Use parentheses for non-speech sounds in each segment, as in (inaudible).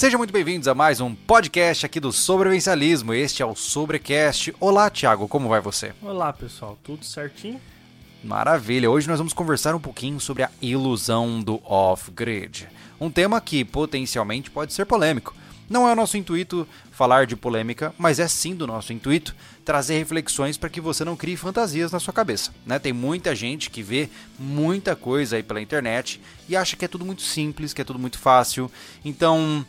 Sejam muito bem-vindos a mais um podcast aqui do Sobrevivencialismo. Este é o Sobrecast. Olá, Thiago, como vai você? Olá, pessoal, tudo certinho? Maravilha. Hoje nós vamos conversar um pouquinho sobre a ilusão do off-grid. Um tema que potencialmente pode ser polêmico. Não é o nosso intuito falar de polêmica, mas é sim do nosso intuito trazer reflexões para que você não crie fantasias na sua cabeça. Né? Tem muita gente que vê muita coisa aí pela internet e acha que é tudo muito simples, que é tudo muito fácil. Então,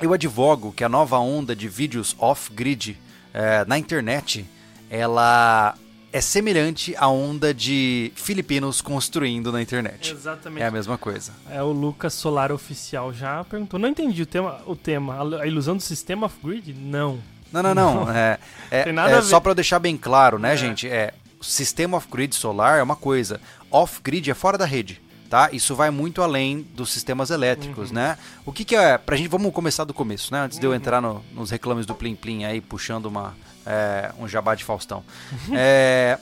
eu advogo que a nova onda de vídeos off-grid é, na internet ela é semelhante à onda de filipinos construindo na internet. Exatamente. É a mesma coisa. É o Lucas Solar Oficial já perguntou. Não entendi o tema, o tema. A ilusão do sistema off-grid? Não. Não, não, não. É, é, Tem nada é a ver. só para eu deixar bem claro, né, É. gente? É, o sistema off-grid solar é uma coisa. Off-grid é fora da rede. Tá? Isso vai muito além dos sistemas elétricos, Uhum. né? O que, que é. Pra gente, vamos começar do começo, né? Antes de eu entrar no- nos reclames do Plim Plim aí, puxando uma, é, um jabá de Faustão. É,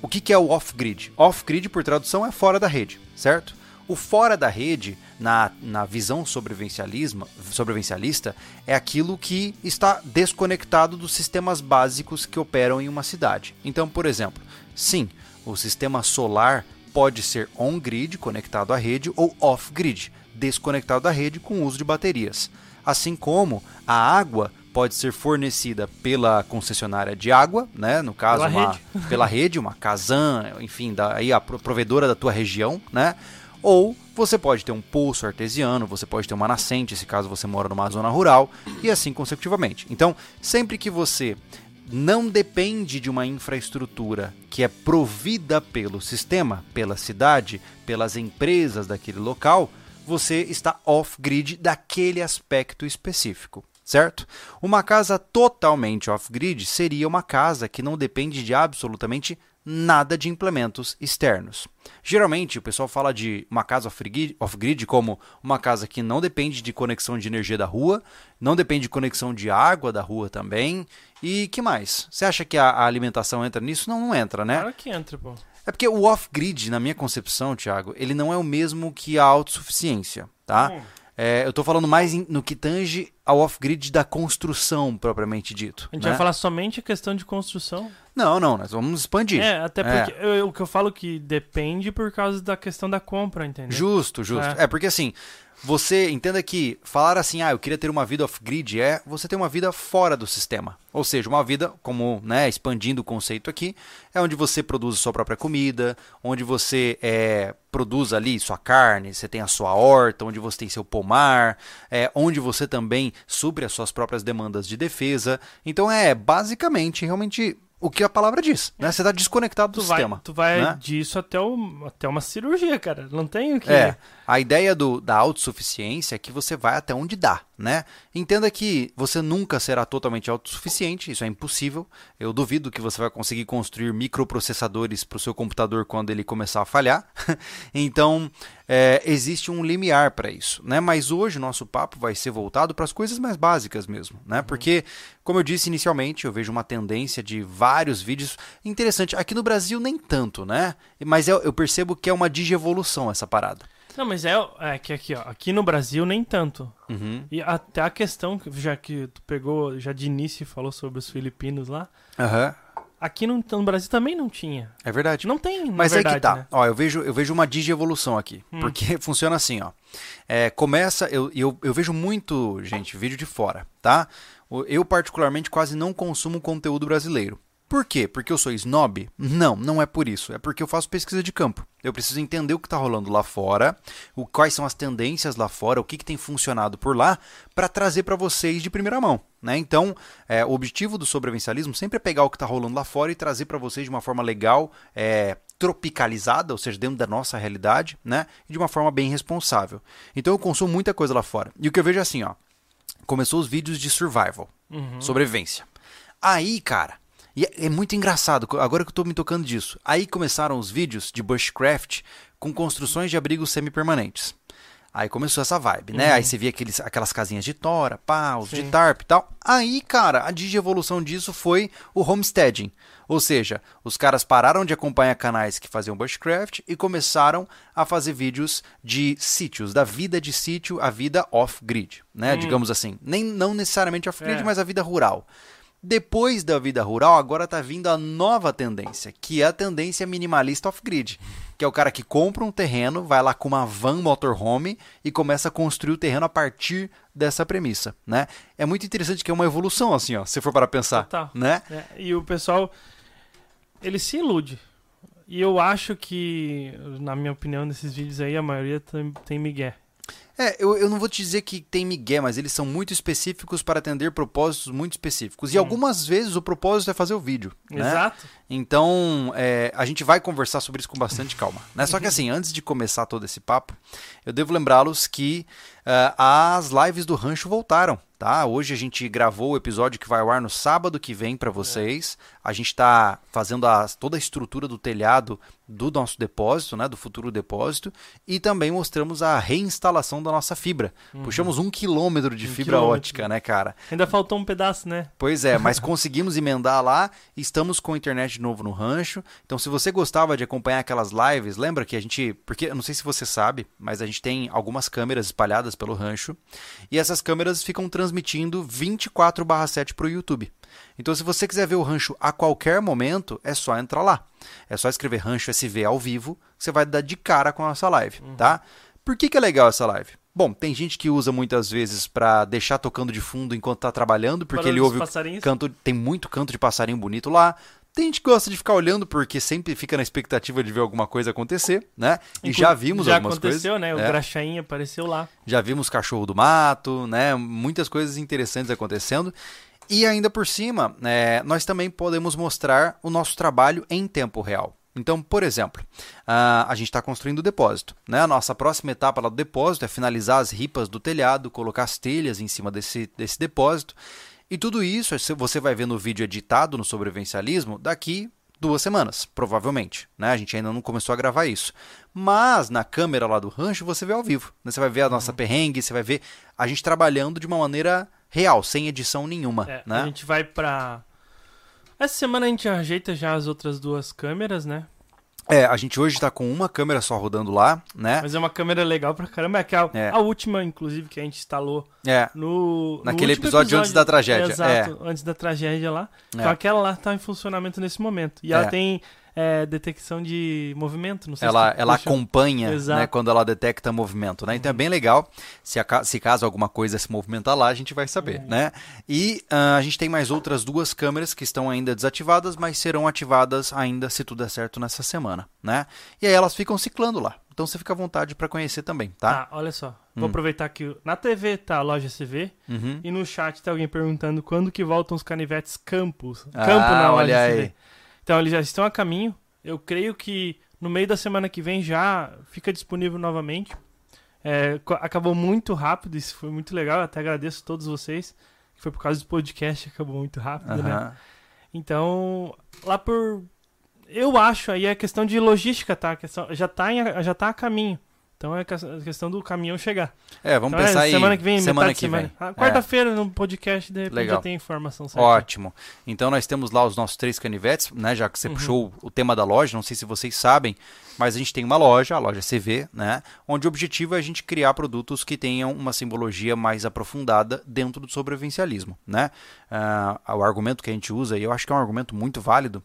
o que, que é o off-grid? Off-grid, por tradução, é fora da rede, certo? O fora da rede, na, na visão sobrevivencialista, é aquilo que está desconectado dos sistemas básicos que operam em uma cidade. Então, por exemplo, sim, o sistema solar pode ser on-grid, conectado à rede, ou off-grid, desconectado da rede com o uso de baterias. Assim como a água pode ser fornecida pela concessionária de água, né? no caso, Pela uma, rede. (laughs) pela rede, uma Casan, enfim, da, aí a pro- provedora da tua região, né? Ou você pode ter um poço artesiano, você pode ter uma nascente, se caso você mora numa zona rural, e assim consecutivamente. Então, sempre que você não depende de uma infraestrutura que é provida pelo sistema, pela cidade, pelas empresas daquele local, você está off-grid daquele aspecto específico, certo? Uma casa totalmente off-grid seria uma casa que não depende de absolutamente nada de implementos externos. Geralmente o pessoal fala de uma casa off-grid como uma casa que não depende de conexão de energia da rua, não depende de conexão de água da rua também. E que mais? Você acha que a, a alimentação entra nisso? Não, não entra, né? Claro que entra, pô. É porque o off-grid, na minha concepção, Thiago, ele não é o mesmo que a autossuficiência, tá? Hum. É, eu tô falando mais em- no que tange ao off-grid da construção, propriamente dito. A gente né? vai falar somente a questão de construção. Não, não, nós vamos expandir. É, até É. porque eu- o que eu falo que depende por causa da questão da compra, entendeu? Justo, justo. É. É. porque assim, você entenda que falar assim, ah, eu queria ter uma vida off-grid é você ter uma vida fora do sistema. Ou seja, uma vida, como, né, expandindo o conceito aqui, é onde você produz sua própria comida, onde você é, produz ali sua carne, você tem a sua horta, onde você tem seu pomar, é, onde você também supre as suas próprias demandas de defesa. Então é basicamente, realmente, o que a palavra diz. Né? Você está desconectado do Tu vai, sistema. tu vai né? disso até, o, até uma cirurgia, cara. Não tem o que. É, a ideia do, da autossuficiência é que você vai até onde dá, né? Entenda que você nunca será totalmente autossuficiente, isso é impossível. Eu duvido que você vai conseguir construir microprocessadores para o seu computador quando ele começar a falhar. (laughs) então, é, existe um limiar para isso, né? Mas hoje o nosso papo vai ser voltado para as coisas mais básicas mesmo, né? Porque, como eu disse inicialmente, eu vejo uma tendência de vários vídeos. Interessante, aqui no Brasil nem tanto, né? Mas eu, eu percebo que é uma digievolução essa parada. Não, mas é, é que aqui, ó. Aqui no Brasil nem tanto. Uhum. E até a questão, que- já que tu pegou já de início falou sobre os filipinos lá, Aham. aqui no, no Brasil também não tinha. É verdade. Não tem, Mas verdade, aí que tá. né? Ó, eu vejo, eu vejo uma digievolução aqui. Hum. Porque (laughs) funciona assim, ó. É, começa. Eu, eu, eu vejo muito, gente, vídeo de fora, tá? Eu, particularmente, quase não consumo conteúdo brasileiro. Por quê? Porque eu sou snob? Não, não é por isso. É porque eu faço pesquisa de campo. Eu preciso entender o que está rolando lá fora, o, quais são as tendências lá fora, o que, que tem funcionado por lá, para trazer para vocês de primeira mão. Né? Então, é, o objetivo do sobrevivencialismo sempre é pegar o que está rolando lá fora e trazer para vocês de uma forma legal, é, tropicalizada, ou seja, dentro da nossa realidade, né? E de uma forma bem responsável. Então eu consumo muita coisa lá fora. E o que eu vejo é assim, ó. Começou os vídeos de survival, Uhum. sobrevivência. Aí, cara, e é, é muito engraçado, agora que eu tô me tocando disso. Aí começaram os vídeos de bushcraft com construções de abrigos semipermanentes. Aí começou essa vibe, né? Uhum. Aí você via aqueles, aquelas casinhas de tora, pá, os de tarp e tal. Aí, cara, a digievolução disso foi o homesteading. Ou seja, os caras pararam de acompanhar canais que faziam bushcraft e começaram a fazer vídeos de sítios, da vida de sítio, a vida off-grid, né? Digamos assim. Nem, não necessariamente off-grid, É. mas a vida rural. Depois da vida rural, agora tá vindo a nova tendência, que é a tendência minimalista off-grid. Que é o cara que compra um terreno, vai lá com uma van motorhome e começa a construir o terreno a partir dessa premissa, né? É muito interessante que é uma evolução, assim, ó, se for para pensar, Total. né? É, e o pessoal, ele se ilude. E eu acho que, na minha opinião, nesses vídeos aí, a maioria tem, tem migué. É, eu, eu não vou te dizer que tem migué, mas eles são muito específicos para atender propósitos muito específicos. E algumas vezes o propósito é fazer o vídeo, né? Exato. Então, é, a gente vai conversar sobre isso com bastante calma. Né? Só que (laughs) assim, antes de começar todo esse papo, eu devo lembrá-los que as lives do Rancho voltaram. Tá? Hoje a gente gravou o episódio que vai ao ar no sábado que vem para vocês. A gente está fazendo a- toda a estrutura do telhado do nosso depósito, né? do futuro depósito, e também mostramos a reinstalação da nossa fibra. Puxamos um quilômetro de Um fibra quilômetro. ótica, né, cara? Ainda faltou um pedaço, né? Pois é, mas (laughs) conseguimos emendar lá, estamos com internet de novo no rancho. Então, se você gostava de acompanhar aquelas lives, lembra que a gente. Porque eu não sei se você sabe, mas a gente tem algumas câmeras espalhadas pelo rancho. E essas câmeras ficam transmitindo 24/7 para o YouTube. Então, se você quiser ver o rancho a qualquer momento, é só entrar lá. É só escrever rancho SV ao vivo, você vai dar de cara com a nossa live, tá? Por que, que é legal essa live? Bom, tem gente que usa muitas vezes para deixar tocando de fundo enquanto tá trabalhando, porque Barulho ele ouve canto, tem muito canto de passarinho bonito lá. Tem gente que gosta de ficar olhando porque sempre fica na expectativa de ver alguma coisa acontecer, né? E Inclu- já vimos já algumas aconteceu, coisas. né? O é. graxainha apareceu lá. Já vimos cachorro do mato, né? Muitas coisas interessantes acontecendo. E ainda por cima, é, nós também podemos mostrar o nosso trabalho em tempo real. Então, por exemplo, a gente está construindo o depósito. Né? A nossa próxima etapa lá do depósito é finalizar as ripas do telhado, colocar as telhas em cima desse, desse depósito. E tudo isso você vai ver no vídeo editado no sobrevivencialismo daqui duas semanas, provavelmente. Né? A gente ainda não começou a gravar isso. Mas na câmera lá do rancho você vê ao vivo. Né? Você vai ver a nossa perrengue, você vai ver a gente trabalhando de uma maneira real, sem edição nenhuma. É, né? A gente vai pra. Essa semana a gente ajeita já as outras duas câmeras, né? É, a gente hoje está com uma câmera só rodando lá, né? Mas é uma câmera legal pra caramba. É, que a, É. a última, inclusive, que a gente instalou É, no. no Naquele último episódio antes da tragédia, Exato, antes da tragédia lá. É. Então aquela lá tá em funcionamento nesse momento. E ela É. tem é, detecção de movimento. Não sei ela, se ela acompanha né, quando ela detecta movimento, né? Então é bem legal. Se, aca- se caso alguma coisa se movimentar lá, a gente vai saber, né? E ah, a gente tem mais outras duas câmeras que estão ainda desativadas, mas serão ativadas ainda se tudo der certo nessa semana, né? E aí elas ficam ciclando lá. Então você fica à vontade para conhecer também, tá? Tá, olha só. Vou aproveitar que na TV tá a loja CV Uhum. e no chat tá alguém perguntando quando que voltam os canivetes Campos. Ah, Campo na loja olha CV. aí. Então eles já estão a caminho. Eu creio que no meio da semana que vem já fica disponível novamente. É, acabou muito rápido, isso foi muito legal. Até agradeço a todos vocês. Foi por causa do podcast, acabou muito rápido, né? Aham. Então, lá por. Eu acho aí é questão de logística, tá? Questão, já, tá em- já tá a caminho. Então é que- questão do caminhão chegar. É, vamos Então, é, pensar aí. semana que vem, semana que semana. vem. Ah, É. Quarta-feira no podcast, de repente Legal. já tem informação certa. Ótimo. Então nós temos lá os nossos três canivetes, né? Já que você Uhum. puxou o tema da loja, não sei se vocês sabem, mas a gente tem uma loja, a loja CV, né? Onde o objetivo é a gente criar produtos que tenham uma simbologia mais aprofundada dentro do sobrevivencialismo, né? Ah, o argumento que a gente usa, e eu acho que é um argumento muito válido,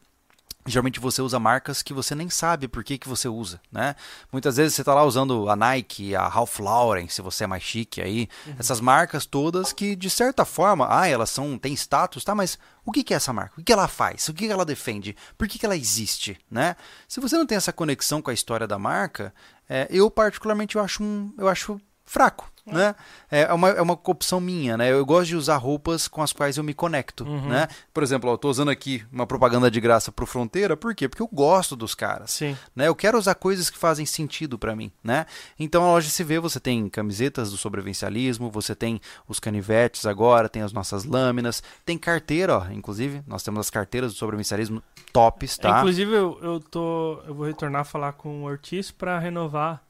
Geralmente você usa marcas que você nem sabe por que, que você usa, né? Muitas vezes você está lá usando a Nike, a Ralph Lauren, se você é mais chique aí, essas marcas todas que de certa forma, ah, elas são têm status, tá? Mas o que, que é essa marca? O que, que ela faz? O que, que ela defende? Por que, que ela existe, né? Se você não tem essa conexão com a história da marca, é, eu particularmente eu acho um, eu acho fraco, né? É uma, é uma opção minha, né? Eu gosto de usar roupas com as quais eu me conecto, né? Por exemplo, ó, eu tô usando aqui uma propaganda de graça pro Fronteira, por quê? Porque eu gosto dos caras, Sim. né? Eu quero usar coisas que fazem sentido para mim, né? Então a loja se vê, você tem camisetas do sobrevivencialismo, você tem os canivetes agora, tem as nossas lâminas, tem carteira, ó, inclusive, nós temos as carteiras do sobrevivencialismo tops, tá? Inclusive, eu, eu tô. Eu vou retornar a falar com o Ortiz pra renovar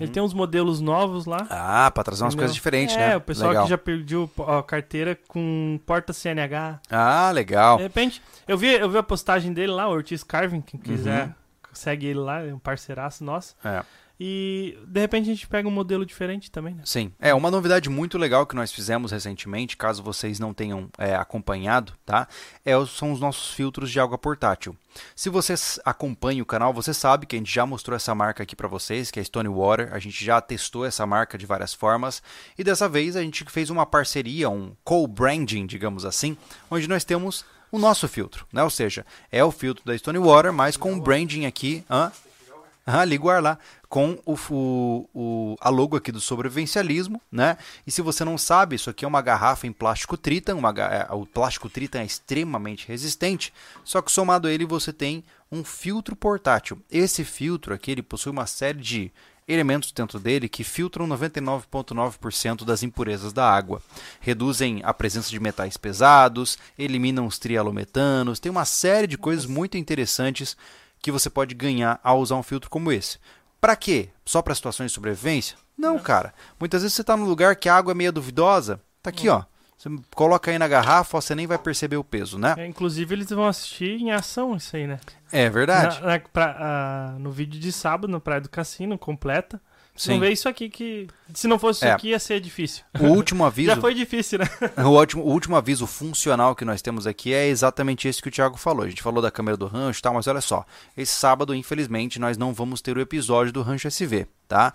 Ele tem uns modelos novos lá. Ah, pra trazer umas entendeu? coisas diferentes, é, né? o pessoal legal. que já pediu a carteira com porta CNH. Ah, legal. De repente, eu vi, eu vi a postagem dele lá, o Ortiz Carvin, quem Uhum. quiser, segue ele lá, é um parceiraço nosso. É. E de repente a gente pega um modelo diferente também, né? Sim, é uma novidade muito legal que nós fizemos recentemente, caso vocês não tenham é, acompanhado, tá? É, são os nossos filtros de água portátil. Se você acompanha o canal, você sabe que a gente já mostrou essa marca aqui para vocês, que é Stone Water. A gente já testou essa marca de várias formas e dessa vez a gente fez uma parceria, um co-branding, digamos assim, onde nós temos o nosso filtro, né? Ou seja, é o filtro da Stone Water, mas com o branding aqui, hã? Ah, liga o ar lá. Com o, o, o- a logo aqui do sobrevivencialismo, né? E se você não sabe, isso aqui é uma garrafa em plástico Tritan. Uma, é, o plástico Tritan é extremamente resistente. Só que somado a ele, você tem um filtro portátil. Esse filtro aqui, ele possui uma série de elementos dentro dele que filtram 99,9% das impurezas da água. Reduzem a presença de metais pesados, eliminam os trialometanos. Tem uma série de coisas muito interessantes que você pode ganhar ao usar um filtro como esse. Para quê? Só para situações de sobrevivência? Não, cara. Muitas vezes você está num lugar que a água é meio duvidosa. Tá aqui, ó. Você coloca aí na garrafa, você nem vai perceber o peso, né? É, inclusive eles vão assistir em ação isso aí, né? É verdade. Na- na- pra- ah, no vídeo de sábado, na Praia do Cassino, completa. Sim. não vê isso aqui que. Se não fosse É. isso aqui, ia ser difícil. O último (laughs) aviso. Já foi difícil, né? (laughs) O último, o último aviso funcional que nós temos aqui é exatamente esse que o Thiago falou. A gente falou da câmera do rancho e tal, mas olha só. Esse sábado, infelizmente, nós não vamos ter o episódio do Rancho SV, tá?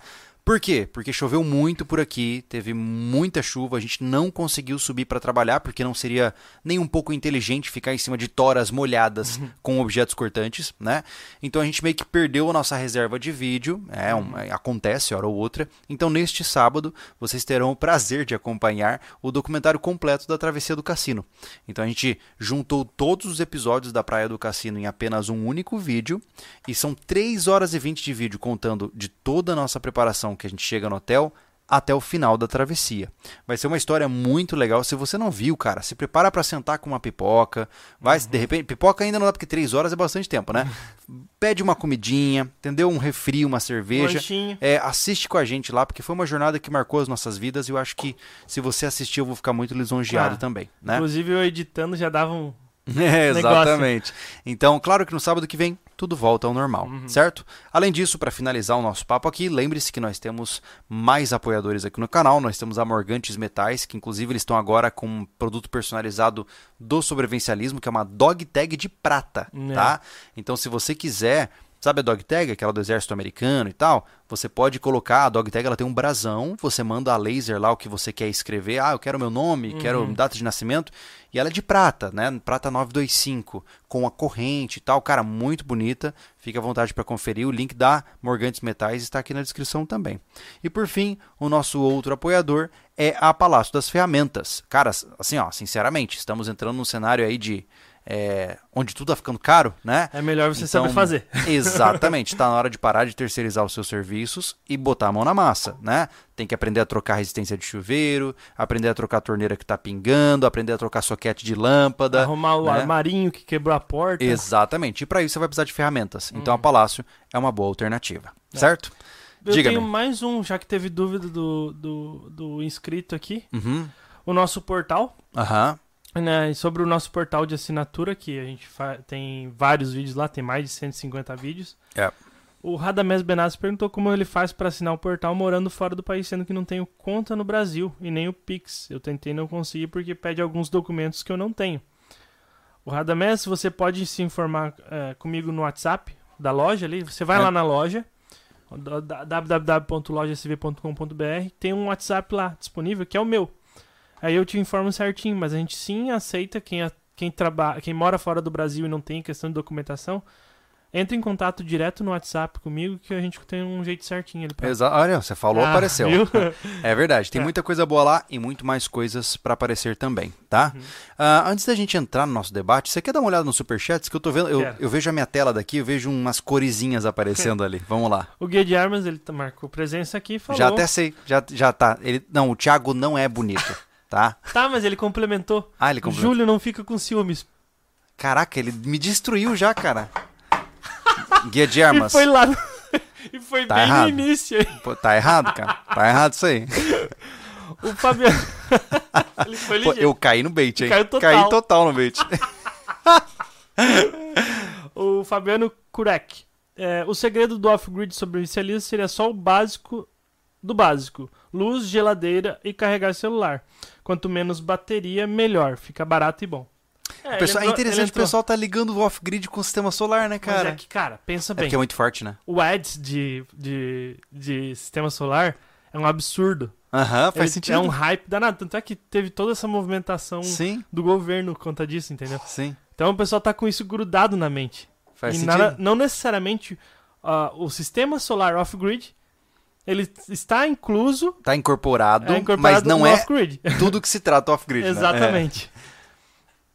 Por quê? Porque choveu muito por aqui, teve muita chuva, a gente não conseguiu subir para trabalhar, porque não seria nem um pouco inteligente ficar em cima de toras molhadas com objetos cortantes, né? Então a gente meio que perdeu a nossa reserva de vídeo, é, um- acontece hora ou outra. Então neste sábado vocês terão o prazer de acompanhar o documentário completo da Travessia do Cassino. Então a gente juntou todos os episódios da Praia do Cassino em apenas um único vídeo, e são 3 horas e 20 de vídeo contando de toda a nossa preparação que a gente chega no hotel até o final da travessia. Vai ser uma história muito legal. Se você não viu, cara, se prepara para sentar com uma pipoca. Vai, de repente, pipoca ainda não dá porque 3 horas é bastante tempo, né? (laughs) Pede uma comidinha, entendeu? Um refri, uma cerveja. É, assiste com a gente lá, porque foi uma jornada que marcou as nossas vidas e eu acho que se você assistir eu vou ficar muito lisonjeado Ah, também, né? Inclusive eu editando já dava um. (laughs) É, Negócio. exatamente. Então, claro que no sábado que vem tudo volta ao normal, Uhum. certo? Além disso, para finalizar o nosso papo aqui, lembre-se que nós temos mais apoiadores aqui no canal. Nós temos a Morgantes Metais, que inclusive eles estão agora com um produto personalizado do sobrevivencialismo, que é uma dog tag de prata, É. tá? Então, se você quiser Sabe a dog tag, aquela do exército americano e tal? Você pode colocar, a dog tag ela tem um brasão, você manda a laser lá o que você quer escrever. Ah, eu quero meu nome, quero data de nascimento. E ela é de prata, né? Prata 925, com a corrente e tal. Cara, muito bonita. Fique à vontade para conferir. O link da Morgantes Metais está aqui na descrição também. E por fim, o nosso outro apoiador é a Palácio das Ferramentas. Cara, assim, ó, sinceramente, estamos entrando num cenário aí de é, onde tudo tá ficando caro, né? É melhor você Então, saber fazer. (laughs) Exatamente, está na hora de parar de terceirizar os seus serviços e botar a mão na massa, né? Tem que aprender a trocar resistência de chuveiro, aprender a trocar a torneira que está pingando, aprender a trocar soquete de lâmpada. Arrumar o né? armarinho que quebrou a porta. Exatamente. E para isso você vai precisar de ferramentas. Então a Palácio é uma boa alternativa, certo? Eu Diga-me. tenho mais um, já que teve dúvida do, do, do inscrito aqui. Uhum. O nosso portal, Aham. Né? e Sobre o nosso portal de assinatura, que a gente tem vários vídeos lá, tem mais de 150 vídeos. É. O Radamés Benassi perguntou como ele faz para assinar o portal morando fora do país, sendo que não tenho conta no Brasil e nem o Pix. Eu tentei não conseguir porque pede alguns documentos que eu não tenho. O Radamés, você pode se informar eh, comigo no WhatsApp da loja ali. Você vai É. lá na loja, www.lojasv.com.br, tem um WhatsApp lá disponível que é o meu. Aí eu te informo certinho, mas a gente sim aceita quem, a- quem, trabalha, quem mora fora do Brasil e não tem questão de documentação. Entra em contato direto no WhatsApp comigo que a gente tem um jeito certinho ali pra... Exa- Olha, você falou, Ah, apareceu. viu? (laughs) É verdade, tem É. muita coisa boa lá e muito mais coisas para aparecer também, tá? Uhum. Ah, antes da gente entrar no nosso debate, você quer dar uma olhada no superchats? Que eu tô vendo, eu, eu vejo a minha tela daqui, eu vejo umas coresinhas aparecendo (laughs) ali. Vamos lá. O Guia de Armas, ele tá- marcou presença aqui e falou. Já até sei, já, já tá. Ele, não, o Thiago não é bonito, (laughs) tá? Tá, mas ele complementou. Ah, ele complementou. Júlio não fica com ciúmes. Caraca, ele me destruiu já, cara. Guia de E armas. foi lá. (laughs) E foi Tá bem errado. no início. Pô, tá errado, cara. Tá errado isso aí. O Fabiano. (laughs) Ele foi Pô, eu caí no bait, hein? Caiu total. Caí total no bait. (laughs) O Fabiano Kurek. É, o segredo do off-grid sobrevivencialista seria só o básico do básico: luz, geladeira e carregar celular. Quanto menos bateria, melhor. Fica barato e bom. É, ele Pessoal, é entrou- interessante ele o pessoal tá ligando o off-grid com o sistema solar, né, Mas cara? é que, cara, pensa É bem. porque é muito forte, né? O ads de, de, de sistema solar é um absurdo. Aham, faz Ele- sentido. É um hype danado. Tanto é que teve toda essa movimentação Sim, do governo por conta disso, entendeu? sim. Então o pessoal tá com isso grudado na mente. Faz e sentido. nada- não necessariamente ah, o sistema solar off-grid ele está incluso, Tá incorporado, é incorporado mas não é (laughs) tudo que se trata off-grid, né? Exatamente. É.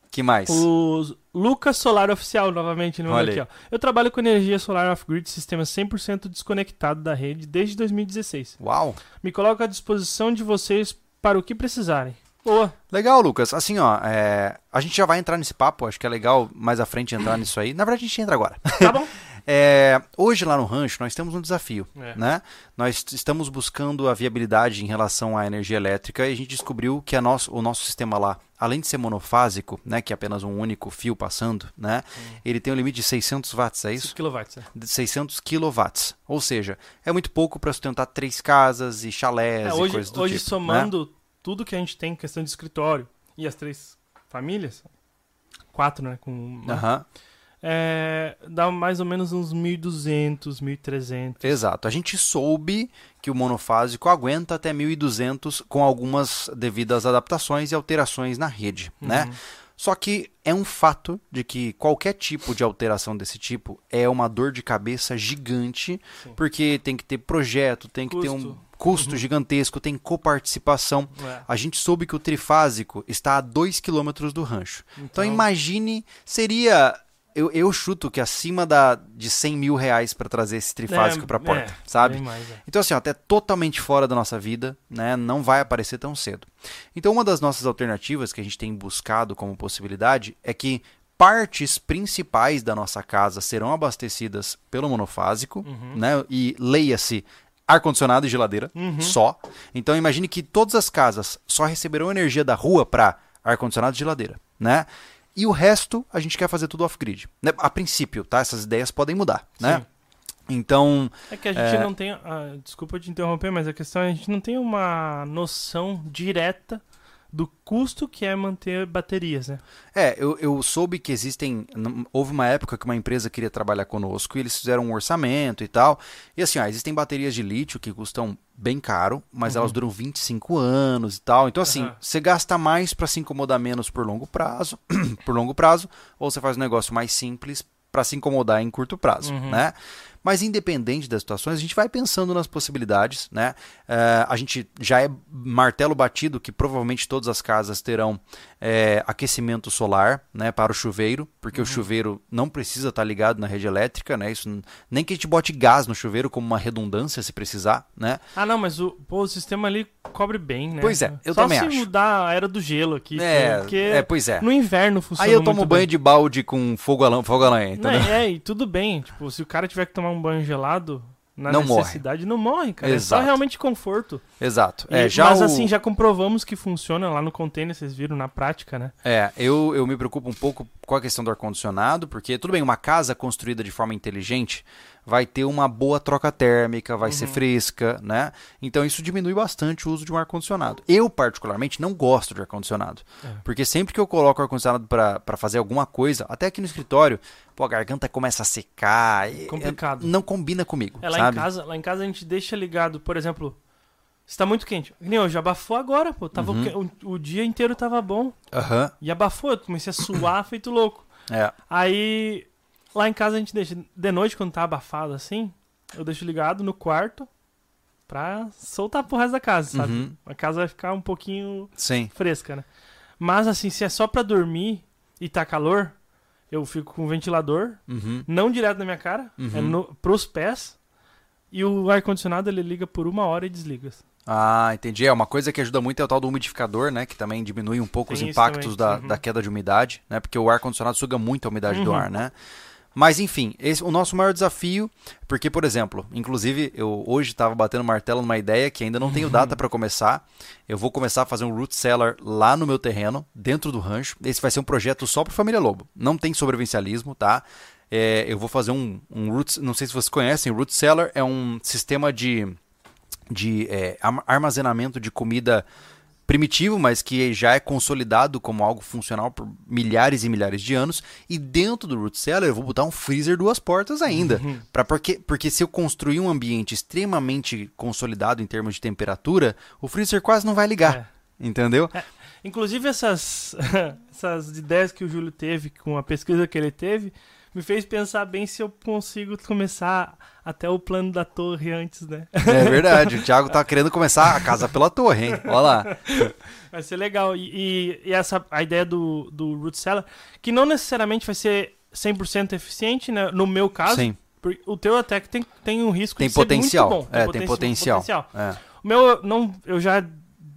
Que mais? O Lucas Solar Oficial, novamente, no aqui, ó. Eu trabalho com energia solar off-grid, sistema 100% desconectado da rede desde 2016. Uau. Me coloco à disposição de vocês para o que precisarem. Boa. Legal, Lucas. Assim, ó, é, a gente já vai entrar nesse papo, acho que é legal mais à frente entrar nisso aí. Na verdade, a gente entra agora. Tá bom? (laughs) É, hoje lá no rancho nós temos um desafio, É. né? Nós estamos buscando a viabilidade em relação à energia elétrica e a gente descobriu que a nosso, o nosso sistema lá, além de ser monofásico, né, que é apenas um único fio passando, né, ele tem um limite de 600 watts, é isso? 6 kW. é. De 600 kilowatts, ou seja, é muito pouco para sustentar três casas e chalés É, e hoje, coisas do hoje tipo, né? somando tudo que a gente tem em questão de escritório e as três famílias, quatro, né? Com, Aham. É, dá mais ou menos uns 1.200, 1.300. Exato. A gente soube que o monofásico aguenta até 1200 com algumas devidas adaptações e alterações na rede, né? Uhum. Só que é um fato de que qualquer tipo de alteração desse tipo é uma dor de cabeça gigante, Sim. porque tem que ter projeto, tem que ter um Custo. custo Uhum. gigantesco, tem coparticipação. É. A gente soube que o trifásico está a 2 km do rancho. Então, imagine, seria. Eu, eu chuto que acima da, de 100 mil reais para trazer esse trifásico É, para porta, é, sabe? mais, é. Então, assim, ó, até totalmente fora da nossa vida, né? Não vai aparecer tão cedo. Então, uma das nossas alternativas que a gente tem buscado como possibilidade é que partes principais da nossa casa serão abastecidas pelo monofásico, Uhum. né? E leia-se ar-condicionado e geladeira Uhum. só. Então, imagine que todas as casas só receberão energia da rua para ar-condicionado e geladeira, né? E o resto a gente quer fazer tudo off-grid. Né? A princípio, tá? Essas ideias podem mudar, né? Sim. Então, É que a gente É. não tem. ah, desculpa te interromper, mas a questão é a gente não tem uma noção direta do custo que é manter baterias, né? É, eu, eu soube que existem. Houve uma época que uma empresa queria trabalhar conosco e eles fizeram um orçamento e tal. E assim, ó, existem baterias de lítio que custam bem caro, mas Uhum. elas duram 25 anos e tal. Então, assim, Aham. você gasta mais para se incomodar menos por longo prazo, (clears throat) por longo prazo, ou você faz um negócio mais simples para se incomodar em curto prazo, Uhum. né? Mas independente das situações, a gente vai pensando nas possibilidades, né? Eh, a gente já é martelo batido que provavelmente todas as casas terão eh, aquecimento solar, né, para o chuveiro, porque Uhum. o chuveiro não precisa estar ligado na rede elétrica, né? Isso nem que a gente bote gás no chuveiro como uma redundância se precisar, né? Ah, não, mas o, pô, o sistema ali cobre bem, né? Pois é, eu Só também se acho. mudar a era do gelo aqui, É, porque é, pois é. no inverno funciona Aí eu tomo banho bem. de balde com fogo a, lã- fogo a lenha, Não, entendeu? é, e tudo bem. Tipo, se o cara tiver que tomar um banho gelado na Não morre. necessidade, não morre, cara. É Exato. só realmente conforto. Exato. E- É, já mas o- assim, já comprovamos que funciona lá no container, vocês viram na prática, né? É, eu, eu me preocupo um pouco com a questão do ar-condicionado, porque, tudo bem, uma casa construída de forma inteligente vai ter uma boa troca térmica, vai ser fresca, né? Então isso diminui bastante o uso de um ar-condicionado. Eu, particularmente, não gosto de ar-condicionado. É. Porque sempre que eu coloco o ar-condicionado pra pra fazer alguma coisa, até aqui no escritório, pô, a garganta começa a secar. Complicado. é- não combina comigo, É, lá sabe? em casa, lá em casa a gente deixa ligado, por exemplo, se tá muito quente. Que Nem hoje, abafou agora, pô. Tava o Uhum. o, o dia inteiro tava bom. Aham, E abafou, eu comecei a suar (coughs) feito louco. é. Aí, lá em casa a gente deixa. De noite, quando tá abafado assim, eu deixo ligado no quarto pra soltar pro resto da casa, sabe? Uhum. A casa vai ficar um pouquinho Sim. fresca, né? Mas assim, se é só pra dormir e tá calor, eu fico com o ventilador, Uhum. não direto na minha cara, Uhum. é no, pros pés. E o ar-condicionado ele liga por uma hora e desliga. Ah, entendi. É uma coisa que ajuda muito é o tal do umidificador, né? Que também diminui um pouco Tem os impactos da, Uhum. da queda de umidade, né? Porque o ar-condicionado suga muito a umidade do Uhum. ar, né? Mas enfim, esse, o nosso maior desafio, porque, por exemplo, inclusive eu hoje estava batendo martelo numa ideia que ainda não tenho data para começar. Eu vou começar a fazer um root cellar lá no meu terreno, dentro do rancho. Esse vai ser um projeto só para Família Lobo. Não tem sobrevivencialismo, tá? É, eu vou fazer um, um root, não sei se vocês conhecem, root cellar é um sistema de, de é, armazenamento de comida primitivo, mas que já é consolidado como algo funcional por milhares e milhares de anos. E dentro do root cellar eu vou botar um freezer duas portas ainda, uhum. para porque porque se eu construir um ambiente extremamente consolidado em termos de temperatura, o freezer quase não vai ligar, é. entendeu? É. Inclusive essas (laughs) essas ideias que o Júlio teve com a pesquisa que ele teve me fez pensar bem se eu consigo começar até o plano da torre antes, né? É (laughs) verdade, o Thiago tá querendo começar a casa pela torre, hein? Olha lá. Vai ser legal. E, e, essa a ideia do, do Root Cellar, que não necessariamente vai ser 100% eficiente, né? No meu caso. Sim. O teu até que tem, tem um risco tem de potencial. ser muito bom. Tem, é, potencial. Tem potencial. É. O meu, não, eu já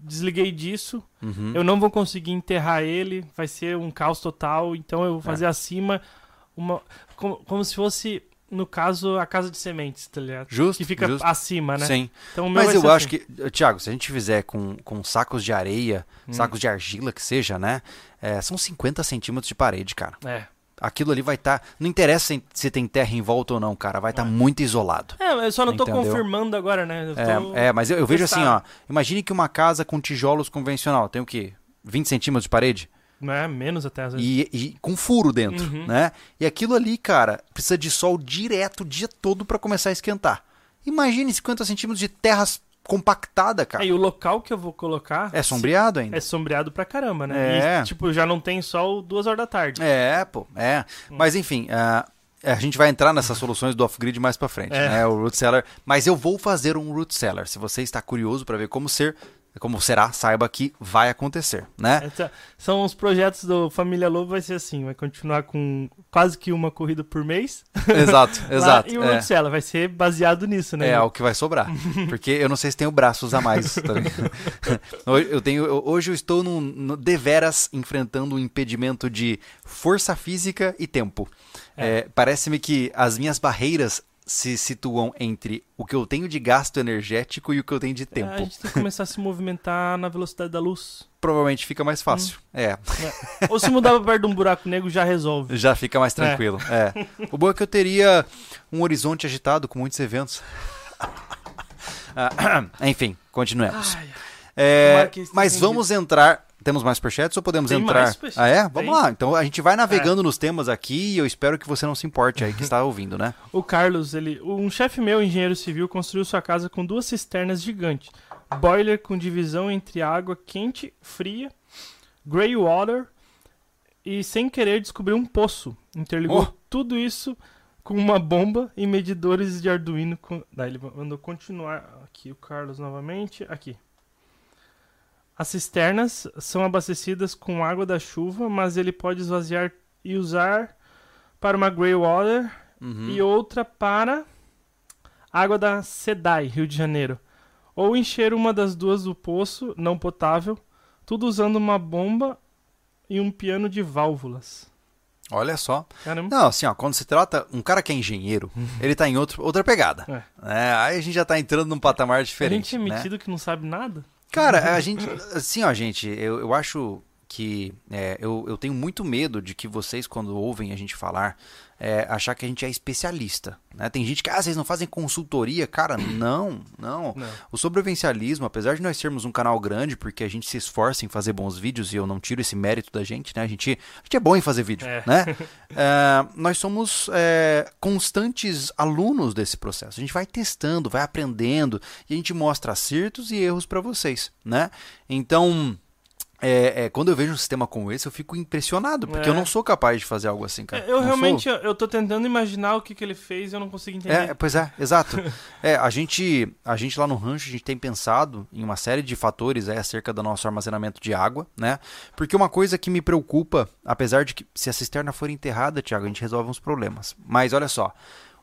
desliguei disso. Uhum. Eu não vou conseguir enterrar ele. Vai ser um caos total. Então eu vou fazer é. acima uma como, como se fosse no caso, a casa de sementes, tá ligado? Justo. Que fica justo. acima, né? Sim. Então, Mas eu acho assim. que, Thiago, se a gente fizer com, com sacos de areia, hum. sacos de argila que seja, né? É, são 50 centímetros de parede, cara. É. Aquilo ali vai estar. Tá, não interessa se tem terra em volta ou não, cara. Vai estar tá é. muito isolado. É, eu só não tô confirmando agora, né? É, é, mas eu, eu vejo assim, ó. Imagine que uma casa com tijolos convencional tem o quê? 20 centímetros de parede? É, menos até às vezes. E, e com furo dentro, uhum. né? E aquilo ali, cara, precisa de sol direto o dia todo para começar a esquentar. Imagine 50 centímetros de terra compactada, cara. É, e o local que eu vou colocar... É sombreado ainda. É sombreado pra caramba, né? É. E, tipo, já não tem sol duas horas da tarde. É, pô, é. Hum. Mas, enfim... Uh, a gente vai entrar nessas soluções do off-grid mais para frente, é. né? O root cellar. Mas eu vou fazer um root cellar. Se você está curioso para ver como ser, como será, saiba que vai acontecer, né? Essa, são os projetos do Família Lobo, vai ser assim, vai continuar com quase que uma corrida por mês. (laughs) Exato, exato. e o é. Vai ser baseado nisso, né? É, o que vai sobrar. (laughs) Porque eu não sei se tenho braços a mais. Tá (laughs) eu tenho, hoje eu estou num, no, deveras enfrentando um impedimento de força física e tempo. É. É, Parece-me que as minhas barreiras se situam entre o que eu tenho de gasto energético e o que eu tenho de tempo. É, a gente tem que começar a se movimentar na velocidade da luz. Provavelmente fica mais fácil. Hum. É. é. Ou se mudar perto de um buraco negro já resolve. Já fica mais tranquilo. É. é. (laughs) O bom é que eu teria um horizonte agitado com muitos eventos. (laughs) Ah, (clears throat) enfim, continuemos. Ai, é, mas vamos entrar temos mais superchats ou podemos Tem entrar? Mais ah, é? Vamos Tem. lá. Então a gente vai navegando é. nos temas aqui e eu espero que você não se importe aí que está ouvindo, né? (laughs) o Carlos, ele, um chefe meu, engenheiro civil, construiu sua casa com duas cisternas gigantes. Boiler com divisão entre água quente, fria, grey water e sem querer descobriu um poço. Interligou oh. tudo isso com uma bomba e medidores de Arduino. Com... Daí ele mandou continuar aqui o Carlos novamente. Aqui. As cisternas são abastecidas com água da chuva, mas ele pode esvaziar e usar para uma grey water uhum. e outra para água da SEDAI, Rio de Janeiro. Ou encher uma das duas do poço não potável, tudo usando uma bomba e um piano de válvulas. Olha só. Caramba. Não, assim, ó, quando se trata. Um cara que é engenheiro, uhum. ele tá em outro, outra pegada. É. É, aí a gente já tá entrando num patamar diferente. A gente é né? metido né? que não sabe nada? Cara, a gente. Assim, ó, gente, eu, eu acho que é, eu, eu tenho muito medo de que vocês, quando ouvem a gente falar, é, achar que a gente é especialista. Né? Tem gente que, ah, vocês não fazem consultoria. Cara, (clears throat) não, não, não. O sobrevivencialismo, apesar de nós sermos um canal grande, porque a gente se esforça em fazer bons vídeos, e eu não tiro esse mérito da gente, né? A gente, a gente é bom em fazer vídeo, é. né? (laughs) é, nós somos é, constantes alunos desse processo. A gente vai testando, vai aprendendo, e a gente mostra acertos e erros para vocês, né? Então é, é, quando eu vejo um sistema como esse, eu fico impressionado, porque é. eu não sou capaz de fazer algo assim, cara. Eu não realmente, sou. eu tô tentando imaginar o que, que ele fez e eu não consigo entender. É, pois é, exato. (laughs) é, a gente, a gente lá no rancho, a gente tem pensado em uma série de fatores aí acerca do nosso armazenamento de água, né? Porque uma coisa que me preocupa, apesar de que se a cisterna for enterrada, Tiago, a gente resolve uns problemas. Mas olha só,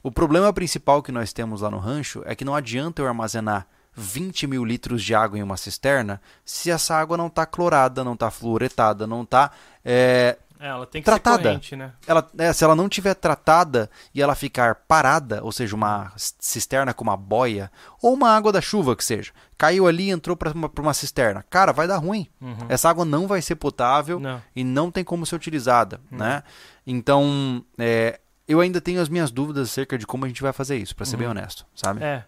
o problema principal que nós temos lá no rancho é que não adianta eu armazenar 20 mil litros de água em uma cisterna se essa água não está clorada, não está fluoretada, não está é, É, ela tem que Tratada. ser corrente, né? ela, é, se ela não tiver tratada e ela ficar parada, ou seja, uma cisterna com uma boia, ou uma água da chuva que seja, caiu ali e entrou para uma, pra uma cisterna, cara, vai dar ruim. Uhum. Essa água não vai ser potável Não. e não tem como ser utilizada, né? Então, é, eu ainda tenho as minhas dúvidas acerca de como a gente vai fazer isso, para ser bem honesto, sabe? É.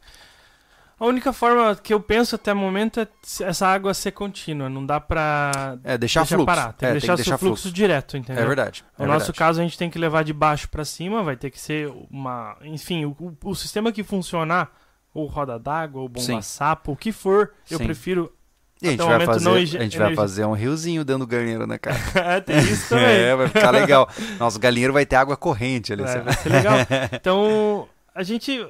A única forma que eu penso até o momento é essa água ser contínua. Não dá pra É, deixar deixar fluxo. parar. Tem É, que deixar, seu fluxo, direto, entendeu? É verdade. No é nosso verdade. caso, a gente tem que levar de baixo pra cima, vai ter que ser uma. Enfim, o, o- sistema que funcionar, ou roda d'água, ou bomba Sim. sapo, o que for, eu Sim. prefiro. E a gente, vai fazer, a gente vai fazer um riozinho dentro do galinheiro, né, cara? (laughs) é, tem isso também. (laughs) É, vai ficar legal. Nosso galinheiro vai ter água corrente ali. É, vai ser legal. (laughs) Então, a gente.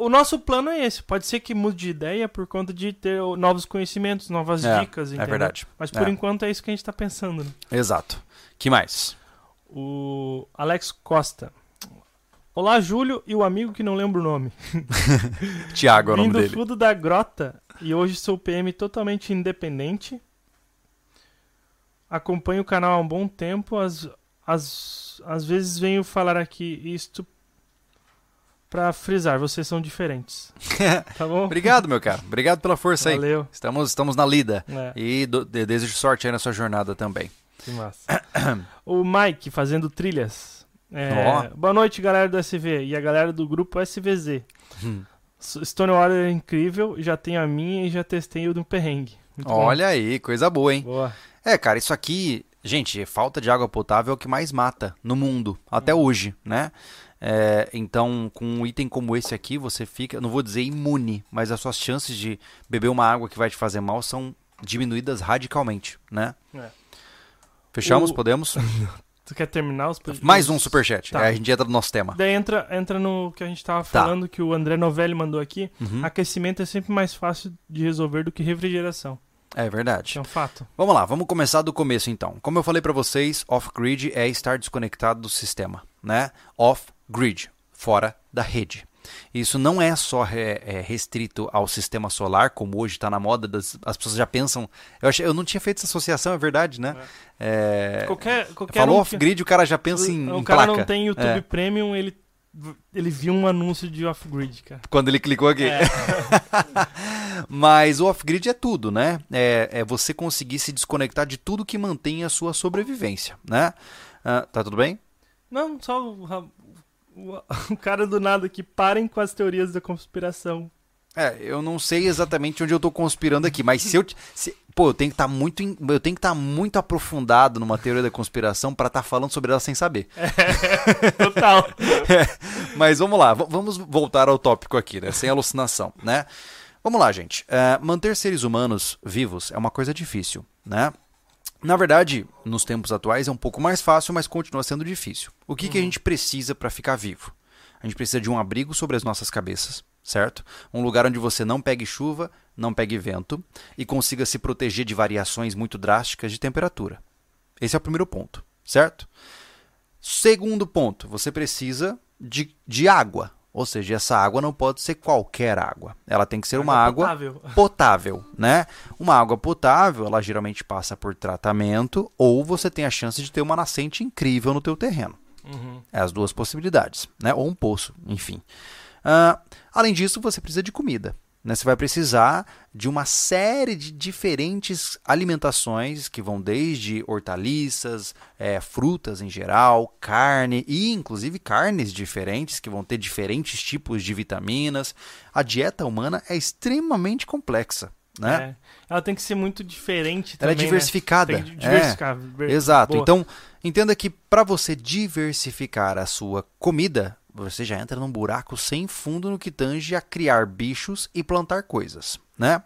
O nosso plano é esse. Pode ser que mude de ideia por conta de ter novos conhecimentos, novas É, dicas, É entendeu? verdade. Mas por É. enquanto é isso que a gente tá pensando. Né? Exato. que mais? O Alex Costa. Olá, Júlio e o amigo que não lembro o nome. (laughs) Tiago é o Vim nome do dele. fundo da grota e hoje sou PM totalmente independente. Acompanho o canal há um bom tempo. Às, às, às vezes venho falar aqui isto pra frisar, vocês são diferentes. (laughs) Tá bom? Obrigado, meu cara. Obrigado pela força aí. Valeu. Estamos, estamos na lida. É, E do- de- desejo sorte aí na sua jornada também. que massa. (clears throat) o Mike fazendo trilhas. É, Ó. Boa noite, galera do SV e a galera do grupo SVZ. Hum. Stonewater é incrível, já tenho a minha e já testei o do perrengue. Muito bom. Olha aí, coisa boa, hein? Boa. É, cara, isso aqui, gente, falta de água potável é o que mais mata no mundo, até Uhum. hoje, né? É, então, com um item como esse aqui, você fica, não vou dizer imune, mas as suas chances de beber uma água que vai te fazer mal são diminuídas radicalmente, né? É. Fechamos? O- Podemos? (laughs) Tu quer terminar os Mais um superchat. Tá. Aí a gente entra no nosso tema. Daí entra, entra no que a gente tava Tá. falando, que o André Novelli mandou aqui. Uhum. Aquecimento é sempre mais fácil de resolver do que refrigeração. É verdade. É um fato. Vamos lá, vamos começar do começo então. Como eu falei para vocês, off-grid é estar desconectado do sistema, né? Off-grid, fora da rede. Isso não é só re- é, restrito ao sistema solar, como hoje está na moda, das- as pessoas já pensam. Eu, achei, eu não tinha feito essa associação, é verdade, né? É, Qualquer, qualquer falou um off-grid, o cara já pensa em, o em cara placa. não tem YouTube É. Premium, ele, ele viu um anúncio de off-grid, cara. Quando ele clicou aqui. É. (laughs) Mas o off-grid é tudo, né? É, é você conseguir se desconectar de tudo que mantém a sua sobrevivência, né? Ah, tá tudo bem? Não, só (laughs) o, cara do nada que parem com as teorias da conspiração. É, eu não sei exatamente onde eu tô conspirando aqui, mas se eu. se- pô, eu tenho que estar muito. em- Eu tenho que estar muito aprofundado numa teoria da conspiração para estar falando sobre ela sem saber. (laughs) Total. (laughs) Mas vamos lá, vamos voltar ao tópico aqui, né? Sem alucinação, né? Vamos lá, gente. É, manter seres humanos vivos é uma coisa difícil, né? Na verdade, nos tempos atuais é um pouco mais fácil, mas continua sendo difícil. O que, que a gente precisa para ficar vivo? A gente precisa de um abrigo sobre as nossas cabeças, certo? Um lugar onde você não pegue chuva, não pegue vento e consiga se proteger de variações muito drásticas de temperatura. Esse é o primeiro ponto, certo? Segundo ponto, você precisa de, de água. Ou seja, essa água não pode ser qualquer água. Ela tem que ser uma água potável. (laughs) potável, né? Uma água potável, ela geralmente passa por tratamento ou você tem a chance de ter uma nascente incrível no teu terreno. Uhum. É as duas possibilidades, né? Ou um poço, enfim. Ah, além disso, você precisa de comida. Né? Você vai precisar de uma série de diferentes alimentações que vão desde hortaliças, eh, frutas em geral, carne e inclusive carnes diferentes que vão ter diferentes tipos de vitaminas. A dieta humana é extremamente complexa, né? É. Ela tem que ser muito diferente Ela é também, né? diversificada. Tem que diversificar. Ver- Exato. Boa. Então, entenda que para você diversificar a sua comida, você já entra num buraco sem fundo no que tange a criar bichos e plantar coisas, né?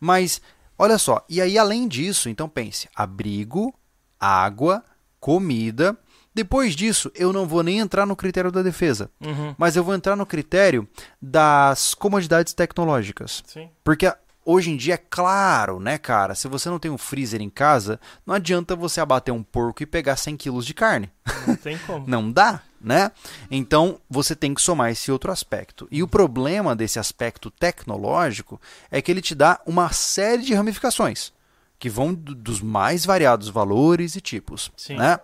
Mas olha só, e aí além disso, então pense, abrigo, água, comida. Depois disso, eu não vou nem entrar no critério da defesa, Uhum. mas eu vou entrar no critério das comodidades tecnológicas. Sim. Porque hoje em dia é claro, né, cara? Se você não tem um freezer em casa, não adianta você abater um porco e pegar 100 quilos de carne. Não tem como. (laughs) Não dá, né? Então você tem que somar esse outro aspecto. E o problema desse aspecto tecnológico é que ele te dá uma série de ramificações que vão do- dos mais variados valores e tipos, Sim. né?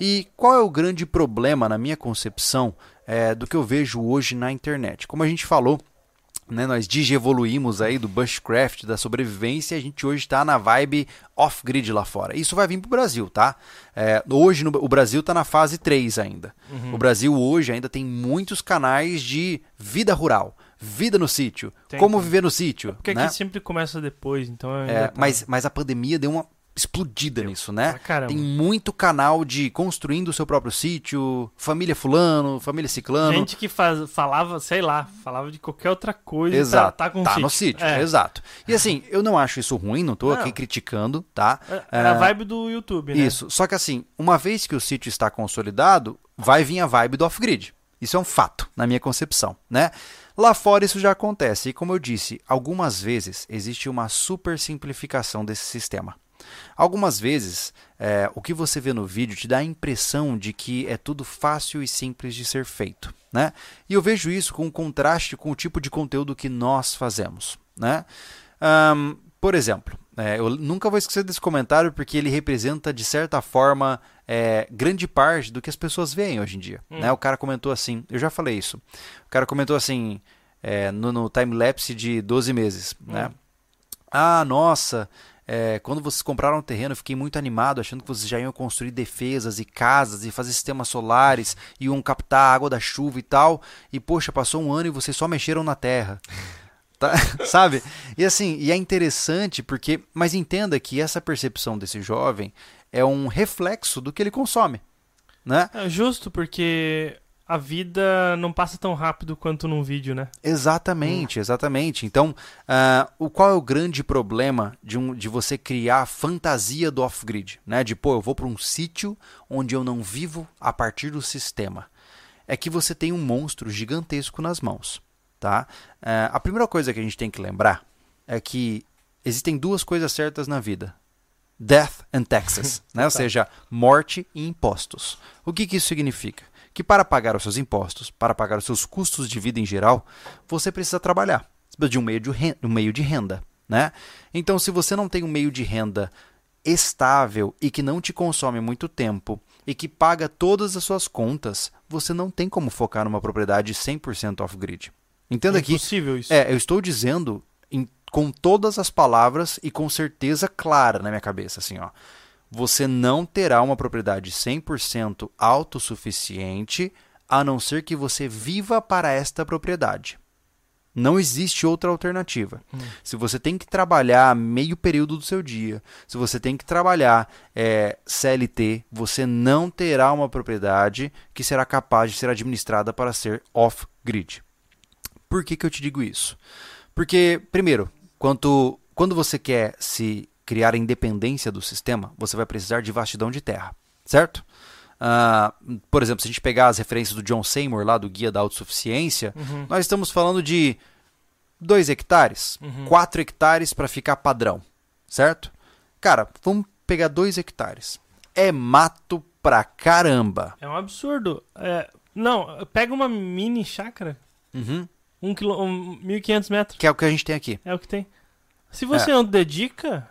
E qual é o grande problema, na minha concepção, é, do que eu vejo hoje na internet? Como a gente falou, né, nós digievoluímos aí do bushcraft, da sobrevivência, e a gente hoje está na vibe off-grid lá fora. Isso vai vir para o Brasil, tá? É, hoje no, o Brasil está na fase 3 ainda. Uhum. O Brasil hoje ainda tem muitos canais de vida rural, vida no sítio, tem, como viver no sítio. Porque né? aqui sempre começa depois, então... É, tá... mas, mas a pandemia deu uma explodida nisso, né? Tem muito canal de construindo o seu próprio sítio, família fulano, família ciclano. Gente que faz, falava, sei lá, falava de qualquer outra coisa exato, tá, tá tá sítio. no sítio, é. exato. E assim, eu não acho isso ruim, não tô não. aqui criticando, tá? É, é, a vibe do YouTube, né? Isso, só que assim, uma vez que o sítio está consolidado, vai vir a vibe do off-grid. Isso é um fato, na minha concepção, né? Lá fora isso já acontece, e como eu disse, algumas vezes existe uma super simplificação desse sistema. Algumas vezes, é, o que você vê no vídeo te dá a impressão de que é tudo fácil e simples de ser feito. Né? E eu vejo isso com contraste com o tipo de conteúdo que nós fazemos. Né? Um, por exemplo, é, eu nunca vou esquecer desse comentário porque ele representa, de certa forma, é, grande parte do que as pessoas veem hoje em dia. Hum. Né? O cara comentou assim, eu já falei isso. O cara comentou assim, é, no, no time-lapse de 12 meses. Né? Hum. Né? Ah, nossa, é, quando vocês compraram o terreno, eu fiquei muito animado, achando que vocês já iam construir defesas e casas e fazer sistemas solares, iam captar a água da chuva e tal. E poxa, passou um ano e vocês só mexeram na terra. (laughs) Tá? (laughs) Sabe? E assim, e é interessante porque. Mas entenda que essa percepção desse jovem é um reflexo do que ele consome. Né? É justo, porque a vida não passa tão rápido quanto num vídeo, né? Exatamente, hum. exatamente. Então, uh, o qual é o grande problema de, um, de você criar a fantasia do off-grid? Né? De, pô, eu vou para um sítio onde eu não vivo a partir do sistema. É que você tem um monstro gigantesco nas mãos. Tá? Uh, a primeira coisa que a gente tem que lembrar é que existem duas coisas certas na vida. Death and taxes, né? ou seja, morte e impostos. O que, que isso significa? Que para pagar os seus impostos, para pagar os seus custos de vida em geral, você precisa trabalhar. Você precisa de um meio de renda, um meio de renda né? Então, se você não tem um meio de renda estável e que não te consome muito tempo e que paga todas as suas contas, você não tem como focar numa propriedade 100% off-grid. Entenda é que impossível isso. É, eu estou dizendo em, com todas as palavras e com certeza clara na minha cabeça, assim, ó você não terá uma propriedade 100% autossuficiente a não ser que você viva para esta propriedade. Não existe outra alternativa. Hum. Se você tem que trabalhar meio período do seu dia, se você tem que trabalhar é, CLT, você não terá uma propriedade que será capaz de ser administrada para ser off-grid. Por que, que eu te digo isso? Porque, primeiro, quanto, quando você quer se criar a independência do sistema, você vai precisar de vastidão de terra, certo? Uh, por exemplo, se a gente pegar as referências do John Seymour, lá do Guia da Autossuficiência, uhum. nós estamos falando de 2 hectares, 4 uhum. hectares para ficar padrão, certo? Cara, vamos pegar 2 hectares. É mato pra caramba. É um absurdo. É, não, pega uma mini chácara, uhum. um quilo, um, 1.500 metros. Que é o que a gente tem aqui. É o que tem. Se você é. não dedica,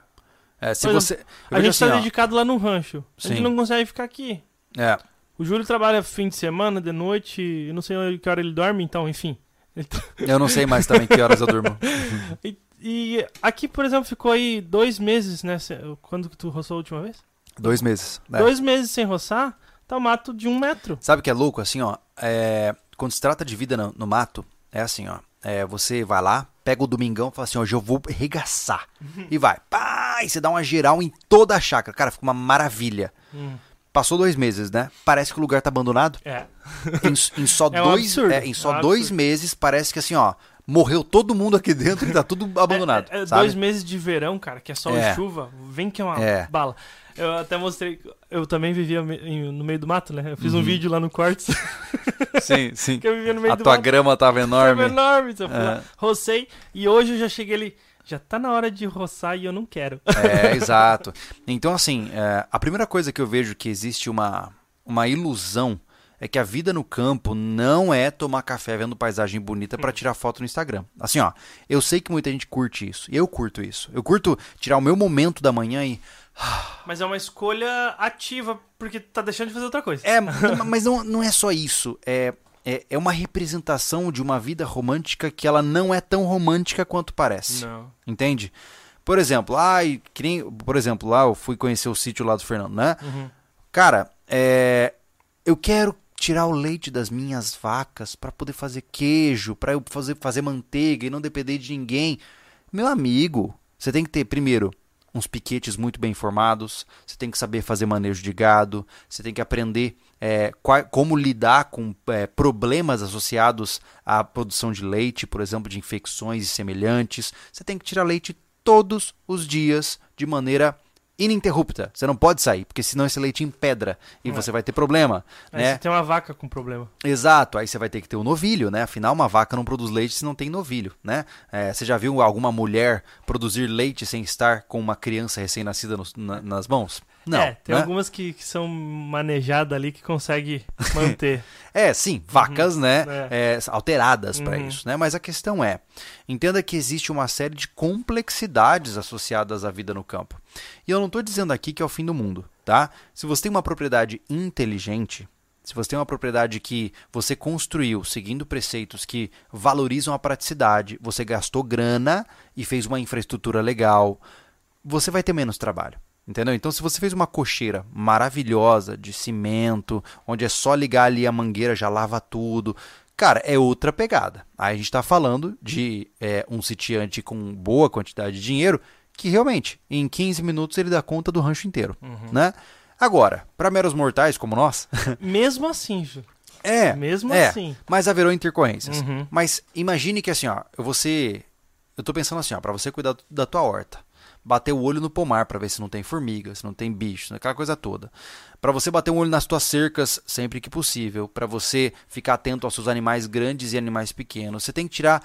é, se você, a gente está assim, dedicado lá no rancho. A gente não consegue ficar aqui. É. O Júlio trabalha fim de semana, de noite, eu não sei que hora ele dorme, então, enfim. (laughs) Eu não sei mais também que horas eu durmo. (laughs) e, e, aqui, por exemplo, ficou aí dois meses, né? Quando que tu roçou a última vez? Dois meses. É. Dois meses sem roçar, tá o mato de um metro. Sabe o que é louco? Assim, ó, é... quando se trata de vida no, no mato, é assim, ó. É, você vai lá, pega o domingão e fala assim, hoje eu vou regaçar. Uhum. E vai, pá, e você dá uma geral em toda a chácara. Cara, fica uma maravilha. Uhum. Passou dois meses, né? Parece que o lugar tá abandonado. É. (laughs) Em, em só, (laughs) é dois, um é, em só é um dois meses, parece que assim, ó, morreu todo mundo aqui dentro e tá tudo (laughs) abandonado. É, é dois meses de verão, cara, que é só é. chuva, vem que é uma bala. Eu até mostrei. Eu também vivia no meio do mato, né? Eu fiz uhum. um vídeo lá no Quartz. (laughs) Sim, sim. que eu vivia no meio a do tua mato. grama tava enorme. Tava enorme. Eu é. rocei. E hoje eu já cheguei ali. Já tá na hora de roçar e eu não quero. É, (laughs) exato. Então, assim, é, a primeira coisa que eu vejo que existe uma, uma ilusão é que a vida no campo não é tomar café vendo paisagem bonita para tirar foto no Instagram. Assim, ó, eu sei que muita gente curte isso. Eu curto isso. Eu curto tirar o meu momento da manhã e Mas é uma escolha ativa, porque tá deixando de fazer outra coisa. É, (laughs) mas não, não é só isso. É, é, é uma representação de uma vida romântica que ela não é tão romântica quanto parece. Não. Entende? Por exemplo, ai, nem, por exemplo, lá eu fui conhecer o sítio lá do Fernando, né? Uhum. Cara, é, eu quero tirar o leite das minhas vacas para poder fazer queijo, para eu fazer, fazer manteiga e não depender de ninguém. Meu amigo, você tem que ter, primeiro, uns piquetes muito bem formados, você tem que saber fazer manejo de gado, você tem que aprender é, qual- como lidar com é, problemas associados à produção de leite, por exemplo, de infecções e semelhantes. Você tem que tirar leite todos os dias de maneira ininterrupta. Você não pode sair, porque senão esse leite empedra e É. você vai ter problema. Aí né? você tem uma vaca com problema. Exato, aí você vai ter que ter o novilho, né? Afinal, uma vaca não produz leite se não tem novilho, né? É, você já viu alguma mulher produzir leite sem estar com uma criança recém-nascida na- nas mãos? Não. é, tem né? algumas que, que são manejadas ali que consegue (laughs) manter. É, sim, vacas, né? É. é, alteradas para Uhum. isso, né? Mas a questão é, entenda que existe uma série de complexidades associadas à vida no campo. E eu não estou dizendo aqui que é o fim do mundo, tá? Se você tem uma propriedade inteligente, se você tem uma propriedade que você construiu seguindo preceitos que valorizam a praticidade, você gastou grana e fez uma infraestrutura legal, você vai ter menos trabalho. Entendeu? Então, se você fez uma cocheira maravilhosa de cimento, onde é só ligar ali a mangueira, já lava tudo. Cara, é outra pegada. Aí a gente está falando de é, um sitiante com boa quantidade de dinheiro que realmente, em 15 minutos, ele dá conta do rancho inteiro. Né? Agora, para meros mortais como nós, (laughs) Mesmo assim, Ju. é. Mesmo é, assim. Mas haverão intercorrências. Uhum. Mas imagine que assim, ó, você. Eu tô pensando assim, ó, pra você cuidar da tua horta. Bater o olho no pomar pra ver se não tem formiga, se não tem bicho, aquela coisa toda. Pra você bater um olho nas tuas cercas sempre que possível. Pra você ficar atento aos seus animais grandes e animais pequenos. Você tem que tirar.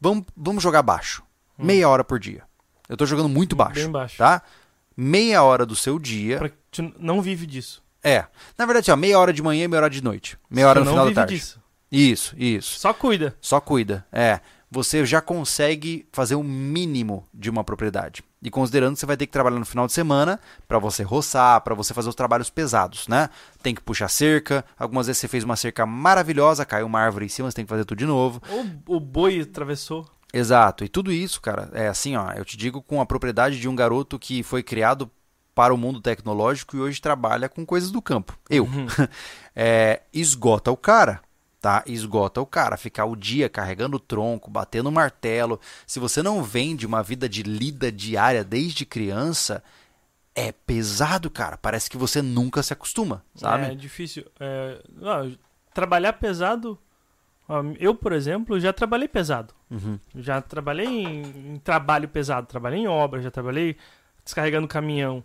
Vamos, vamos jogar baixo. Meia hora por dia. Eu tô jogando muito baixo. Hum. Bem baixo. Tá? Meia hora do seu dia. Pra não vive disso. É. Na verdade, ó, meia hora de manhã e meia hora de noite. Meia hora no final da tarde. disso. Isso, isso. Só cuida. Só cuida. É. Você já consegue fazer o mínimo de uma propriedade. E considerando que você vai ter que trabalhar no final de semana para você roçar, para você fazer os trabalhos pesados, né? Tem que puxar cerca. Algumas vezes você fez uma cerca maravilhosa, caiu uma árvore em cima, você tem que fazer tudo de novo. Ou o boi atravessou. Exato. E tudo isso, cara, é assim, ó. Eu te digo com a propriedade de um garoto que foi criado para o mundo tecnológico e hoje trabalha com coisas do campo. Eu. (laughs) É, esgota o cara. Tá? Esgota o cara, ficar o dia carregando o tronco, batendo o martelo. Se você não vem de uma vida de lida diária desde criança, é pesado, cara. Parece que você nunca se acostuma, sabe? É difícil. É, ah, trabalhar pesado. Eu, por exemplo, já trabalhei pesado. Uhum. Já trabalhei em, em trabalho pesado. Trabalhei em obra, já trabalhei descarregando caminhão.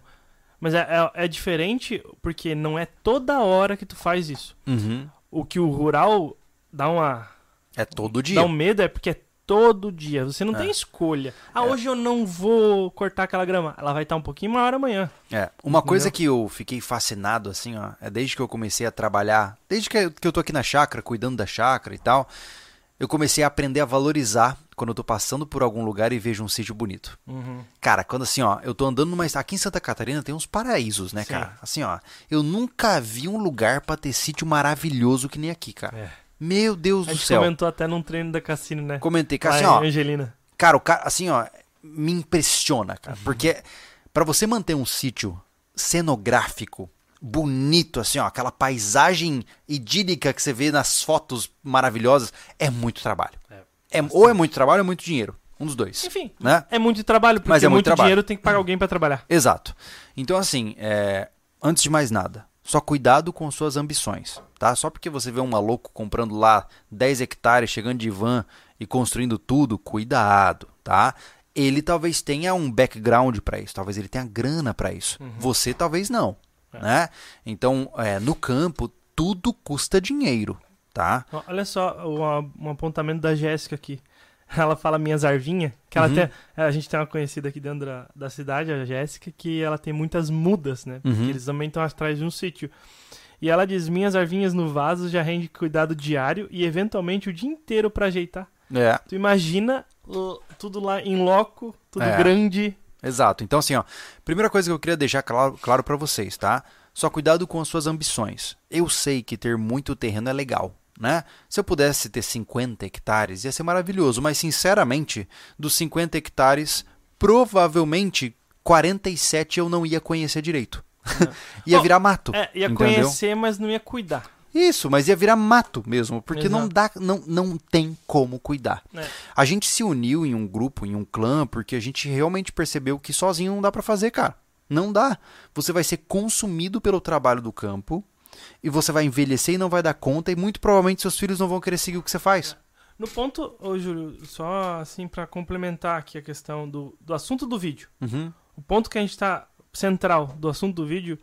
Mas é, é, é diferente porque não é toda hora que tu faz isso. Uhum. O que o rural dá uma É todo dia. dá um medo é porque é todo dia. Você não É. tem escolha. Ah, hoje eu não vou cortar aquela grama. Ela vai estar um pouquinho maior amanhã. É, uma coisa Entendeu? que eu fiquei fascinado, assim, ó, é desde que eu comecei a trabalhar, desde que eu, que eu tô aqui na chácara, cuidando da chácara e tal, eu comecei a aprender a valorizar quando eu tô passando por algum lugar e vejo um sítio bonito. Uhum. Cara, quando assim, ó, eu tô andando numa. Aqui em Santa Catarina tem uns paraísos, né, Sim. cara? Assim, ó, eu nunca vi um lugar pra ter sítio maravilhoso que nem aqui, cara. É. Meu Deus A do gente céu. comentou até num treino da Cassino, né? Comentei, cara, assim, ó, Angelina. Cara, o cara, assim, ó, me impressiona, cara. Uhum. Porque pra você manter um sítio cenográfico, bonito, assim, ó, aquela paisagem idílica que você vê nas fotos maravilhosas, é muito trabalho. É, ou é muito trabalho ou é muito dinheiro. Um dos dois. Enfim, Né? é muito trabalho, porque Mas é muito muito trabalho. dinheiro tem que pagar alguém pra trabalhar. (clears throat) Exato. Então, assim, é, antes de mais nada, só cuidado com suas ambições, tá? Só porque você vê um maluco comprando lá 10 hectares, chegando de van e construindo tudo, cuidado, tá? Ele talvez tenha um background para isso, talvez ele tenha grana para isso. Você talvez não, né? Então, é, no campo, tudo custa dinheiro, tá? Olha só um apontamento da Jéssica aqui. (laughs) Ela fala minhas arvinhas, que ela Uhum. tem, a gente tem uma conhecida aqui dentro da, da cidade, a Jéssica, que ela tem muitas mudas, né? Uhum. Que eles também estão atrás de um sítio. E ela diz: Minhas arvinhas no vaso já rende cuidado diário e eventualmente o dia inteiro pra ajeitar. É, Tu imagina tudo lá em loco, tudo É. grande. Exato. Então, assim, ó, primeira coisa que eu queria deixar claro, claro para vocês, tá? Só cuidado com as suas ambições. Eu sei que ter muito terreno é legal, né? Se eu pudesse ter 50 hectares, ia ser maravilhoso, mas sinceramente, dos 50 hectares, provavelmente 47 eu não ia conhecer direito. (laughs) ia Bom, virar mato. É, ia entendeu? conhecer, mas não ia cuidar. Isso, mas ia virar mato mesmo, porque não Exato. dá, não, não tem como cuidar. É. A gente se uniu em um grupo, em um clã, porque a gente realmente percebeu que sozinho não dá pra fazer, cara. Não dá. Você vai ser consumido pelo trabalho do campo e você vai envelhecer e não vai dar conta e muito provavelmente seus filhos não vão querer seguir o que você faz. No ponto, ô Júlio, só assim pra complementar aqui a questão do, do assunto do vídeo. Uhum. O ponto que a gente tá central do assunto do vídeo,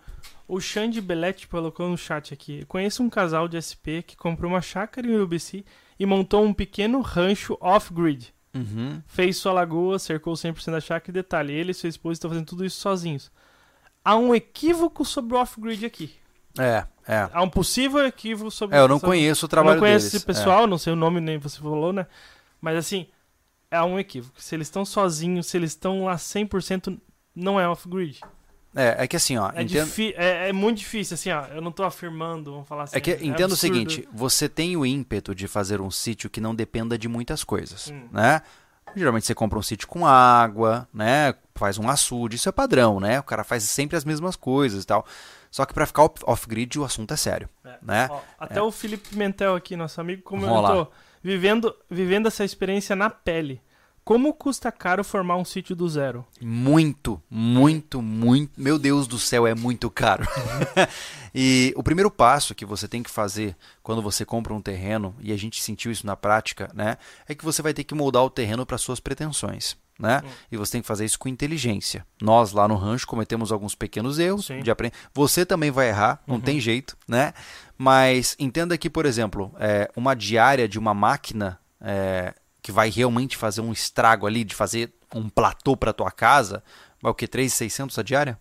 o Xande Belletti colocou no chat aqui. Eu conheço um casal de SP que comprou uma chácara em UBC e montou um pequeno rancho off-grid. Uhum. Fez sua lagoa, cercou 100% da chácara e detalhe, ele e sua esposa estão fazendo tudo isso sozinhos. Há um equívoco sobre o off-grid aqui. É, é. Há um possível equívoco sobre É, eu não sobre- conheço o Eu trabalho não conheço deles. esse pessoal, não sei o nome, nem você falou, né? Mas assim, é um equívoco. Se eles estão sozinhos, se eles estão lá 100%, não é off-grid. É. é, é que assim, ó, É, difi- é, é muito difícil, assim, ó. Eu não tô afirmando, vamos falar assim. É que entenda o seguinte, você tem o ímpeto de fazer um sítio que não dependa de muitas coisas, Hum. né? Geralmente você compra um sítio com água, né? Faz um açude, isso é padrão, né? O cara faz sempre as mesmas coisas e tal. Só que pra ficar off- off-grid o assunto é sério, É. né? Ó, até o Felipe Pimentel aqui, nosso amigo, comentou. Vivendo, vivendo essa experiência na pele. Como custa caro formar um sítio do zero? Muito, muito, muito. Meu Deus do céu, é muito caro. (laughs) e o primeiro passo que você tem que fazer quando você compra um terreno, e a gente sentiu isso na prática, né? É que você vai ter que moldar o terreno para suas pretensões. Né? E você tem que fazer isso com inteligência. Nós lá no rancho cometemos alguns pequenos erros Sim. de aprender. Você também vai errar, não tem jeito, né? Mas entenda que, por exemplo, é, uma diária de uma máquina é, que vai realmente fazer um estrago ali, de fazer um platô para tua casa, vai o que? 3,600 a diária?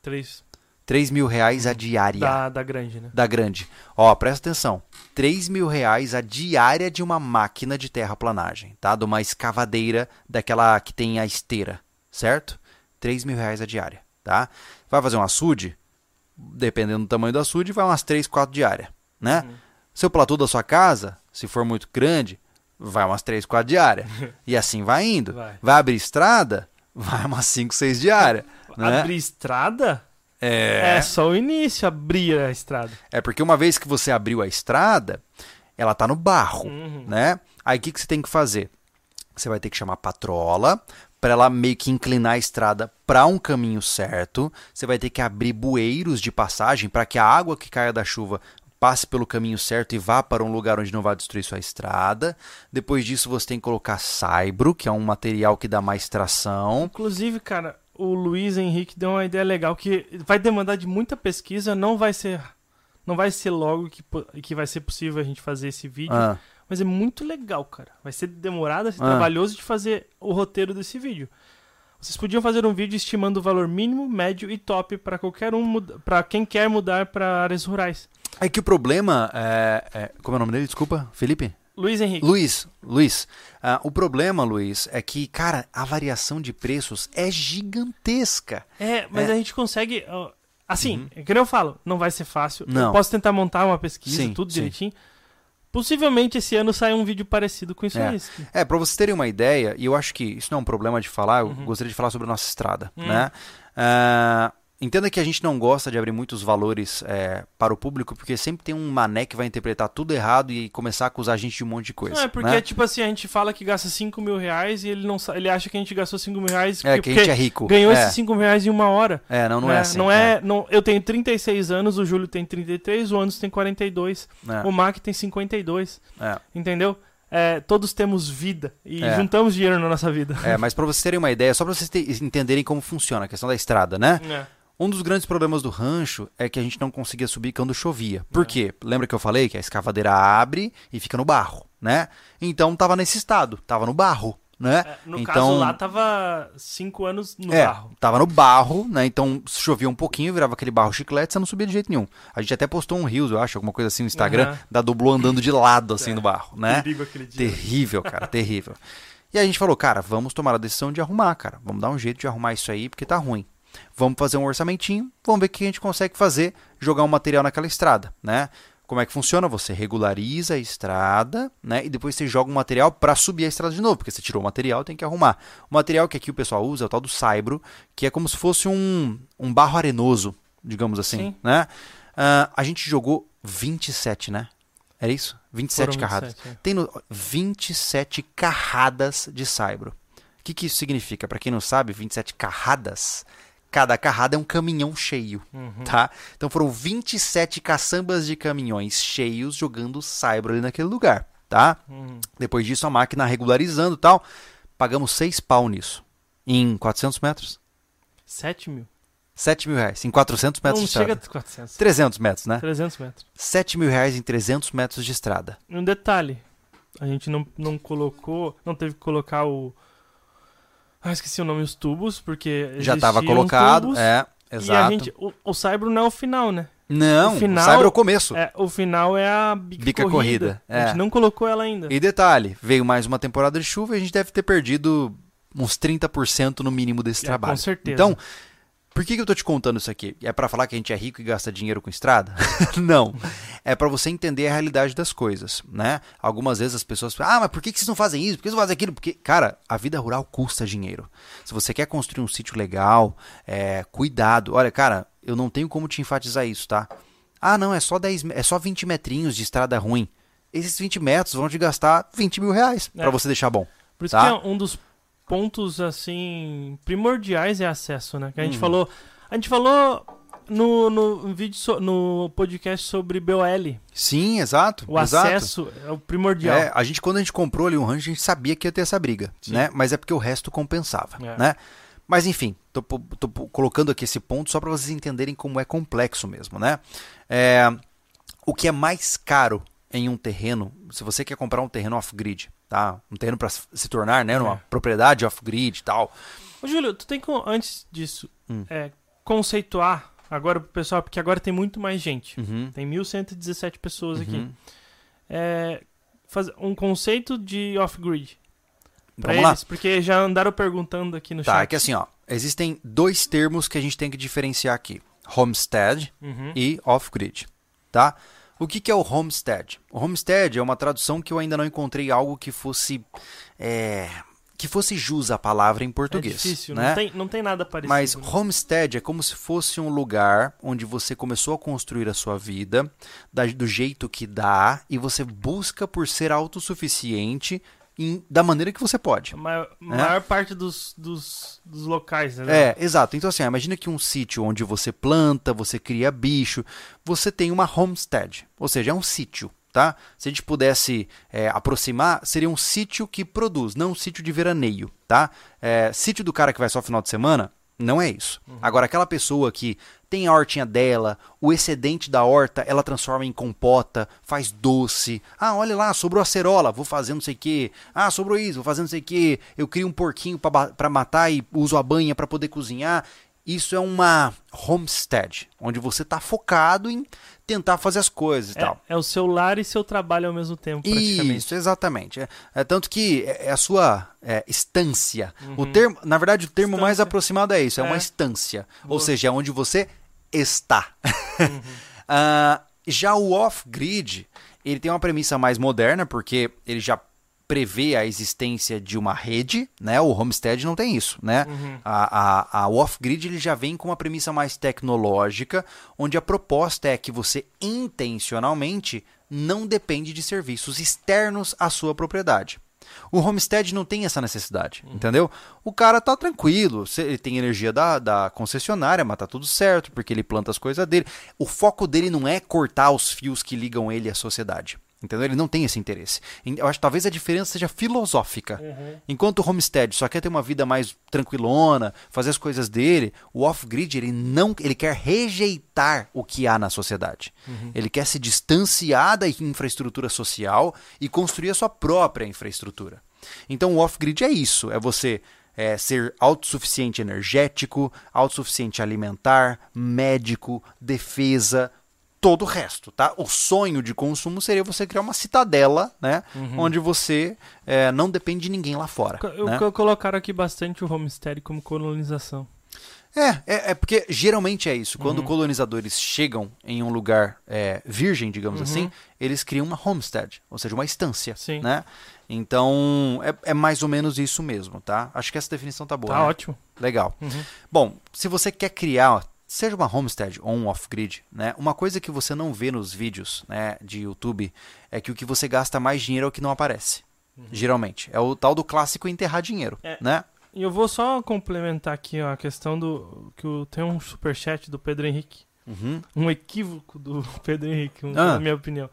Três 3 mil reais a diária da, da grande, né? da grande. Ó, presta atenção. 3 mil reais a diária de uma máquina de terraplanagem, tá? De uma escavadeira daquela que tem a esteira, certo? 3 mil reais a diária, tá? Vai fazer um açude? Dependendo do tamanho do açude, vai umas 3, 4 diárias, né? Uhum. Seu platô da sua casa, se for muito grande, vai umas 3, 4 diárias. e assim vai indo. Vai. abrir estrada? Vai umas 5, 6 diárias. Né? Abrir estrada? É... É só o início, abrir a estrada. É porque uma vez que você abriu a estrada, ela tá no barro, Uhum. né? Aí o que, que você tem que fazer? Você vai ter que chamar a patrola para ela meio que inclinar a estrada para um caminho certo. Você vai ter que abrir bueiros de passagem para que a água que caia da chuva passe pelo caminho certo e vá para um lugar onde não vai destruir sua estrada. Depois disso, você tem que colocar saibro, que é um material que dá mais tração. Inclusive, cara, o Luiz Henrique deu uma ideia legal que vai demandar de muita pesquisa, não vai ser não vai ser logo que, que vai ser possível a gente fazer esse vídeo, Ah, mas é muito legal, cara. Vai ser demorado, vai ser Ah. trabalhoso de fazer o roteiro desse vídeo. Vocês podiam fazer um vídeo estimando o valor mínimo, médio e top para qualquer um, para quem quer mudar para áreas rurais. É que o problema é, é- Como é o nome dele? Desculpa, Felipe? Luiz Henrique. Luiz, Luiz, ah, o problema, Luiz, é que, cara, a variação de preços é gigantesca. É, mas É. a gente consegue. Assim, é que eu falo, não vai ser fácil. Não. Eu posso tentar montar uma pesquisa, Sim, tudo sim. direitinho. Possivelmente esse ano sai um vídeo parecido com isso É. aí. É, pra vocês terem uma ideia, e eu acho que isso não é um problema de falar, eu Uhum. gostaria de falar sobre a nossa estrada, Hum. né? Ah, entenda que a gente não gosta de abrir muitos valores é, para o público, porque sempre tem um mané que vai interpretar tudo errado e começar a acusar a gente de um monte de coisa. Não, é porque, né? tipo assim, a gente fala que gasta 5 mil reais e ele não ele acha que a gente gastou 5 mil reais É, que a gente porque é rico. ganhou é, esses 5 mil reais em uma hora. é, não, não né? é assim. Não é, não, eu tenho 36 anos, o Júlio tem 33, o Anderson tem 42, é, o Mac tem 52, é. entendeu? É, todos temos vida e É. juntamos dinheiro na nossa vida. É, mas para vocês terem uma ideia, só para vocês te- entenderem como funciona a questão da estrada, né? É. Um dos grandes problemas do rancho é que a gente não conseguia subir quando chovia. Por É. quê? Lembra que eu falei que a escavadeira abre e fica no barro, né? Então tava nesse estado, tava no barro, né? É, no então, caso lá tava cinco anos no é, barro. tava no barro, né? Então se chovia um pouquinho, virava aquele barro chiclete, você não subia de jeito nenhum. A gente até postou um Reels, eu acho, alguma coisa assim no Instagram, Aham. da Dublo andando de lado, assim, É, no barro, né? Terrível, cara, terrível. E a gente falou, cara, vamos tomar a decisão de arrumar, cara. Vamos dar um jeito de arrumar isso aí, porque tá ruim. Vamos fazer um orçamentinho, vamos ver o que a gente consegue fazer, jogar um material naquela estrada, né? Como é que funciona? Você regulariza a estrada, né? E depois você joga um material para subir a estrada de novo, porque você tirou o material, tem que arrumar. O material que aqui o pessoal usa é o tal do saibro, que é como se fosse um, um barro arenoso, digamos assim, Sim. né? Ah, a gente jogou 27, né? Era isso? 27 Foram carradas. 27, é. Tem no, 27 carradas de saibro. O que, que isso significa? Para quem não sabe, 27 carradas, cada carrada é um caminhão cheio, Uhum. tá? Então foram 27 caçambas de caminhões cheios jogando saibro ali naquele lugar, tá? Uhum. Depois disso a máquina regularizando e tal, pagamos 6 pau nisso. Em 400 metros? 7 mil. 7 mil reais. Em 400 metros Não de chega estrada. a 400. 300 metros, né? 300 metros. 7 mil reais em 300 metros de estrada. Um detalhe. A gente não, não colocou... Não teve que colocar o... Ah, esqueci o nome, os tubos, porque Já estava colocado, tubos, é, E a exato. gente... O, o Saibro não é o final, né? Não, o final- o saibro é o começo. É, o final é a bica, Bica corrida. corrida, A é. gente não colocou ela ainda. E detalhe, veio mais uma temporada de chuva e a gente deve ter perdido uns 30% no mínimo desse É, trabalho. com certeza. Então, por que, que eu tô te contando isso aqui? É pra falar que a gente é rico e gasta dinheiro com estrada? (laughs) não. É pra você entender a realidade das coisas, né? Algumas vezes as pessoas falam, ah, mas por que, que vocês não fazem isso? Por que vocês não fazem aquilo? Porque, cara, a vida rural custa dinheiro. Se você quer construir um sítio legal, é, cuidado. Olha, cara, eu não tenho como te enfatizar isso, tá? Ah, não, é só 10, me- é só 20 metrinhos de estrada ruim. Esses 20 metros vão te gastar 20 mil reais É. pra você deixar bom. Por isso Tá. que é um dos pontos, assim, primordiais é acesso, né? Que a gente Uhum. falou... A gente falou no, no vídeo, so- no podcast sobre BOL. Sim, exato. O exato. acesso é o primordial. É, a gente, quando a gente comprou ali um rancho, a gente sabia que ia ter essa briga, Sim. né? Mas é porque o resto compensava, É. né? Mas enfim, tô, tô colocando aqui esse ponto só para vocês entenderem como é complexo mesmo, né? É, o que é mais caro em um terreno, se você quer comprar um terreno off-grid, tá? Um terreno para se tornar, né, numa É. propriedade off-grid e tal. Ô, Júlio, tu tem como, antes disso, Hum. é, conceituar agora pro pessoal, porque agora tem muito mais gente. Uhum, Tem 1.117 pessoas aqui. uhum. É, faz um conceito de off-grid pra Vamos lá. eles, porque já andaram perguntando aqui no Tá, é chat. que assim, ó, existem dois termos que a gente tem que diferenciar aqui: homestead Uhum. e off-grid, tá? O que, que é o homestead? O homestead é uma tradução que eu ainda não encontrei algo que fosse é, que fosse jus a palavra em É português, difícil, né? não, tem, não tem nada parecido. Mas né? homestead é como se fosse um lugar onde você começou a construir a sua vida da- do jeito que dá e você busca por ser autossuficiente em- da maneira que você pode. A maior, maior parte dos, dos, dos locais, né? É, exato. Então, assim, imagina que um sítio onde você planta, você cria bicho, você tem uma homestead, ou seja, é um sítio, tá? Se a gente pudesse é, aproximar, seria um sítio que produz, não um sítio de veraneio, tá? É, sítio do cara que vai só final de semana, não é isso. Agora, aquela pessoa que tem a hortinha dela, o excedente da horta ela transforma em compota, faz doce. Ah, olha lá, sobrou acerola, vou fazer não sei o que. Ah, sobrou isso, vou fazer não sei o que. Eu crio um porquinho para matar e uso a banha para poder cozinhar. Isso é uma homestead, onde você está focado em tentar fazer as coisas e tal. É, é o seu lar e seu trabalho ao mesmo tempo, praticamente. Isso, exatamente. É, é tanto que é é a sua é, estância. O Uhum. termo, na verdade, o termo mais Estância. aproximado é isso, é, uma É. estância. Ou Boa. seja, é onde você está. Uhum. (laughs) Ah, já o off-grid, ele tem uma premissa mais moderna, porque ele já prevê a existência de uma rede, né? O homestead não tem isso, né? Uhum. A, a, a off-grid ele já vem com uma premissa mais tecnológica, onde a proposta é que você intencionalmente não depende de serviços externos à sua propriedade. O homestead não tem essa necessidade, entendeu? O cara tá tranquilo, ele tem energia da, da concessionária, mas tá tudo certo, porque ele planta as coisas dele. O foco dele não é cortar os fios que ligam ele à sociedade. Entendeu? Ele não tem esse interesse. Eu acho que talvez a diferença seja filosófica. Uhum. Enquanto o homestead só quer ter uma vida mais tranquilona, fazer as coisas dele, o off-grid ele não, ele quer rejeitar o que há na sociedade. Ele quer se distanciar da infraestrutura social e construir a sua própria infraestrutura. Então o off-grid é isso, é você é, ser autossuficiente energético, autossuficiente alimentar, médico, defesa, todo o resto, tá? O sonho de consumo seria você criar uma citadela, né? Uhum. Onde você é, não depende de ninguém lá fora. Eu, né? colocaram aqui bastante o homestead como colonização. É, é, é porque geralmente é isso. Quando colonizadores chegam em um lugar é, virgem, digamos Uhum. assim, eles criam uma homestead, ou seja, uma estância, Sim. né? Então, é, é mais ou menos isso mesmo, tá? Acho que essa definição tá boa, tá né? ótimo. Legal. Uhum. Bom, se você quer criar, seja uma homestead ou um off-grid, né? Uma coisa que você não vê nos vídeos, né, de YouTube é que o que você gasta mais dinheiro é o que não aparece. Geralmente. É o tal do clássico enterrar dinheiro, É. né? E eu vou só complementar aqui ó, a questão do. que o- tem um superchat do Pedro Henrique. Uhum. Um equívoco do (laughs) Pedro Henrique, um- Ah. na minha opinião.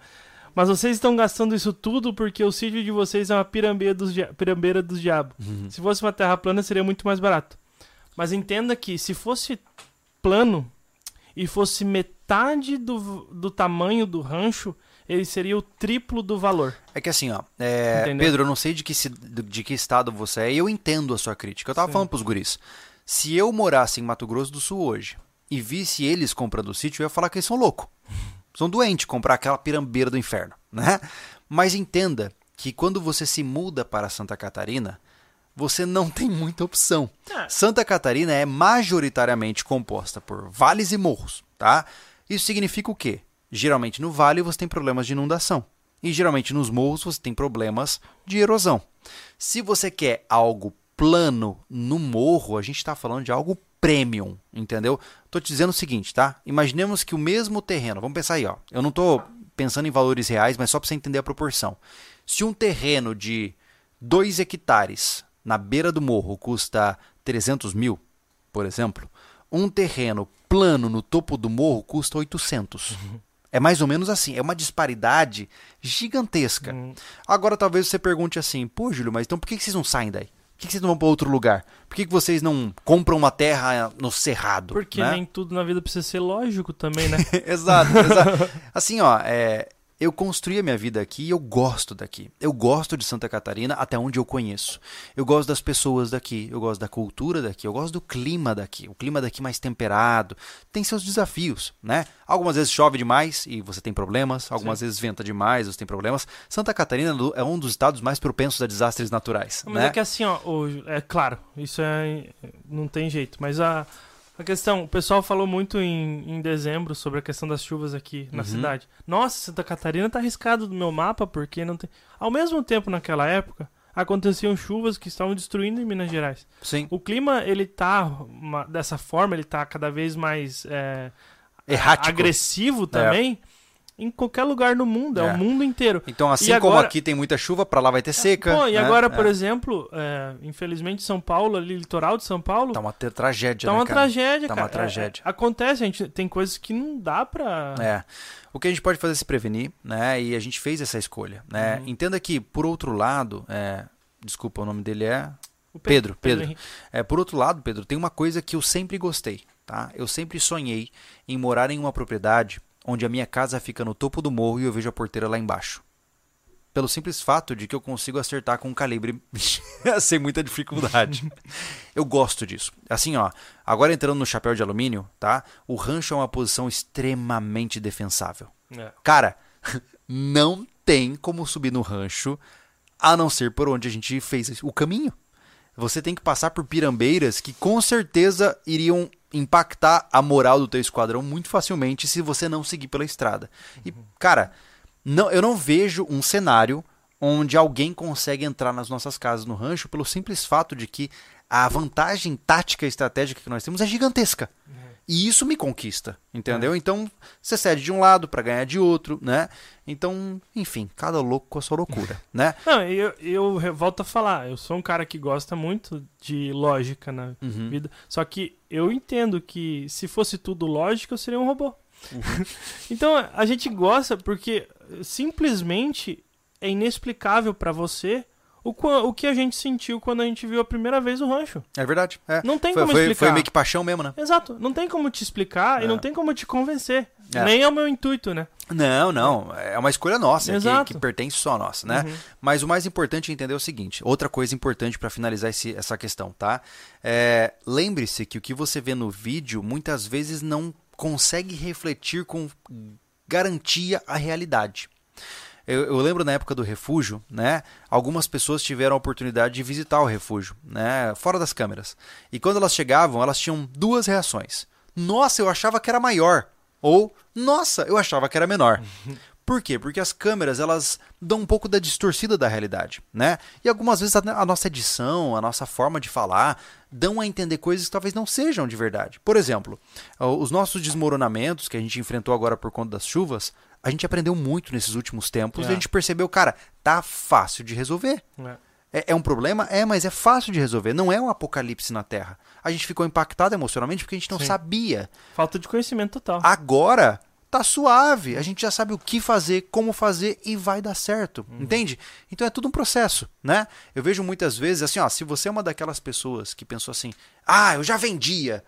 Mas vocês estão gastando isso tudo porque o sítio de vocês é uma pirambeira dos, dia- pirambeira dos diabos. Uhum. Se fosse uma terra plana, seria muito mais barato. Mas entenda que se fosse plano e fosse metade do, do tamanho do rancho, ele seria o triplo do valor. É que assim, ó, é? Pedro, eu não sei de que, de que estado você é, e eu entendo a sua crítica. Eu tava Sim. falando pros guris. Se eu morasse em Mato Grosso do Sul hoje e visse eles comprando o sítio, eu ia falar que eles são loucos. (laughs) São doentes comprar aquela pirambeira do inferno, né? Mas entenda que quando você se muda para Santa Catarina, você não tem muita opção. É. Santa Catarina é majoritariamente composta por vales e morros, tá? Isso significa o quê? Geralmente no vale você tem problemas de inundação. E geralmente nos morros você tem problemas de erosão. Se você quer algo plano no morro, a gente está falando de algo premium, entendeu? Tô te dizendo o seguinte, tá? Imaginemos que o mesmo terreno, vamos pensar aí, ó. Eu não tô pensando em valores reais, mas só para você entender a proporção. Se um terreno de 2 hectares na beira do morro custa 300 mil, por exemplo, um terreno plano no topo do morro custa 800. É mais ou menos assim, é uma disparidade gigantesca. Hum. Agora talvez você pergunte assim, pô, Júlio, mas então por que vocês não saem daí? Por que vocês não vão para outro lugar? Por que que vocês não compram uma terra no cerrado? Porque né? nem tudo na vida precisa ser lógico também, né? (laughs) exato, exato. (laughs) Assim, ó, é, eu construí a minha vida aqui e eu gosto daqui. Eu gosto de Santa Catarina até onde eu conheço. Eu gosto das pessoas daqui, eu gosto da cultura daqui, eu gosto do clima daqui. O clima daqui mais temperado. Tem seus desafios, né? Algumas vezes chove demais e você tem problemas, algumas vezes venta demais, você tem problemas. Santa Catarina é um dos estados mais propensos a desastres naturais, Mas né? é que assim, ó, é claro, isso é. Não tem jeito. Mas a, a questão, o pessoal falou muito em, em dezembro sobre a questão das chuvas aqui na Uhum. cidade. Nossa, Santa Catarina tá arriscado do meu mapa porque não tem. Ao mesmo tempo, naquela época, aconteciam chuvas que estavam destruindo em Minas Gerais. Sim. O clima, ele tá uma- dessa forma, ele tá cada vez mais é, Errático. agressivo também em qualquer lugar no mundo, é, É. o mundo inteiro. Então, assim E como agora- aqui tem muita chuva, pra lá vai ter seca. Pô, e né? agora, É. por exemplo, é, infelizmente São Paulo, ali, litoral de São Paulo, Tá uma tragédia, Tá né, uma cara? tragédia, Tá cara. uma tragédia. É, é, acontece, a gente tem coisas que não dá pra. É. O que a gente pode fazer é se prevenir, né? E a gente fez essa escolha, né? Uhum. Entenda que, por outro lado, é, desculpa, o nome dele é Pedro, Pedro. Henrique. É, por outro lado, Pedro, tem uma coisa que eu sempre gostei, tá? Eu sempre sonhei em morar em uma propriedade onde a minha casa fica no topo do morro e eu vejo a porteira lá embaixo. Pelo simples fato de que eu consigo acertar com um calibre (laughs) sem muita dificuldade. (laughs) eu gosto disso. Assim, ó, agora entrando no chapéu de alumínio, tá? O rancho é uma posição extremamente defensável. É. Cara, (laughs) não tem como subir no rancho a não ser por onde a gente fez o caminho. Você tem que passar por pirambeiras que com certeza iriam impactar a moral do teu esquadrão muito facilmente se você não seguir pela estrada. E, cara, não, eu não vejo um cenário onde alguém consegue entrar nas nossas casas no rancho pelo simples fato de que a vantagem tática e estratégica que nós temos é gigantesca. E isso me conquista, entendeu? Então, você cede de um lado para ganhar de outro, né? Então, enfim, cada louco com a sua loucura, (laughs) né? Não, eu, eu volto a falar, eu sou um cara que gosta muito de lógica na Uhum. vida. Só que eu entendo que se fosse tudo lógica, eu seria um robô. Uhum. (laughs) então a gente gosta porque simplesmente é inexplicável pra você o, o que a gente sentiu quando a gente viu a primeira vez o rancho. É verdade. É. Não tem foi, como foi, explicar. foi meio que paixão mesmo, né? Exato, não tem como te explicar e É. não tem como te convencer. É. Nem é o meu intuito, né? Não, não. É uma escolha nossa, que, que pertence só a nossa, né? Uhum. Mas o mais importante é entender o seguinte: outra coisa importante para finalizar esse- essa questão, tá? É, Lembre-se que o que você vê no vídeo muitas vezes não consegue refletir com garantia a realidade. Eu, eu lembro na época do refúgio, né? Algumas pessoas tiveram a oportunidade de visitar o refúgio, né? Fora das câmeras. E quando elas chegavam, elas tinham duas reações. Nossa, eu achava que era maior. Ou, nossa, eu achava que era menor. (laughs) Por quê? Porque as câmeras, elas dão um pouco da distorcida da realidade, né? E algumas vezes a, nossa edição, a nossa forma de falar, dão a entender coisas que talvez não sejam de verdade. Por exemplo, os nossos desmoronamentos que a gente enfrentou agora por conta das chuvas, a gente aprendeu muito nesses últimos tempos É. e a gente percebeu, cara, tá fácil de resolver. É. É, é um problema? É, mas é fácil de resolver. Não é um apocalipse na Terra. A gente ficou impactado emocionalmente porque a gente não Sim. sabia. Falta de conhecimento total. Agora tá suave. A gente já sabe o que fazer, como fazer e vai dar certo. Entende? Então é tudo um processo, né? Eu vejo muitas vezes assim, ó, se você é uma daquelas pessoas que pensou assim: "Ah, eu já vendia".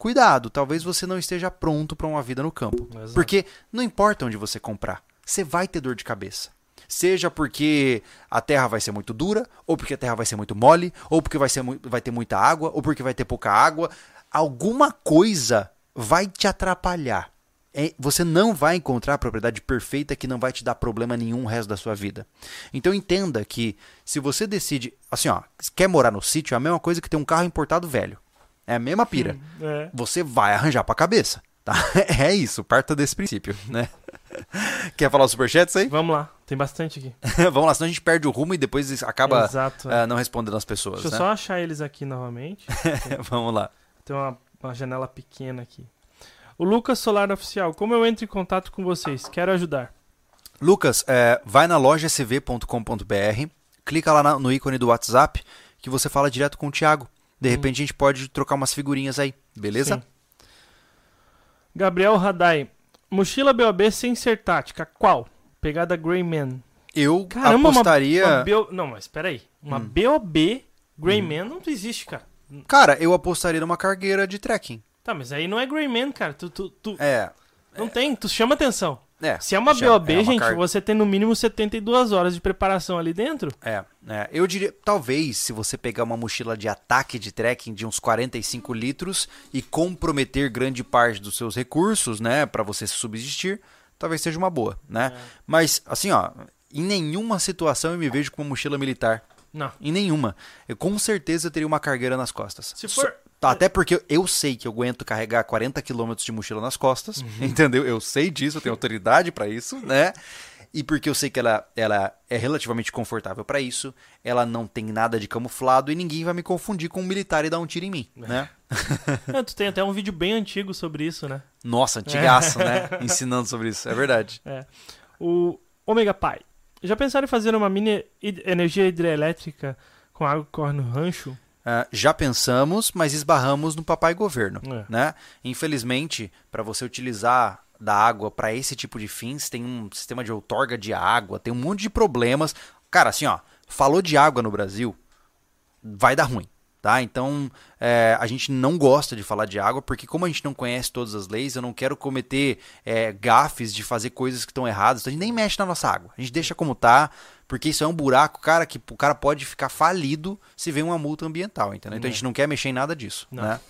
Cuidado, talvez você não esteja pronto para uma vida no campo. Exato. Porque não importa onde você comprar, você vai ter dor de cabeça. Seja porque a terra vai ser muito dura, ou porque a terra vai ser muito mole, ou porque vai, ser vai ter muita água, ou porque vai ter pouca água. Alguma coisa vai te atrapalhar. É, você não vai encontrar a propriedade perfeita que não vai te dar problema nenhum o resto da sua vida. Então entenda que se você decide, assim, ó, quer morar no sítio, é a mesma coisa que ter um carro importado velho. É a mesma pira É. você vai arranjar pra cabeça. Tá? (laughs) É isso, parta desse princípio, né? (laughs) Quer falar os superchats aí? Vamos lá, tem bastante aqui. (laughs) Vamos lá, senão a gente perde o rumo e depois acaba Exato. é. ah, não respondendo as pessoas, Deixa eu né? só achar eles aqui novamente. Vamos lá. Tem uma, uma janela pequena aqui. O Lucas Solar Oficial, como eu entro em contato com vocês? Quero ajudar. Lucas, é, vai na loja sv.com.br, clica lá no ícone do WhatsApp que você fala direto com o Thiago. De repente a gente pode trocar umas figurinhas aí, beleza? Sim. Gabriel Radai, mochila BOB sem ser tática, qual? Pegada Greyman. Eu Caramba, apostaria. uma, uma BO... Não, mas peraí. Uma Hum. BOB Greyman não existe, cara. Cara, eu apostaria numa cargueira de trekking. Tá, mas aí não é Greyman, cara. Tu, tu, tu- É. Não tem, tu chama atenção. É, Se é uma chama- BOB, é uma gente, car- você tem no mínimo 72 horas de preparação ali dentro. É, é, eu diria, talvez, se você pegar uma mochila de ataque de trekking de uns 45 litros e comprometer grande parte dos seus recursos, né, para você se subsistir, talvez seja uma boa, né? É. Mas, assim, ó, em nenhuma situação eu me vejo com uma mochila militar. Não. Em nenhuma. Eu com certeza teria uma cargueira nas costas. Se for- Tá, até porque eu sei que eu aguento carregar 40 km de mochila nas costas, Uhum. (laughs) entendeu? Eu sei disso, eu tenho autoridade pra isso, né? E porque eu sei que ela, ela é relativamente confortável pra isso, ela não tem nada de camuflado e ninguém vai me confundir com um militar e dar um tiro em mim, né? (laughs) É, tu tem até um vídeo bem antigo sobre isso, né? Nossa, antigaço, né? (laughs) Ensinando sobre isso, é verdade. É. O Omega Pai. Já pensaram em fazer uma mini energia hidrelétrica com água que corre no rancho? Ah, já pensamos, mas esbarramos no papai governo, É. né? Infelizmente, para você utilizar da água para esse tipo de fins, tem um sistema de outorga de água, tem um monte de problemas. Cara, assim, ó, falou de água no Brasil, vai dar ruim, tá? Então, é, a gente não gosta de falar de água, porque como a gente não conhece todas as leis, eu não quero cometer é, gafes de fazer coisas que estão erradas, então a gente nem mexe na nossa água. A gente deixa como tá, porque isso é um buraco, cara, que o cara pode ficar falido se vem uma multa ambiental, entendeu? Então a gente não quer mexer em nada disso, Não. né?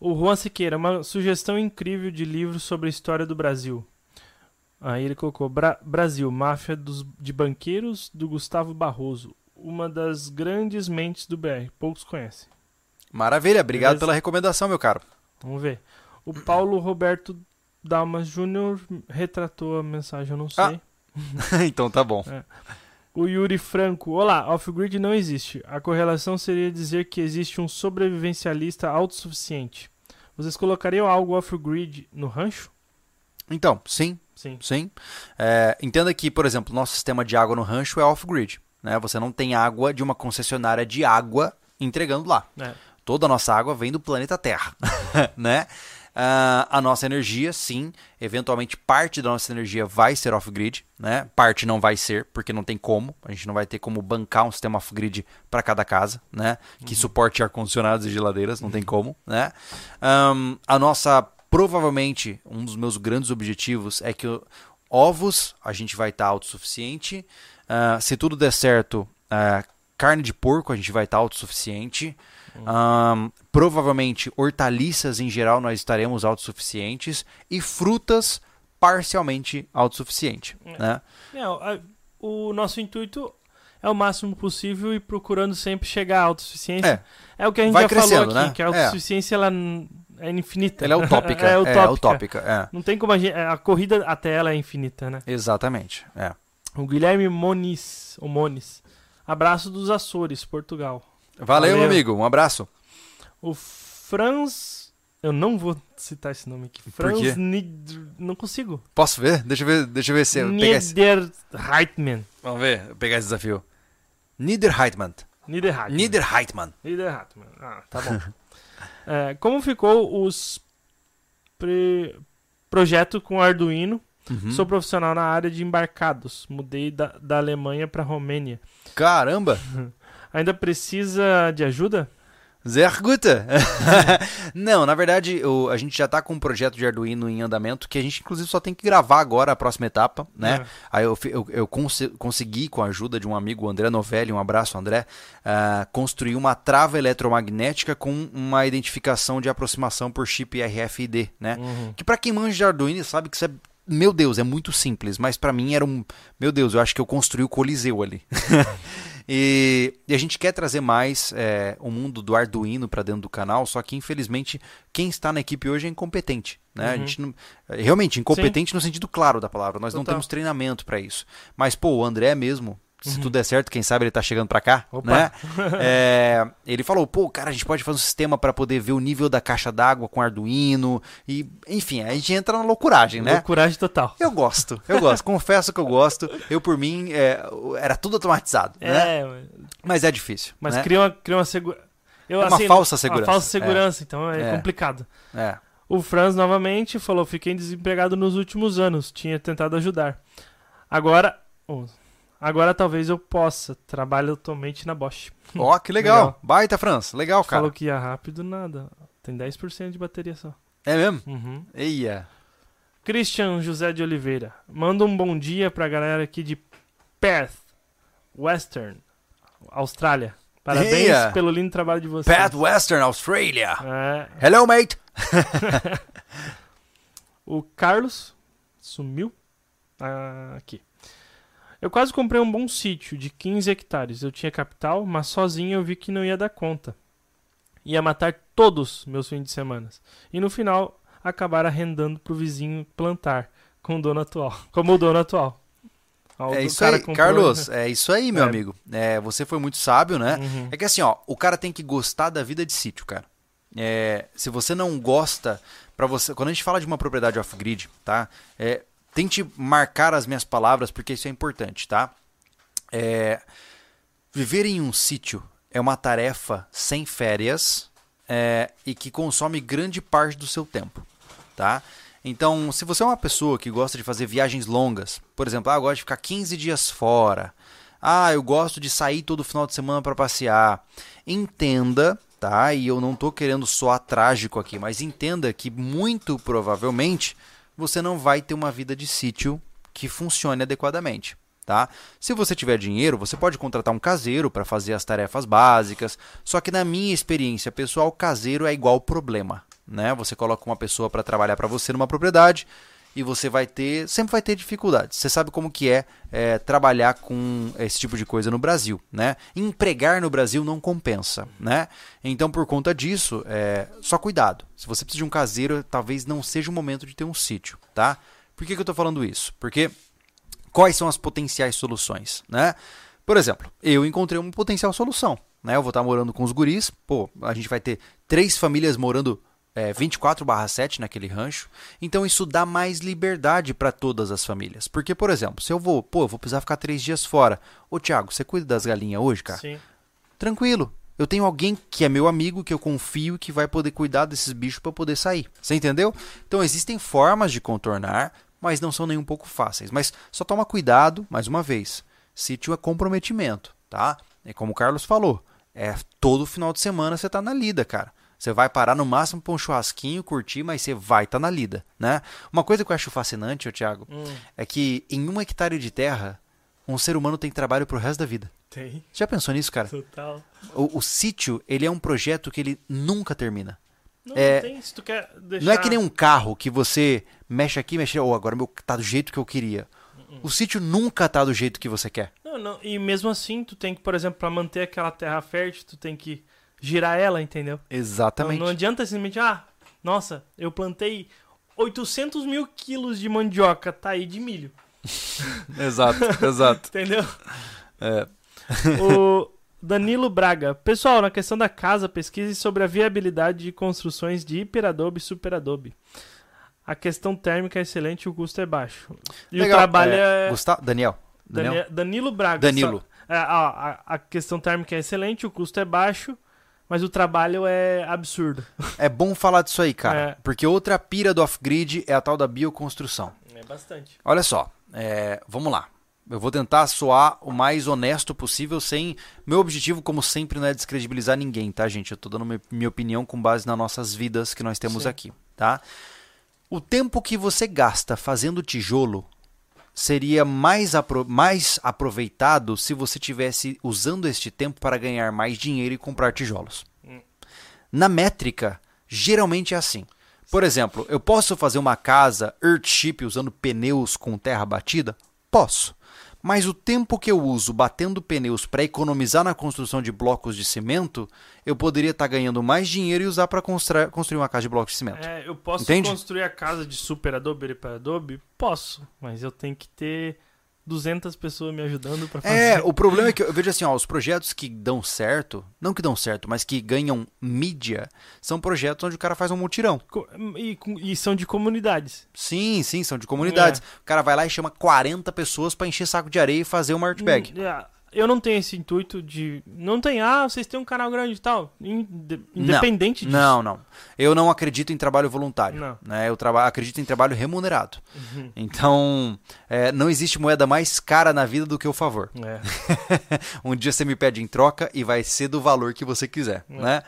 O Juan Siqueira, uma sugestão incrível de livro sobre a história do Brasil. Aí ele colocou Bra- Brasil, Máfia dos, de Banqueiros, do Gustavo Barroso. Uma das grandes mentes do BR. Poucos conhecem. Maravilha, obrigado Beleza. pela recomendação, meu caro. Vamos ver. O Paulo Roberto Dalmas Júnior retratou a mensagem, eu não sei. Ah. (laughs) então tá bom. O Yuri Franco. Olá, off-grid não existe. A correlação seria dizer que existe um sobrevivencialista autossuficiente. Vocês colocariam algo off-grid no rancho? Então, sim, Sim. sim. É, entenda que, por exemplo, nosso sistema de água no rancho é off-grid. Né? Você não tem água de uma concessionária de água entregando lá. É. Toda a nossa água vem do planeta Terra, (laughs) né? Ah, a nossa energia, sim, eventualmente parte da nossa energia vai ser off-grid, né? Parte não vai ser, porque não tem como. A gente não vai ter como bancar um sistema off-grid para cada casa, né? Que suporte ar-condicionados e geladeiras, não tem como, né? Ahn, a nossa provavelmente, um dos meus grandes objetivos é que ovos a gente vai estar autossuficiente. Ah, se tudo der certo, ah, carne de porco a gente vai estar autossuficiente. Ahn, provavelmente hortaliças em geral nós estaremos autossuficientes e frutas parcialmente autossuficiente, né? É, a- o nosso intuito é o máximo possível e procurando sempre chegar à autossuficiência. É, É o que a gente Vai já falou aqui, né? que a autossuficiência ela n- é infinita. ela é utópica, (laughs) é é, utópica. utópica, é. Não tem como a gente... A corrida até ela é infinita, né? Exatamente, é. O Guilherme Moniz, o Moniz. Abraço dos Açores, Portugal. Valeu, Valeu. meu amigo, um abraço. O Franz... Eu não vou citar esse nome aqui. Franz? Nid... Não consigo. Posso ver? Deixa eu ver, deixa eu ver se eu pegar esse... Niederreitmann. Vamos ver, pegar esse desafio. Niederheitmann. Niederreitmann. Niederheitmann. Niederreitmann. Ah, tá bom. (laughs) É, como ficou os pre... projeto com Arduino? Uhum. Sou profissional na área de embarcados. Mudei da, da Alemanha para Romênia. Caramba! (laughs) Ainda precisa de ajuda? Sehr gut. (laughs) Não, na verdade, o- a gente já tá com um projeto de Arduino em andamento que a gente, inclusive, só tem que gravar agora a próxima etapa, né? É. Aí eu, eu, eu conse- consegui, com a ajuda de um amigo, André Novelli, um abraço, André, ah, construir uma trava eletromagnética com uma identificação de aproximação por chip RFID, né? Uhum. Que pra quem manja de Arduino sabe que isso é. Meu Deus, é muito simples, mas pra mim era um. Meu Deus, eu acho que eu construí o Coliseu ali. (laughs) e, e a gente quer trazer mais é, o mundo do Arduino pra dentro do canal, só que infelizmente quem está na equipe hoje é incompetente. Né? A Uhum. gente não, é, realmente, incompetente no sentido claro da palavra. Nós não Total. temos treinamento pra isso. Mas, pô, o André mesmo. Se Uhum. tudo der certo, quem sabe ele tá chegando pra cá, Opa. né? (laughs) É, ele falou, pô, cara, a gente pode fazer um sistema para poder ver o nível da caixa d'água com Arduino e, enfim, a gente entra na loucuragem, né? Loucuragem total. Eu gosto, eu gosto, confesso que eu gosto. Eu por mim é, era tudo automatizado, né? É, Mas é difícil, mas né? cria uma, cria uma segurança. É uma falsa segurança. Uma falsa segurança, então é, É. complicado. É. O Franz novamente falou: fiquei desempregado nos últimos anos, tinha tentado ajudar. Agora. oh, agora talvez eu possa. Trabalho atualmente na Bosch. (laughs) Ó, que legal. Legal. Baita, Franz. Legal, cara. Falou que ia rápido, nada. Tem 10% de bateria só. É mesmo? Uhum. Eia. Christian José de Oliveira. Manda um bom dia pra galera aqui de Perth, Western, Austrália. Parabéns Eia. pelo lindo trabalho de vocês. Pat Western, Australia. É, Hello, mate. (laughs) o Carlos sumiu. Ah, aqui. Eu quase comprei um bom sítio de 15 hectares. Eu tinha capital, mas sozinho eu vi que não ia dar conta. Ia matar todos meus fins de semana. E no final, acabar arrendando pro vizinho plantar com o dono atual. (laughs) Como o dono atual. Ó, o É isso cara aí, comprou- Carlos. É isso aí, meu É. amigo. É, você foi muito sábio, né? Uhum. É que assim, ó, o cara tem que gostar da vida de sítio, cara. É, se você não gosta, para você, quando a gente fala de uma propriedade off-grid, tá? É, tente marcar as minhas palavras porque isso é importante, tá? É, viver em um sítio é uma tarefa sem férias é, e que consome grande parte do seu tempo, tá? Então, se você é uma pessoa que gosta de fazer viagens longas, por exemplo, ah, eu gosto de ficar 15 dias fora, ah, eu gosto de sair todo final de semana para passear, entenda, tá? E eu não tô querendo soar trágico aqui, mas entenda que muito provavelmente você não vai ter uma vida de sítio que funcione adequadamente. Tá? Se você tiver dinheiro, você pode contratar um caseiro para fazer as tarefas básicas. Só que na minha experiência pessoal, caseiro é igual problema, né? Você coloca uma pessoa para trabalhar para você numa propriedade e você vai ter, sempre vai ter dificuldades. Você sabe como que é, é, trabalhar com esse tipo de coisa no Brasil, né? Empregar no Brasil não compensa, né? Então por conta disso, é, só cuidado. Se você precisa de um caseiro, talvez não seja o momento de ter um sítio, tá? Por que, que eu estou falando isso? Porque quais são as potenciais soluções, né? Por exemplo, eu encontrei uma potencial solução, né? Eu vou estar morando com os guris, pô, a gente vai ter três famílias morando é, 24/7 naquele rancho, então isso dá mais liberdade para todas as famílias. Porque, por exemplo, se eu vou, pô, eu vou precisar ficar três dias fora, ô Thiago, você cuida das galinhas hoje, cara? Sim. Tranquilo. Eu tenho alguém que é meu amigo, que eu confio, que vai poder cuidar desses bichos para poder sair. Você entendeu? Então existem formas de contornar, mas não são nem um pouco fáceis. Mas só toma cuidado, mais uma vez. Sítio é comprometimento, tá? É como o Carlos falou. É todo final de semana você tá na lida, cara. Você vai parar no máximo pra um churrasquinho, curtir, mas você vai estar tá na lida, né? Uma coisa que eu acho fascinante, ô Thiago, Hum, é que em um hectare de terra, um ser humano tem trabalho pro resto da vida. tem. Você já pensou nisso, cara? Total. O, o sítio, ele é um projeto que ele nunca termina. Não, É, não tem. Se tu quer deixar. Não é que nem um carro que você mexe aqui, mexe, ou agora meu tá do jeito que eu queria. O sítio nunca tá do jeito que você quer. Não, não. E mesmo assim, tu tem que, por exemplo, pra manter aquela terra fértil, tu tem que girar ela, entendeu? Não, Exatamente. não adianta simplesmente, ah, nossa, eu plantei 800 mil quilos de mandioca, tá aí de milho, (laughs) Exato, exato. entendeu? É. (laughs) o Danilo Braga. Pessoal, na questão da casa, pesquise sobre a viabilidade de construções de hiperadobe e superadobe. A questão térmica é excelente e o custo é baixo. E Legal. o trabalho é... Gustavo, Daniel. Daniel. Dani- Danilo Braga. Danilo. Só- é, ó, a, a questão térmica é excelente, o custo é baixo, mas o trabalho é absurdo. É bom falar disso aí, cara. É. Porque outra pira do off-grid é a tal da bioconstrução. É bastante. Olha só, é, vamos lá. Eu vou tentar soar o mais honesto possível sem. Meu objetivo, como sempre, não é descredibilizar ninguém, tá, gente? Eu tô dando mi- minha opinião com base nas nossas vidas que nós temos Sim. aqui, tá? O tempo que você gasta fazendo tijolo seria mais, apro- mais aproveitado se você tivesse usando este tempo para ganhar mais dinheiro e comprar tijolos. Hum. Na métrica, geralmente é assim. Por exemplo, eu posso fazer uma casa Earthship usando pneus com terra batida? Posso. Mas o tempo que eu uso batendo pneus para economizar na construção de blocos de cimento, eu poderia estar ganhando mais dinheiro e usar para construir uma casa de blocos de cimento. É, eu posso Entende? construir a casa de super adobe para adobe? Posso, mas eu tenho que ter 200 pessoas me ajudando para fazer. É, o problema é que eu vejo assim, ó, os projetos que dão certo, não que dão certo, mas que ganham mídia, são projetos onde o cara faz um mutirão. E, e são de comunidades. Sim, sim, são de comunidades. O cara vai lá e chama 40 pessoas para encher saco de areia e fazer uma art bag. Hum, é, Eu não tenho esse intuito de. Não tem, ah, vocês têm um canal grande e tal. Inde- Independente disso. Não, não. Eu não acredito em trabalho voluntário. Não. Né? Eu traba acredito em trabalho remunerado. Uhum. Então, é, não existe moeda mais cara na vida do que o favor. É. (laughs) um dia você me pede em troca e vai ser do valor que você quiser, É. né?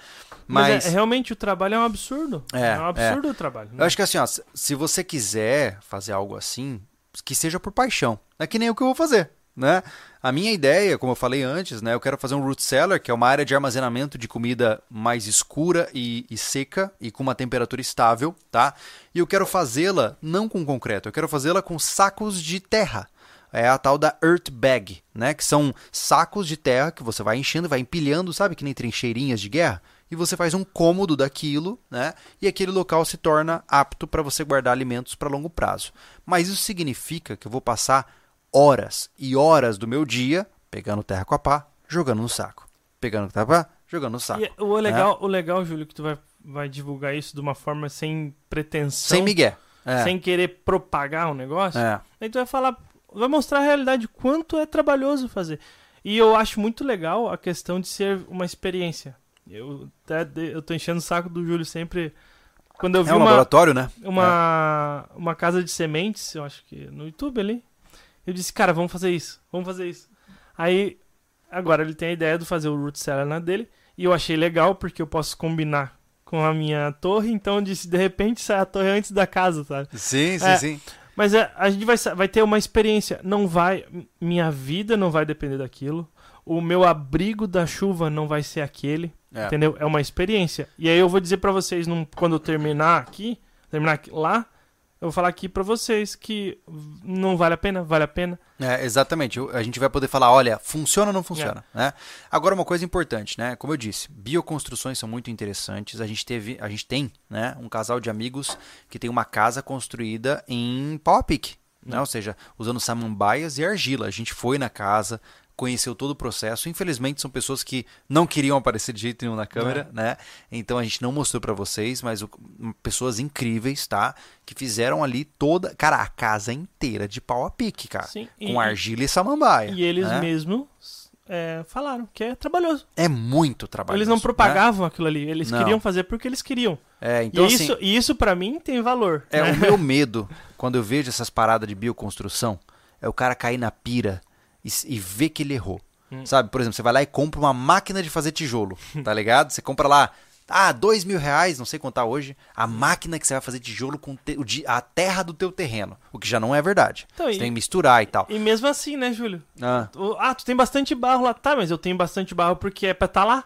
Mas, Mas, é- realmente o trabalho é um absurdo. É, um absurdo o trabalho. eu acho que assim, ó, se- você quiser fazer algo assim, que seja por paixão. Não é que nem o que eu vou fazer, né? A minha ideia, como eu falei antes, né? Eu quero fazer um root cellar, que é uma área de armazenamento de comida mais escura e, e seca e com uma temperatura estável, tá? E eu quero fazê-la não com concreto, eu quero fazê-la com sacos de terra. É a tal da earth bag, né? Que são sacos de terra que você vai enchendo, vai empilhando, sabe que nem trincheirinhas de guerra? E você faz um cômodo daquilo, né? E aquele local se torna apto para você guardar alimentos para longo prazo. Mas isso significa que eu vou passar horas e horas do meu dia pegando terra com a pá, jogando no saco. Pegando terra com a pá, jogando no saco. E o legal, o legal, Júlio, que tu vai, vai divulgar isso de uma forma sem pretensão. Sem migué. É. Sem querer propagar o negócio. É. Aí tu vai falar, vai mostrar a realidade, quanto é trabalhoso fazer. E eu acho muito legal a questão de ser uma experiência. Eu, até eu tô enchendo o saco do Júlio sempre. Quando eu vi É um uma, laboratório, né? uma, uma casa de sementes, eu acho que no YouTube ali. Eu disse, cara, vamos fazer isso, vamos fazer isso. Aí, agora ele tem a ideia de fazer o root cellar na dele. E eu achei legal porque eu posso combinar com a minha torre. Então eu disse, de repente sai a torre antes da casa, sabe? Sim, sim, É. sim. Mas é, a gente vai, vai ter uma experiência. Não vai. Minha vida não vai depender daquilo. O meu abrigo da chuva não vai ser aquele. É. Entendeu? É uma experiência. E aí eu vou dizer pra vocês, num- quando eu terminar aqui, terminar aqui, lá, eu vou falar aqui pra vocês que não vale a pena, vale a pena. É, exatamente. A gente vai poder falar, olha, funciona ou não funciona, né? Agora uma coisa importante, né? Como eu disse, bioconstruções são muito interessantes. A gente teve, a gente tem, né, um casal de amigos que tem uma casa construída em pau a pique, né? Ou seja, usando samambaias e argila. A gente foi na casa, conheceu todo o processo. Infelizmente são pessoas que não queriam aparecer de jeito nenhum na câmera, né? Então a gente não mostrou pra vocês, mas o- pessoas incríveis, tá? Que fizeram ali toda, cara, a casa inteira de pau a pique, cara. Sim. Com E- argila e samambaia. E eles né? mesmos é, falaram que é trabalhoso. É muito trabalho. eles não propagavam aquilo ali, eles Não. queriam fazer porque eles queriam. É, então e, assim, isso, e isso para mim tem valor. é né? o meu (laughs) medo quando eu vejo essas paradas de bioconstrução, é o cara cair na pira e, e ver que ele errou. Hum. Sabe, por exemplo, você vai lá e compra uma máquina de fazer tijolo, (laughs) tá ligado? Você compra lá Ah, dois mil reais, não sei contar hoje, a máquina que você vai fazer tijolo com te- a terra do teu terreno. O que já não é verdade. Então, você e- tem que misturar e tal. E mesmo assim, né, Júlio? Ah, Ah, tu tem bastante barro lá. Tá, mas eu tenho bastante barro porque é pra tá lá.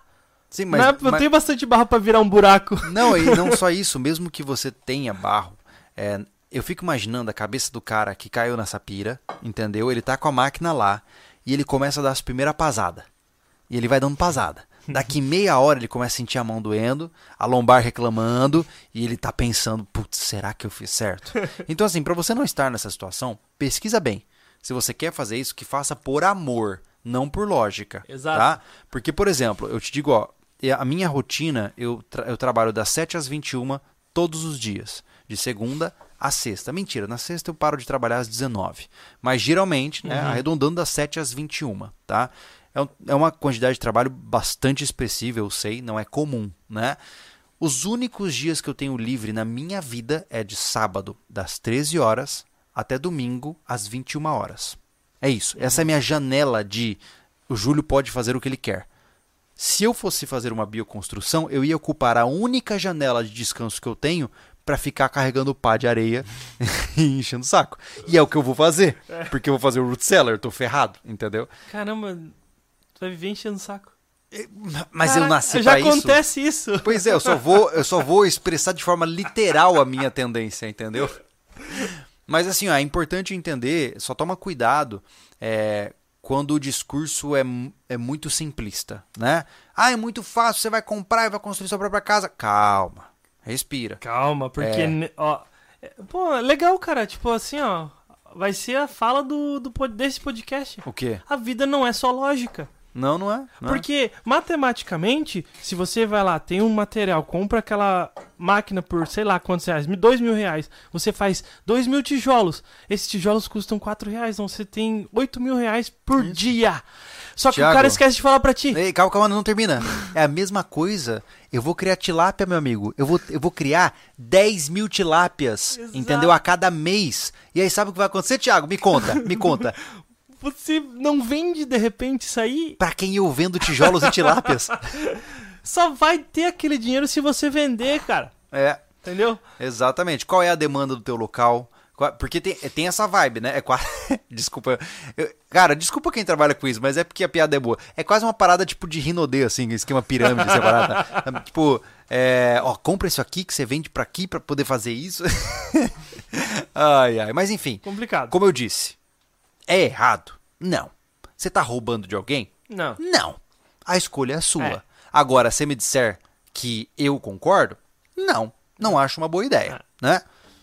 sim, Mas, mas, eu tenho bastante barro pra virar um buraco. Não, e não (laughs) só isso, mesmo que você tenha barro, é, eu fico imaginando a cabeça do cara que caiu nessa pira, entendeu? Ele tá com a máquina lá e ele começa a dar as primeiras pasadas. E ele vai dando pasada. (laughs) Daqui meia hora ele começa a sentir a mão doendo, a lombar reclamando, e ele tá pensando, putz, será que eu fiz certo? (laughs) Então, assim, pra você não estar nessa situação, pesquisa bem. Se você quer fazer isso, que faça por amor, não por lógica. Exato. Tá? Porque, por exemplo, eu te digo, ó, a minha rotina, eu, tra- eu trabalho das 7 às 21 todos os dias, de segunda a sexta. Mentira, na sexta eu paro de trabalhar às 19. Mas geralmente, né, arredondando das 7 às 21, tá? É, é uma quantidade de trabalho bastante expressiva, eu sei, não é comum, né? Os únicos dias que eu tenho livre na minha vida é de sábado, das 13 horas até domingo, às 21 horas. É isso. Essa é a minha janela de o Júlio pode fazer o que ele quer. Se eu fosse fazer uma bioconstrução, eu ia ocupar a única janela de descanso que eu tenho para ficar carregando pá de areia (laughs) e enchendo o saco. E é o que eu vou fazer, porque eu vou fazer o root cellar, eu tô ferrado, entendeu? Caramba, tu vai viver enchendo o saco. Mas eu Caraca, nasci Já pra isso. acontece isso. Pois é, eu só vou, eu só vou expressar de forma literal a minha tendência, entendeu? Mas assim, ó, é importante entender, só toma cuidado é, quando o discurso é, é muito simplista, né? Ah, é muito fácil, você vai comprar e vai construir sua própria casa. Calma, respira. Calma, porque. É. Ó, é- pô, legal, cara. Tipo assim, ó. Vai ser a fala do, do pod- desse podcast. O quê? A vida não é só lógica. Não, não é. Não é. Porque, matematicamente, se você vai lá, tem um material, compra aquela máquina por sei lá quantos reais, dois mil reais, você faz dois mil tijolos. Esses tijolos custam quatro reais, então você tem oito mil reais por dia. Só que o Thiago. cara esquece de falar pra ti. Ei, calma, calma, não termina. É a mesma coisa. Eu vou criar tilápia, meu amigo. Eu vou, eu vou criar 10 mil tilápias, Exato. entendeu? A cada mês. E aí, sabe o que vai acontecer, Thiago? Me conta, me conta. Você não vende de repente isso aí, Pra quem eu vendo tijolos e tilápias? (laughs) só vai ter aquele dinheiro se você vender, cara. É, Entendeu? exatamente. Qual é a demanda do teu local? Porque tem, tem essa vibe, né? É quase... (laughs) desculpa. eu- cara, desculpa quem trabalha com isso, mas é porque a piada é boa. É quase uma parada tipo de rinodê, assim, esquema pirâmide separada. (laughs) tipo, é, ó, compra isso aqui que você vende pra aqui pra poder fazer isso. (laughs) ai, ai. Mas enfim, Complicado. como eu disse, é errado? Não. Você tá roubando de alguém? Não. Não. A escolha é sua. É. Agora, se me disser que eu concordo, não. Não acho uma boa ideia, É. né?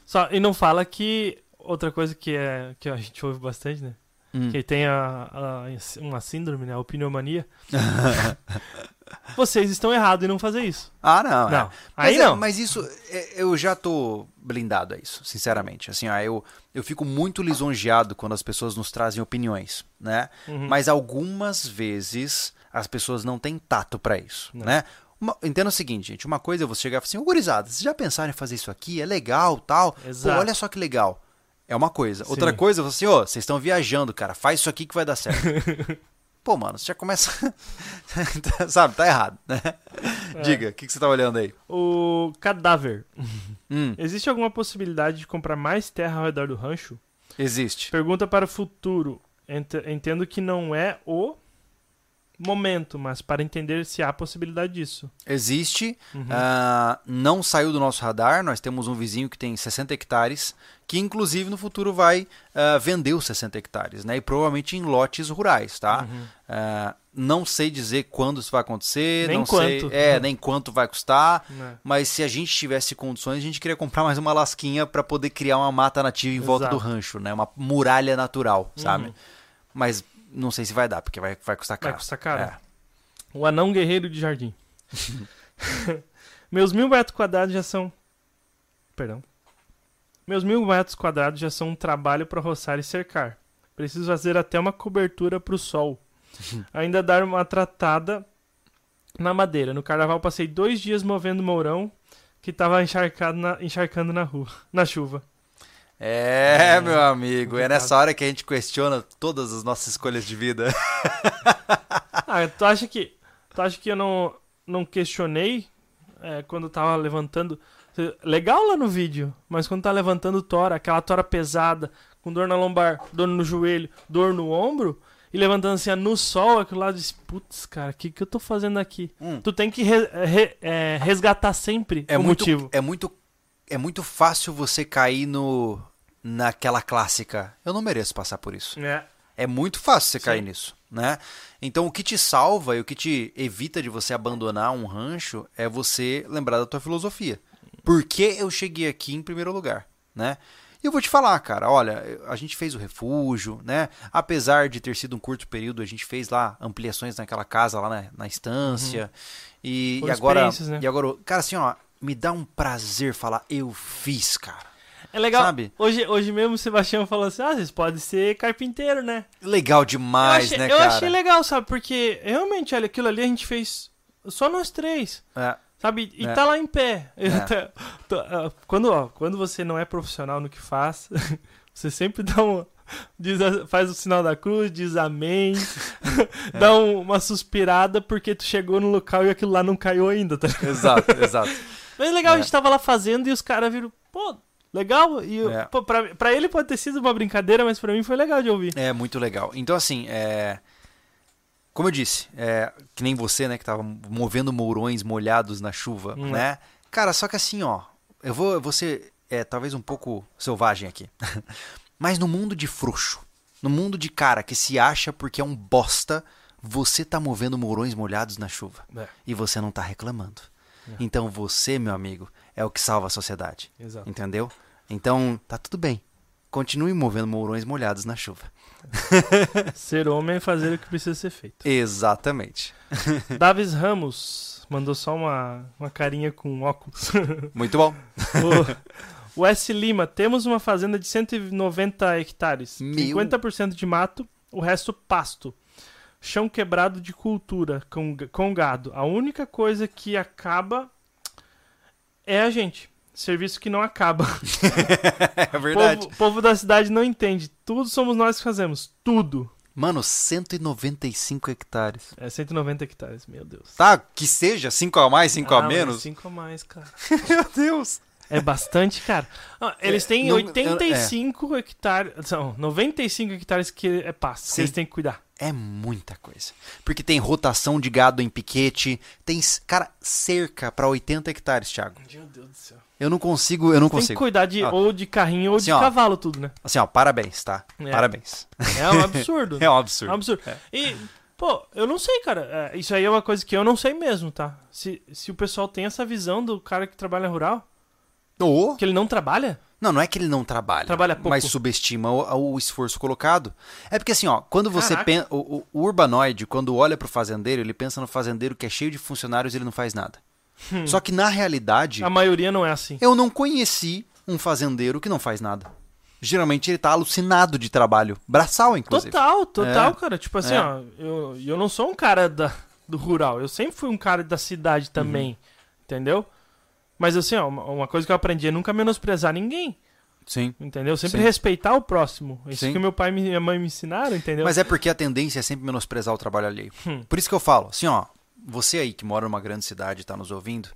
Só, e não fala que. Outra coisa que, é, que a gente ouve bastante, né? Hum. Que tem a, a- uma síndrome, né? A opiniomania. (laughs) Vocês estão errados em não fazer isso. Ah, não. Não. é. Aí mas, é- não. mas isso, é, eu já tô blindado a isso, sinceramente. Assim, ó, eu, eu fico muito lisonjeado quando as pessoas nos trazem opiniões, né? Uhum. Mas algumas vezes as pessoas não têm tato pra isso, Não. né? Uma, entenda o seguinte, gente. Uma coisa é você chegar e falar assim, ô gurizada, vocês já pensaram em fazer isso aqui? É legal, tal. Pô, Exato. olha só que legal. É uma coisa. Sim. Outra coisa, você, ô, vocês estão viajando, cara. Faz isso aqui que vai dar certo. (laughs) Pô, mano, você já começa. (laughs) Sabe, tá errado, né? É. Diga, o que, que você tá olhando aí? O cadáver. Hum, Existe alguma possibilidade de comprar mais terra ao redor do rancho? existe. Pergunta para o futuro. Ent- Entendo que não é o momento, mas para entender se há possibilidade disso. Existe. Uhum. ah, não saiu do nosso radar. Nós temos um vizinho que tem 60 hectares, que inclusive no futuro vai ah, vender os 60 hectares, né? E provavelmente em lotes rurais, tá? Uhum. Ah, não sei dizer quando isso vai acontecer, Nem não sei, quanto. é, nem quanto vai custar. Né? Mas se a gente tivesse condições, a gente queria comprar mais uma lasquinha para poder criar uma mata nativa em volta Exato. do rancho, né? Uma muralha natural, sabe? Uhum. Mas não sei se vai dar, porque vai, vai custar Vai caro. custar caro. É. O anão guerreiro de jardim. (laughs) Meus mil metros quadrados já são. Perdão. Meus mil metros quadrados já são um trabalho para roçar e cercar. Preciso fazer até uma cobertura para o sol. (laughs) Ainda dar uma tratada na madeira. No carnaval passei dois dias movendo mourão que estava encharcado na, encharcando na rua, na chuva. É, É, meu amigo, é nessa hora que a gente questiona todas as nossas escolhas de vida. (laughs) Ah, tu acha que tu acha que eu não não questionei é, quando eu tava levantando. Legal lá no vídeo, mas quando tá levantando tora, aquela tora pesada, com dor na lombar, dor no joelho, dor no ombro, e levantando assim no sol, aquilo lá diz, putz, cara, o que, que eu tô fazendo aqui? Hum. Tu tem que re- re- é, resgatar sempre É o muito, motivo. é muito é muito fácil você cair no naquela clássica. Eu não mereço passar por isso. É. É muito fácil você Sim. cair nisso, né? Então o que te salva e o que te evita de você abandonar um rancho é você lembrar da tua filosofia. Por que eu cheguei aqui em primeiro lugar, né? E eu vou te falar, cara, olha, a gente fez o refúgio, né? Apesar de ter sido um curto período, a gente fez lá ampliações naquela casa lá na, na estância. E, e Foram agora, né? e agora, cara, assim, ó, me dá um prazer falar, eu fiz, cara. É legal. Sabe? Hoje, hoje mesmo o Sebastião falou assim: ah, vocês podem ser carpinteiro, né? Legal demais, eu achei, né, eu cara? achei legal, sabe? Porque realmente, olha, aquilo ali a gente fez só nós três. É. Sabe? E É. tá lá em pé. Eu É. tô- quando, ó, quando você não é profissional no que faz, (laughs) você sempre dá um. diz faz o sinal da cruz, diz amém, (laughs) É. dá um- uma suspirada porque tu chegou no local e aquilo lá não caiu ainda, tá? Exato, exato. Mas legal, É. a gente tava lá fazendo e os caras viram, pô, legal. E É. pô, pra, pra ele pode ter sido uma brincadeira, mas pra mim foi legal de ouvir. É muito legal. Então, assim, é... como eu disse, é... que nem você, né, que tava movendo mourões molhados na chuva, Hum. né? Cara, só que assim, ó, eu vou, eu vou ser é, talvez um pouco selvagem aqui. (laughs) Mas no mundo de frouxo, no mundo de cara que se acha porque é um bosta, você tá movendo mourões molhados na chuva. É. E você não tá reclamando. É. Então você, meu amigo, é o que salva a sociedade. Exato. Entendeu? Então, tá tudo bem. Continue movendo mourões molhados na chuva. (laughs) Ser homem é fazer o que precisa ser feito. Exatamente. (laughs) Davis Ramos mandou só uma, uma carinha com óculos. (laughs) Muito bom. o, o S. Lima, temos uma fazenda de 190 hectares. Meu. 50% de mato, o resto pasto. Chão quebrado de cultura, com, com gado. A única coisa que acaba é a gente. Serviço que não acaba. (laughs) É verdade. povo, povo da cidade não entende. Tudo somos nós que fazemos. Tudo. Mano, 195 hectares. É 190 hectares, meu Deus. Tá, que seja 5 a mais, 5 Ah, a menos. cinco a mais, cara. (laughs) Meu Deus. É bastante, cara. Ah, eles É, têm não- 85 hectares. Não, 95 hectares que é pasto. Sim. Eles têm que cuidar. É muita coisa. Porque tem rotação de gado em piquete, tem, cara, cerca pra 80 hectares, Thiago. Meu Deus do céu. Eu não consigo, eu não Tem que consigo. cuidar de, Ó. ou de carrinho ou Assim, de ó. cavalo, tudo, né? Assim, ó, parabéns, tá? É. Parabéns. É um absurdo. (laughs) É um É um absurdo. absurdo. E, pô, eu não sei, cara. É, isso aí é uma coisa que eu não sei mesmo, tá? Se, se o pessoal tem essa visão do cara que trabalha rural, Ou que ele não trabalha, Não, não é que ele não trabalha. Trabalha pouco. Mas subestima o, o esforço colocado. É porque assim, ó, quando você Caraca. pensa. O, o- urbanoide, quando olha pro fazendeiro, ele pensa no fazendeiro que é cheio de funcionários e ele não faz nada. Só que na realidade, a maioria não é assim. eu não conheci um fazendeiro que não faz nada. Geralmente ele tá alucinado de trabalho. Braçal, inclusive. Total, total, É. cara. Tipo assim, É. ó, eu, eu não sou um cara da, do rural. Eu sempre fui um cara da cidade também, Uhum. entendeu? Mas assim, ó, uma, coisa que eu aprendi é nunca menosprezar ninguém, Sim. entendeu? Sempre Sim. respeitar o próximo. Isso Sim. que meu pai e minha mãe me ensinaram, entendeu? Mas é porque a tendência é sempre menosprezar o trabalho alheio. Hum. Por isso que eu falo, assim, ó, você aí que mora numa grande cidade e tá nos ouvindo,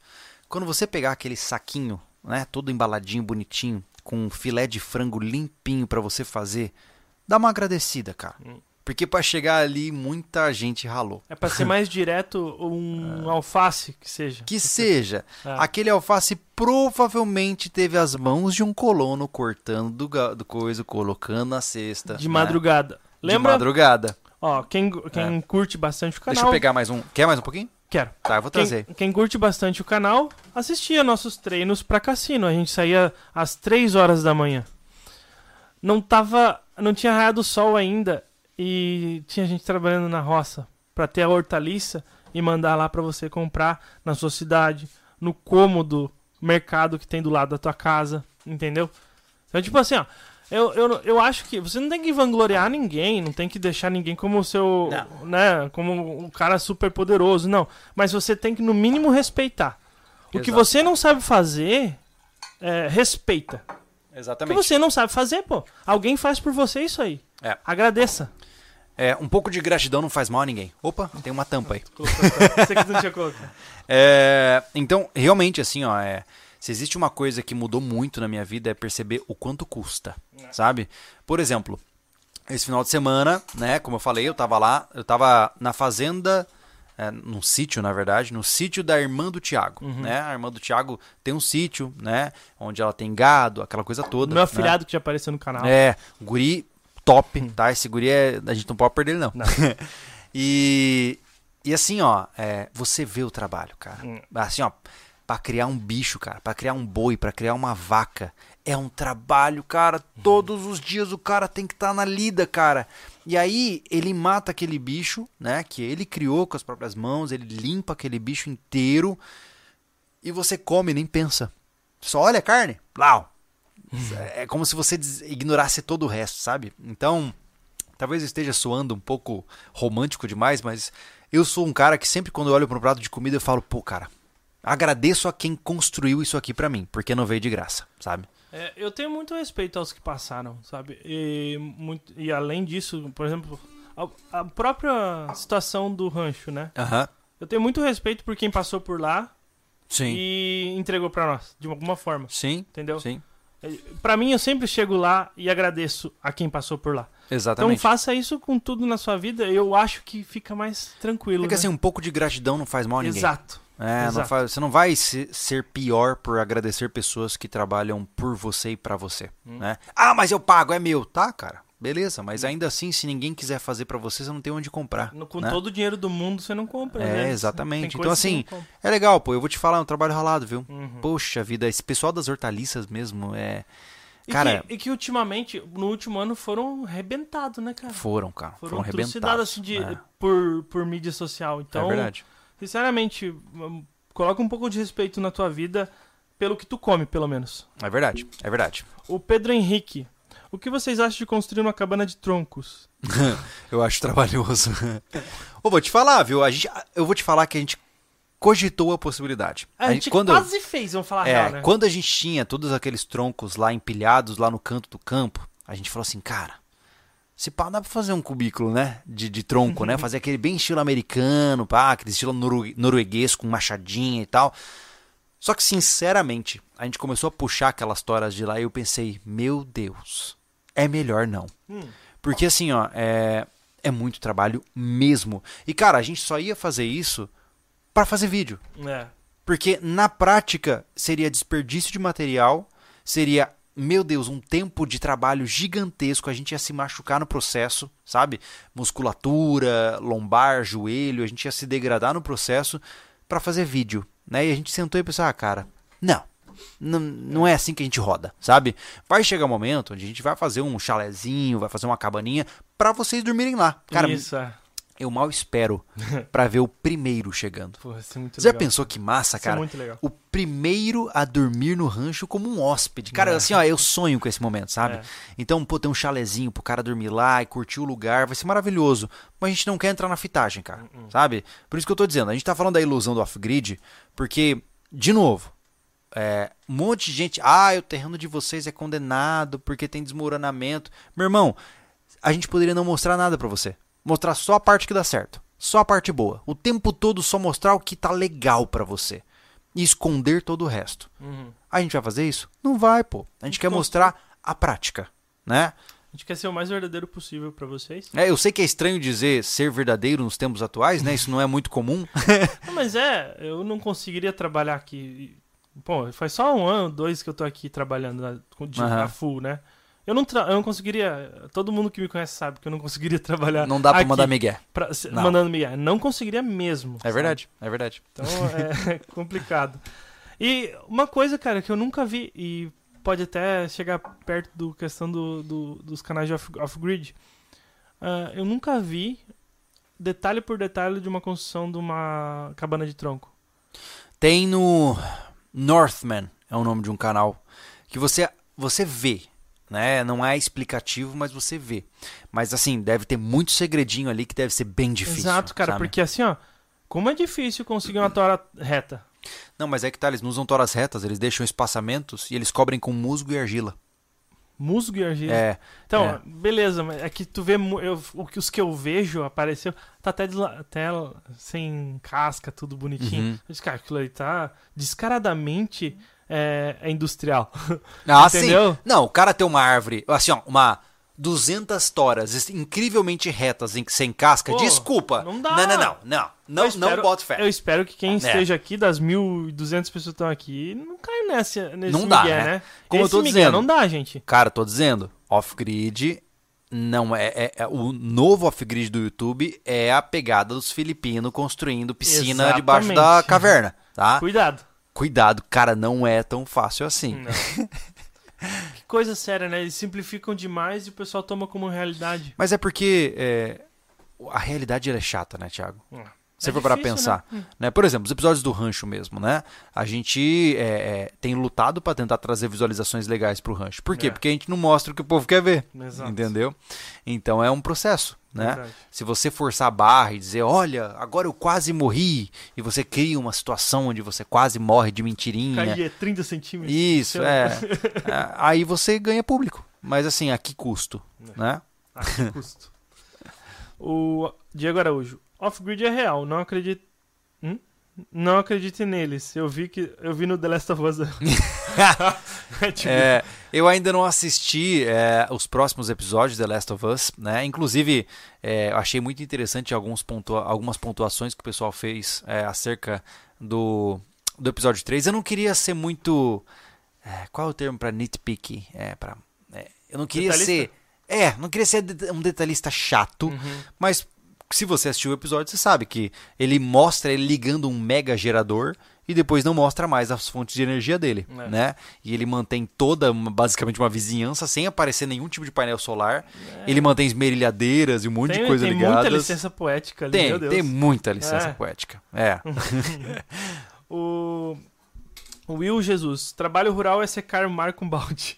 quando você pegar aquele saquinho, né, todo embaladinho, bonitinho, com um filé de frango limpinho pra você fazer, dá uma agradecida, cara. Hum. Porque pra chegar ali, muita gente ralou. É pra ser mais direto um (laughs) alface que seja. Que seja, É. aquele alface provavelmente teve as mãos de um colono cortando do, do coisa, colocando na cesta. De né? madrugada. De Lembra? madrugada. Ó, quem, quem curte bastante o canal. Deixa eu pegar mais um. Quer mais um pouquinho? Quero. Tá, eu vou trazer. Quem, quem curte bastante o canal, assistia nossos treinos pra cassino. A gente saía às 3 horas da manhã. Não tava. Não tinha raiado o sol ainda. E tinha gente trabalhando na roça pra ter a hortaliça e mandar lá pra você comprar na sua cidade, no cômodo mercado que tem do lado da tua casa, entendeu? Então, tipo assim, ó. Eu, eu, eu acho que você não tem que vangloriar ninguém, não tem que deixar ninguém como o seu. né? Como um cara super poderoso, não. Mas você tem que, no mínimo, respeitar. O que você não sabe fazer, é, respeita. O que Exatamente. você não sabe fazer, pô, alguém faz por você isso aí. É. Agradeça. É, um pouco de gratidão não faz mal a ninguém. Opa, tem uma tampa aí. (laughs) Você que não tinha colocado. É, então, realmente, assim, ó, é, se existe uma coisa que mudou muito na minha vida é perceber o quanto custa, sabe? Por exemplo, esse final de semana, né, como eu falei, eu tava lá, eu tava na fazenda, é, num sítio, na verdade, no sítio da irmã do Tiago, né? A irmã do Tiago tem um sítio, né, onde ela tem gado, aquela coisa toda. Meu né? afilhado que já apareceu no canal. É, guri top, tá? Esse guri é. A gente não pode perder ele, não. Não. (laughs) e, e assim, ó, é, você vê o trabalho, cara. Hum. Assim, ó, pra criar um bicho, cara, pra criar um boi, pra criar uma vaca. É um trabalho, cara. Todos os dias o cara tem que estar na lida, cara. E aí ele mata aquele bicho, né? Que ele criou com as próprias mãos, ele limpa aquele bicho inteiro. E você come, nem pensa. Só olha a carne, blau, é como se você ignorasse todo o resto, sabe? Então, talvez eu esteja soando um pouco romântico demais, mas eu sou um cara que sempre quando eu olho para um prato de comida eu falo, pô, cara, agradeço a quem construiu isso aqui pra mim, porque não veio de graça, sabe? É, eu tenho muito respeito aos que passaram, sabe? E, muito, e além disso, por exemplo, a, a própria situação do rancho, né? Aham. Eu tenho muito respeito por quem passou por lá Sim. e entregou pra nós, de alguma forma, Sim. entendeu? Sim. Pra mim, eu sempre chego lá e agradeço a quem passou por lá. Então Exatamente. faça isso com tudo na sua vida, eu acho que fica mais tranquilo. é que né? assim, um pouco de gratidão não faz mal a ninguém. Exato. É, não Exato. faz- você não vai se- ser pior por agradecer pessoas que trabalham por você e pra você, Hum. né? Ah, mas eu pago, é meu, tá, cara? Beleza, mas ainda assim, se ninguém quiser fazer pra você, você não tem onde comprar. No- com né? todo o dinheiro do mundo você não compra, É, né? exatamente. Então, assim. É legal, pô. Eu vou te falar, é um trabalho ralado, viu? Uhum. Poxa vida, esse pessoal das hortaliças mesmo é. E Cara, que, e que ultimamente, no último ano, foram arrebentados, né, cara? foram, cara. Foram, Foram arrebentados. assim de, é. por, por mídia social. Então, é verdade. sinceramente, hum, coloca um pouco de respeito na tua vida pelo que tu come, pelo menos. É verdade. É verdade. O Pedro Henrique. O que vocês acham de construir uma cabana de troncos? (laughs) Eu acho trabalhoso. Ô, vou te falar, viu? A gente, eu vou te falar que a gente cogitou a possibilidade. A, gente quando, quase fez, vamos falar a é, real, né? quando a gente tinha todos aqueles troncos lá empilhados lá no canto do campo, a gente falou assim, cara, se pá, dá pra fazer um cubículo, né? De, de tronco, né? Fazer aquele bem estilo americano, pá, aquele estilo noru- norueguês com machadinha e tal. Só que, sinceramente, a gente começou a puxar aquelas toras de lá e eu pensei, meu Deus, é melhor não. Hum. Porque assim, ó, é, é muito trabalho mesmo. E, cara, a gente só ia fazer isso pra fazer vídeo. É. Porque na prática seria desperdício de material, seria, meu Deus, um tempo de trabalho gigantesco, a gente ia se machucar no processo, sabe? Musculatura, lombar, joelho, a gente ia se degradar no processo pra fazer vídeo, né? E a gente sentou e pensou, ah, cara, não. Não, não é assim que a gente roda, sabe? Vai chegar um momento onde a gente vai fazer um chalezinho, vai fazer uma cabaninha pra vocês dormirem lá. Cara, Isso, é. eu mal espero (laughs) pra ver o primeiro chegando. Pô, isso é muito Você já legal. pensou que massa, Isso é cara? muito legal. O primeiro a dormir no rancho como um hóspede. Cara, É. assim, ó, eu sonho com esse momento, sabe? É. Então, pô, ter um chalezinho pro cara dormir lá e curtir o lugar, vai ser maravilhoso. Mas a gente não quer entrar na fitagem, cara, Uh-uh. sabe? Por isso que eu tô dizendo, a gente tá falando da ilusão do off-grid, porque, de novo, é, um monte de gente, ah, o terreno de vocês é condenado porque tem desmoronamento. Meu irmão, a gente poderia não mostrar nada pra você. Mostrar só a parte que dá certo. Só a parte boa. O tempo todo só mostrar o que tá legal pra você. E esconder todo o resto. Uhum. A gente vai fazer isso? Não vai, pô. A gente quer Então- mostrar a prática, né? A gente quer ser o mais verdadeiro possível pra vocês. É, eu sei que é estranho dizer ser verdadeiro nos tempos atuais, né? Isso não é muito comum. (laughs) Não, mas é, eu não conseguiria trabalhar aqui. Pô, faz só um ano, dois que eu tô aqui trabalhando na, de, Aham. na full, né? Eu não, eu não conseguiria. Todo mundo que me conhece sabe que eu não conseguiria (laughs) trabalhar. Não dá pra aqui mandar migué. pra- Não. mandando Miguel. Não conseguiria mesmo. É sabe? verdade, é verdade. Então (laughs) é complicado. E uma coisa, cara, que eu nunca vi, e pode até chegar perto do questão do, do- dos canais de off- off-grid, ah, eu nunca vi detalhe por detalhe de uma construção de uma cabana de tronco. Tem no Northman, é o nome de um canal, que você você vê, né? Não é explicativo, mas você vê. Mas assim, deve ter muito segredinho ali que deve ser bem difícil. Exato, cara, sabe? porque assim, ó, como é difícil conseguir uma tora reta. Não, mas é que tá, eles não usam toras retas, eles deixam espaçamentos e eles cobrem com musgo e argila. Musgo e argila. É. Então, é. beleza, mas é que tu vê eu, os que eu vejo apareceu, tá até, até sem casca, tudo bonitinho. Uhum. Eu disse, cara, aquilo aí tá descaradamente é, é industrial. (laughs) Ah, Entendeu? sim. Não, o cara tem uma árvore, assim, ó, uma 200 toras incrivelmente retas, em- sem casca. Pô, Desculpa. não dá. Não, não, não. Não, não, Eu espero- não boto fé. Eu espero que quem É. esteja aqui, das 1.200 pessoas que estão aqui, não caia nessa, nesse Não dá, migué, né? né? Como eu Esse tô migué dizendo. não dá, gente. Cara, tô dizendo, off-grid não é, é- é- o novo off-grid do YouTube é a pegada dos filipinos construindo piscina Exatamente. debaixo da caverna, tá? Cuidado. Cuidado, cara, não é tão fácil assim. Não. (laughs) (laughs) que coisa séria, né? Eles simplificam demais e o pessoal toma como realidade. Mas é porque é, a realidade é chata, né, Thiago? Hum. Você É for para pensar, né? né? Por exemplo, os episódios do rancho mesmo, né? A gente é, é, tem lutado para tentar trazer visualizações legais pro rancho. Por quê? É. Porque a gente não mostra o que o povo quer ver, Exato. entendeu? Então é um processo, né? Verdade. Se você forçar a barra e dizer, olha, agora eu quase morri, e você cria uma situação onde você quase morre de mentirinha. Cair é 30 centímetros. Isso, é. (laughs) É, Aí você ganha público. Mas assim, a que custo, né? Ah, que custo. (laughs) o Diego Araújo. Off-grid é real, não acredito. Hum? Não acredite neles. Eu vi que eu vi no The Last of Us. (laughs) é, tipo, É, eu ainda não assisti é, os próximos episódios de The Last of Us, né? Inclusive, é, achei muito interessante alguns pontua algumas pontuações que o pessoal fez é, acerca do, do episódio 3. Eu não queria ser muito. é, qual é o termo para nitpicky? É, pra, é, eu não queria Detalhista? ser. É, não queria ser um detalhista chato, Uhum. mas se você assistiu o episódio, você sabe que ele mostra ele ligando um mega gerador e depois não mostra mais as fontes de energia dele, É. né? E ele mantém toda, uma- basicamente, uma vizinhança sem aparecer nenhum tipo de painel solar. Ele mantém esmerilhadeiras e um monte É. tem, de coisa tem ligada. muita licença poética ali, Tem, meu Deus. tem muita licença É. poética. É. (laughs) O... o Will Jesus. Trabalho rural é secar o mar com balde.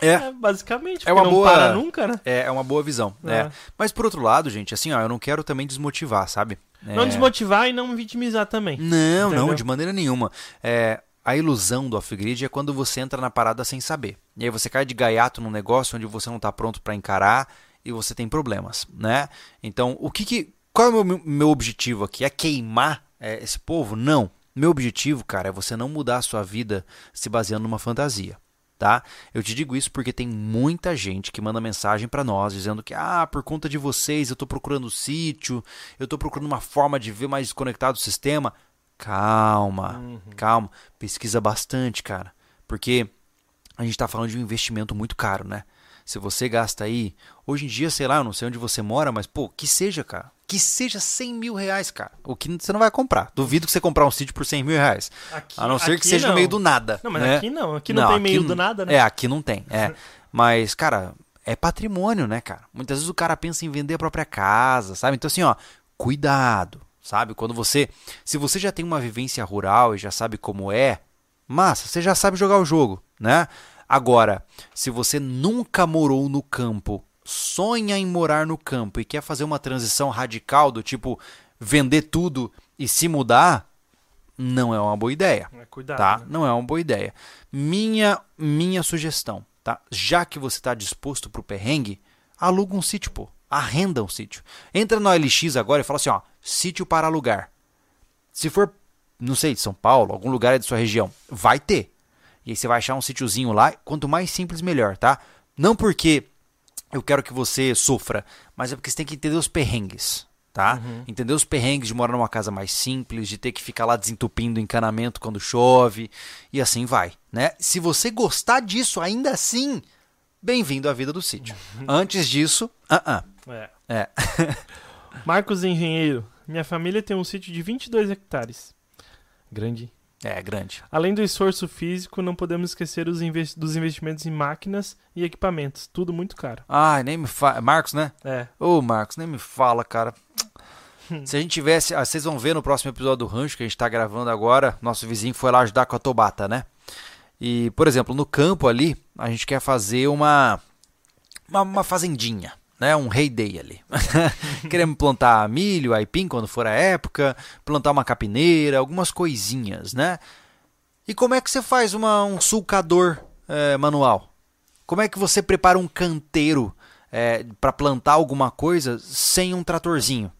É. É, basicamente. É uma porque não boa- para nunca, né? É, é uma boa visão. É. É. Mas por outro lado, gente, assim, ó, eu não quero também desmotivar, sabe? Não É. desmotivar e não vitimizar também. Não, Entendeu? não, de maneira nenhuma. É, a ilusão do off-grid é quando você entra na parada sem saber. E aí você cai de gaiato num negócio onde você não está pronto para encarar e você tem problemas, né? Então, o que que qual é o meu, meu objetivo aqui? É queimar é, esse povo? Não. Meu objetivo, cara, é você não mudar a sua vida se baseando numa fantasia. Tá? Eu te digo isso porque tem muita gente que manda mensagem para nós dizendo que ah, por conta de vocês eu tô procurando sítio, eu tô procurando uma forma de ver mais desconectado o sistema. Calma, Uhum. calma, pesquisa bastante, cara, porque a gente tá falando de um investimento muito caro, né? Se você gasta aí, hoje em dia, sei lá, eu não sei onde você mora, mas pô, que seja, cara, que seja 100 mil reais, cara, o que você não vai comprar. Duvido que você comprar um sítio por 100 mil reais. Aqui- A não ser que aqui seja não. no meio do nada. Não, mas né? aqui não. Aqui não, tem meio aqui do nada, né? É, aqui não tem. É. (laughs) Mas, cara, é patrimônio, né, cara? Muitas vezes o cara pensa em vender a própria casa, sabe? Então, assim, ó, cuidado, sabe? Quando você. Se você já tem uma vivência rural e já sabe como é, massa, você já sabe jogar o jogo, né? Agora, se você nunca morou no campo, sonha em morar no campo e quer fazer uma transição radical do tipo vender tudo e se mudar, não é uma boa ideia É, Cuidado. tá? né? Não é uma boa ideia. Minha minha sugestão, tá? Já que você está disposto pro perrengue, aluga um sítio, pô. Arrenda um sítio. Entra no LX agora e fala assim, ó, sítio para alugar. Se for, não sei, de São Paulo, algum lugar da sua região, vai ter. E aí você vai achar um sítiozinho lá, quanto mais simples melhor, tá? Não porque eu quero que você sofra, mas é porque você tem que entender os perrengues, tá? Entender os perrengues de morar numa casa mais simples, de ter que ficar lá desentupindo encanamento quando chove e assim vai, né? Se você gostar disso ainda assim, bem-vindo à vida do sítio. Antes disso, ah, É. é. (laughs) Marcos Engenheiro. Minha família tem um sítio de 22 hectares. Grande. É, grande. Além do esforço físico, não podemos esquecer investi- dos investimentos em máquinas e equipamentos. Tudo muito caro. Ai, nem me fala. Marcos, né? É. Ô, Marcos, nem me fala, cara. Se a gente tivesse. ah, Vocês vão ver no próximo episódio do Rancho que a gente tá gravando agora. Nosso vizinho foi lá ajudar com a Tobata, né? E, por exemplo, no campo ali, a gente quer fazer uma. Uma, uma fazendinha, né? Um hay-day ali. (laughs) Queremos plantar milho, aipim quando for a época, plantar uma capineira, algumas coisinhas, né? E como é que você faz uma, um sulcador eh, manual? Como é que você prepara um canteiro é, para plantar alguma coisa sem um tratorzinho?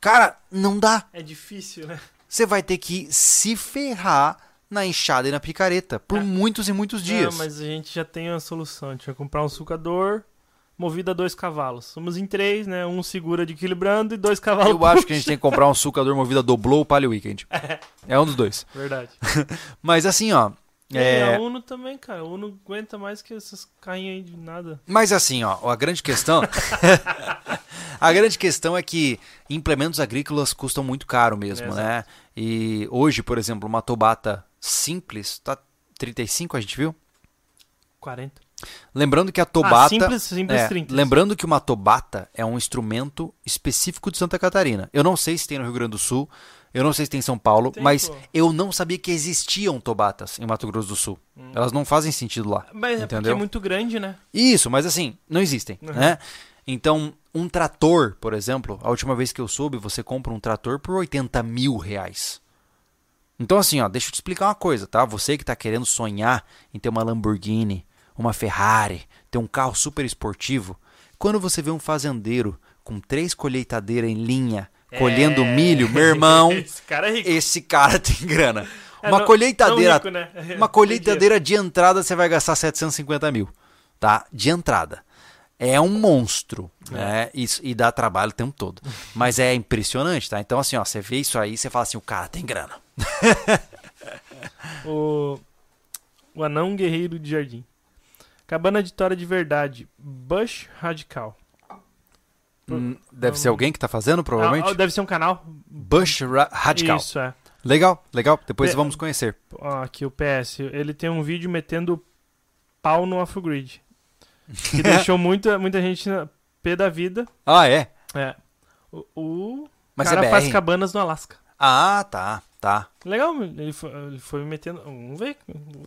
Cara, não dá. É difícil, né? Você vai ter que se ferrar na enxada e na picareta por É. muitos e muitos dias. Não, mas a gente já tem uma solução. A gente vai comprar um sucador movido a dois cavalos. Somos em três, né? Um segura de equilibrando e dois cavalos. Eu acho que a gente tem que comprar um sucador movido a doblô ou palio weekend. (laughs) É um dos dois. Verdade. (laughs) Mas assim, ó. E É... a Uno também, cara. A Uno aguenta mais que esses carrinhos aí de nada. Mas assim, ó, a grande questão. (laughs) a grande questão é que implementos agrícolas custam muito caro mesmo, Exato. né? E hoje, por exemplo, uma tobata simples tá 35, a gente viu? 40. Lembrando que a Ah, tobata. simples, simples É, 30. lembrando que uma tobata é um instrumento específico de Santa Catarina. Eu não sei se tem no Rio Grande do Sul, eu não sei se tem em São Paulo, Tem, mas pô. eu não sabia que existiam tobatas em Mato Grosso do Sul. Hum. Elas não fazem sentido lá. Mas é porque é entendeu? muito grande, né? Isso, mas assim, não existem, Uhum. né? Então, um trator, por exemplo, a última vez que eu soube, você compra um trator por 80 mil reais. Então, assim, ó, deixa eu te explicar uma coisa, tá? Você que tá querendo sonhar em ter uma Lamborghini, uma Ferrari, ter um carro super esportivo, quando você vê um fazendeiro com três colheitadeiras em linha, colhendo É. milho, meu irmão, (laughs) Esse cara é esse cara (laughs) tem grana. É, Uma não- colheitadeira não rico, né? (laughs) uma colheitadeira de entrada você vai gastar 750 mil, tá? De entrada. É um monstro, né? Isso, e dá trabalho o tempo todo. Mas é impressionante, tá? Então, assim, ó, você vê isso aí você fala assim, o cara tem grana. O, o anão guerreiro de jardim. Cabana de tora de verdade. Bush Radical. Hum, Deve ser alguém que tá fazendo, provavelmente. Ah, deve ser um canal. Bush Ra- Radical. Isso, é. Legal, legal. Depois vamos conhecer. Ó, aqui o PS. Ele tem um vídeo metendo pau no off-grid. Que (laughs) deixou muita, muita gente na pé da vida. Ah, é? É. O, o Mas cara é faz cabanas no Alasca. Ah, tá, tá. Legal, ele foi, ele foi metendo. Vamos ver.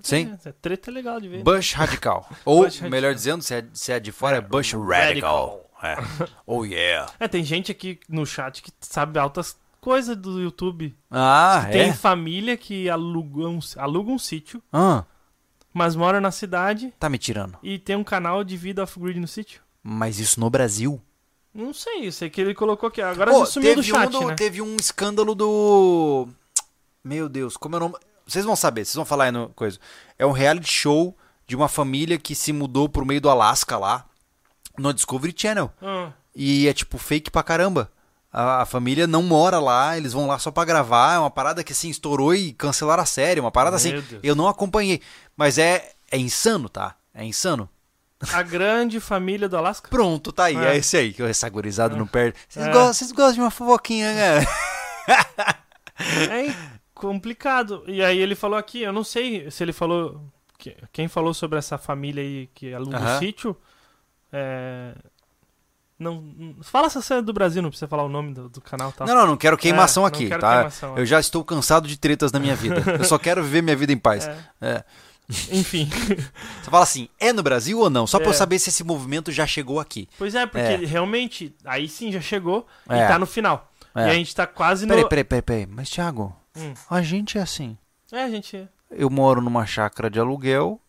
Sim. É, treta é legal de ver. Bush Radical. (laughs) Ou, Bush Radical. melhor dizendo, se é, se é de fora, é Bush Radical. É. (laughs) Oh, yeah. É, tem gente aqui no chat que sabe altas coisas do YouTube. Ah, Tem é? família que aluga um, aluga um sítio, Ah, mas mora na cidade tá me tirando. e tem um canal de vida off-grid no sítio. Mas isso no Brasil? Não sei, eu sei que ele colocou aqui. Agora já sumiu do chat, um do- né? Teve um escândalo do. Meu Deus, como é o nome? Vocês vão saber, vocês vão falar aí no coisa. É um reality show de uma família que se mudou pro meio do Alasca lá, no Discovery Channel. Ah, E é tipo fake pra caramba. A, a família não mora lá, eles vão lá só pra gravar. É uma parada que assim estourou e cancelaram a série. Uma parada assim. Meu Deus. Eu não acompanhei. Mas é, é insano, tá? É insano. a grande família do Alasca? Pronto, tá aí. É, É. esse aí. Que essa gurizada não perde. Vocês, É. gostam, vocês gostam de uma fofoquinha, né? (laughs) É complicado. E aí ele falou aqui, eu não sei se ele falou. que- Quem falou sobre essa família aí que aluga o Aham. sítio. É. Não, fala se você é do Brasil, não precisa falar o nome do, do canal tá? Não, não, não quero queimação É, aqui, não quero tá? queimação, é. Eu já estou cansado de tretas na minha vida. Eu só quero viver minha vida em paz. É, É. enfim. (laughs) Você fala assim, é no Brasil ou não? Só pra eu É. saber se esse movimento já chegou aqui. Pois é, porque É. realmente, aí sim já chegou É. e tá no final. É. E a gente tá quase no. Peraí, peraí, peraí, peraí. Mas, Thiago, Hum. a gente é assim. É, gente. Eu moro numa chácara de aluguel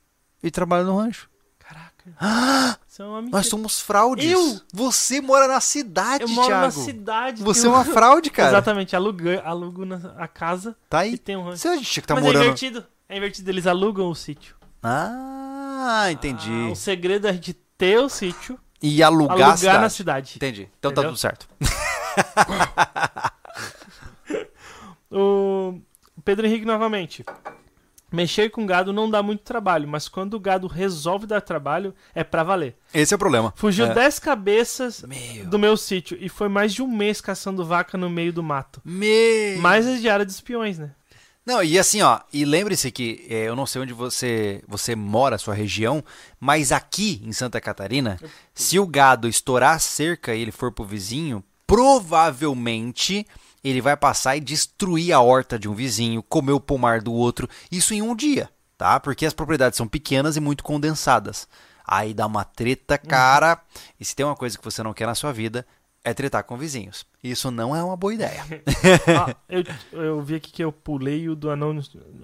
e trabalho no rancho. Caraca. Isso é. Nós somos fraudes. Eu? Você mora na cidade, Eu moro Thiago. na cidade. Você é um- uma fraude, cara. Exatamente, aluga, alugo na, a casa Tá e aí. tem um rancho. Você a gente que tá Mas é morando. invertido. É invertido, eles alugam o sítio. Ah, entendi. Ah, o segredo é a gente ter o sítio, E alugar, alugar a cidade. na cidade. Entendi. Então tá Entendeu? tudo certo. (laughs) O Pedro Henrique novamente. Mexer com gado não dá muito trabalho, mas quando o gado resolve dar trabalho, é pra valer. Esse é o problema. Fugiu É. 10 cabeças Meu. do meu sítio e foi mais de um mês caçando vaca no meio do mato. Meu. Mais as diárias de espiões, né? Não, e assim, ó, e lembre-se que é, eu não sei onde você, você mora, sua região, mas aqui em Santa Catarina, se o gado estourar a cerca e ele for pro vizinho, provavelmente ele vai passar e destruir a horta de um vizinho, comer o pomar do outro, isso em um dia, tá? Porque as propriedades são pequenas e muito condensadas. Aí dá uma treta, cara. E se tem uma coisa que você não quer na sua vida, é tretar com vizinhos. Isso não é uma boa ideia. (laughs) Ah, eu, eu vi aqui que eu pulei o do anão,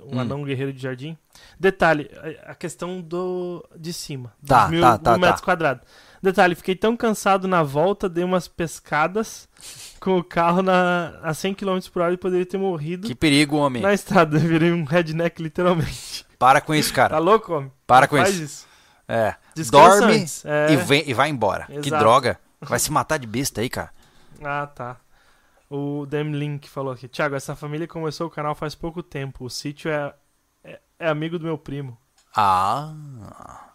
o Hum. anão guerreiro de jardim. Detalhe, a- questão do de cima, dos Tá, mil, tá, tá, mil metros tá. quadrados. Detalhe, fiquei tão cansado na volta, dei umas pescadas com o carro na, a 100 km por hora e poderia ter morrido que perigo, homem. na estrada. Virei um redneck, literalmente. Para com isso, Tá cara. louco, homem? Para Não com faz isso. isso. É. Descansa Dorme antes. É. e, vem, e vai embora. Que Exato. droga. Vai se matar de besta aí, cara. Ah, tá. O Demlink falou aqui. Thiago, essa família começou o canal faz pouco tempo. O sítio é, é, é amigo do meu primo. Ah.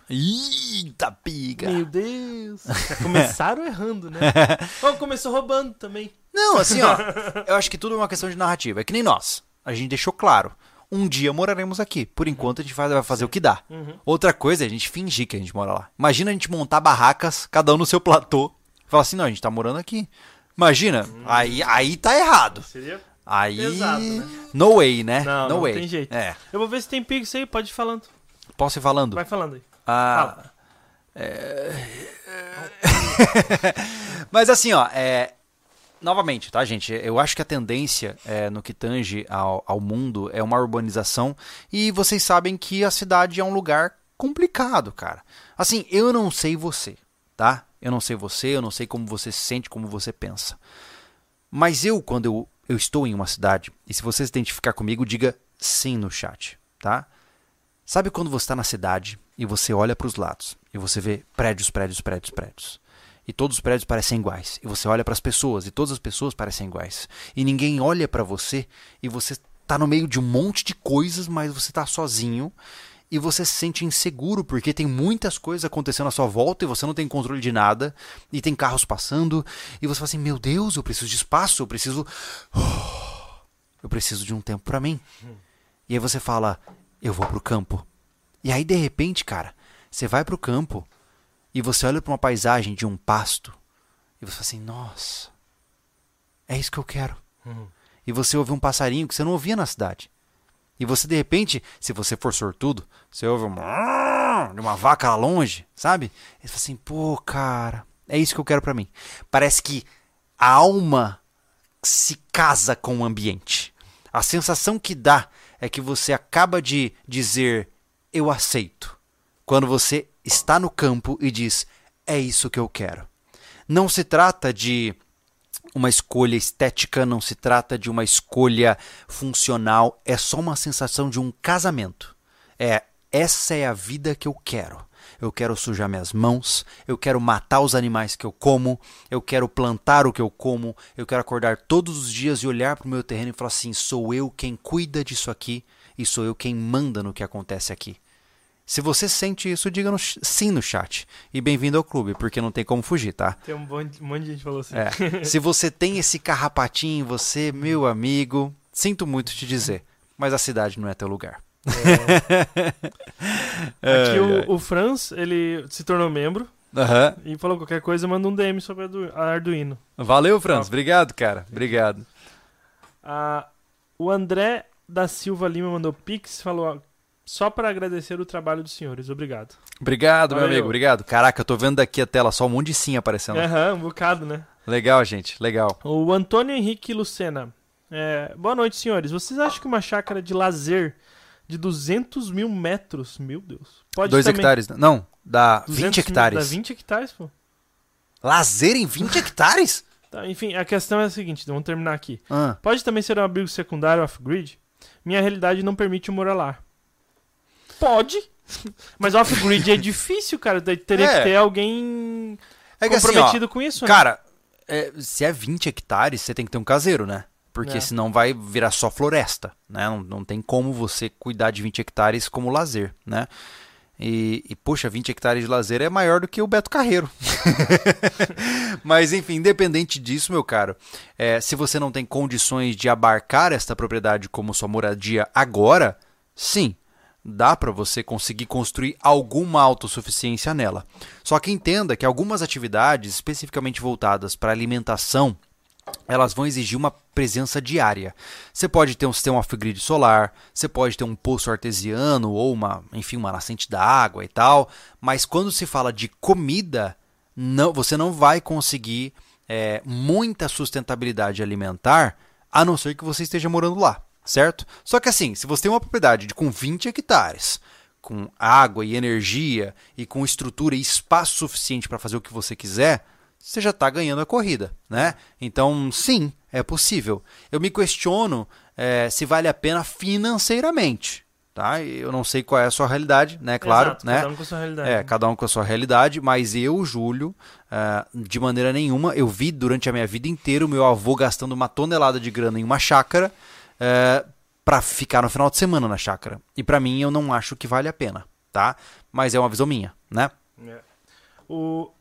Eita, piga. Meu Deus. (laughs) Já começaram errando, né? (laughs) Ou começou roubando também. Não, assim, ó. (laughs) eu acho que tudo é uma questão de narrativa. É que nem nós. A gente deixou claro. Um dia moraremos aqui. Por enquanto a gente vai fazer o que dá. Uhum. Outra coisa é a gente fingir que a gente mora lá. Imagina a gente montar barracas, cada um no seu platô. Falar assim, não, a gente tá morando aqui. Imagina. Aí, aí tá errado. Seria? Aí. Pesado, né? No way, né? Não, no não way. tem jeito. É. Eu vou ver se tem pix aí, pode ir falando. Posso ir falando? Vai falando aí. Ah, Fala. (laughs) Mas assim, ó, é... novamente, tá, gente? Eu acho que a tendência é, no que tange ao, ao mundo é uma urbanização e vocês sabem que a cidade é um lugar complicado, cara. Assim, eu não sei você, tá? Eu não sei você, eu não sei como você se sente, como você pensa. Mas eu, quando eu, eu estou em uma cidade, e se você se identificar comigo, diga sim no chat, tá? Sabe quando você está na cidade e você olha para os lados e você vê prédios, prédios, prédios, prédios. E todos os prédios parecem iguais. E você olha para as pessoas e todas as pessoas parecem iguais. E ninguém olha para você e você está no meio de um monte de coisas, mas você está sozinho e você se sente inseguro porque tem muitas coisas acontecendo à sua volta e você não tem controle de nada e tem carros passando e você fala assim: "Meu Deus, eu preciso de espaço, eu preciso (sighs) eu preciso de um tempo para mim". E aí você fala: "Eu vou pro campo". E aí de repente, cara, você vai pro campo e você olha para uma paisagem de um pasto e você fala assim: "Nossa, é isso que eu quero". Uhum. E você ouve um passarinho que você não ouvia na cidade. E você de repente, se você for sortudo, você ouve um de uma vaca lá longe, sabe? E você fala assim: "Pô, cara, é isso que eu quero para mim". Parece que a alma se casa com o ambiente. A sensação que dá é que você acaba de dizer eu aceito. Quando você está no campo e diz é isso que eu quero. Não se trata de uma escolha estética, não se trata de uma escolha funcional, é só uma sensação de um casamento. É essa é a vida que eu quero. Eu quero sujar minhas mãos, eu quero matar os animais que eu como, eu quero plantar o que eu como, eu quero acordar todos os dias e olhar para o meu terreno e falar assim: sou eu quem cuida disso aqui e sou eu quem manda no que acontece aqui. Se você sente isso, diga no, sim no chat. E bem-vindo ao clube, porque não tem como fugir, tá? Tem um monte, um monte de gente falou assim. É. (laughs) Se você tem esse carrapatinho em você, meu amigo, sinto muito te dizer, mas a cidade não é teu lugar. (laughs) Aqui Ai, ai. o, o Franz, ele se tornou membro Aham. e falou qualquer coisa, manda um DM sobre a Ardu- a Arduino. Valeu, Franz. Obrigado, cara. Obrigado. Ah, o André da Silva Lima mandou pix falou: só para agradecer o trabalho dos senhores, obrigado. Obrigado, meu Valeu. amigo. Obrigado. Caraca, eu tô vendo daqui a tela só um monte de sim aparecendo. Aham, um bocado, né? Legal, gente. Legal. O Antônio Henrique Lucena. É, boa noite, senhores. Vocês acham que uma chácara de lazer de 200 mil metros, meu Deus, pode Dois também... hectares. Não, dá 200 20 mil- hectares. Dá 20 hectares, pô. Lazer em 20 hectares? Tá, enfim, a questão é a seguinte, vamos terminar aqui. Ah, Pode também ser um abrigo secundário off-grid? Minha realidade não permite morar lá. Pode. Mas off-grid é difícil, cara. Teria É. que ter alguém é que assim, ó, comprometido com isso, né? Cara, é, se é 20 hectares, você tem que ter um caseiro, né? Porque É. senão vai virar só floresta, né? Não, não tem como você cuidar de 20 hectares como lazer, né? E, e, poxa, 20 hectares de lazer é maior do que o Beto Carreiro. (laughs) Mas, enfim, independente disso, meu caro, é, se você não tem condições de abarcar esta propriedade como sua moradia agora, sim, dá para você conseguir construir alguma autossuficiência nela. Só que entenda que algumas atividades especificamente voltadas para alimentação elas vão exigir uma presença diária. Você pode ter um sistema off-grid solar, você pode ter um poço artesiano ou uma, enfim, uma nascente da água e tal, mas quando se fala de comida, não, você não vai conseguir é, muita sustentabilidade alimentar, a não ser que você esteja morando lá, certo? Só que assim, se você tem uma propriedade de, com 20 hectares, com água e energia e com estrutura e espaço suficiente para fazer o que você quiser, você já está ganhando a corrida, né? Então, sim, é possível. Eu me questiono é, se vale a pena financeiramente, tá? Eu não sei qual é a sua realidade, né? Claro, Exato, né? Cada um com a sua realidade. É, cada um com a sua realidade, mas eu, Júlio, uh, de maneira nenhuma, eu vi durante a minha vida inteira o meu avô gastando uma tonelada de grana em uma chácara uh, para ficar no final de semana na chácara. E para mim eu não acho que vale a pena, tá? Mas é uma visão minha, né? É. O...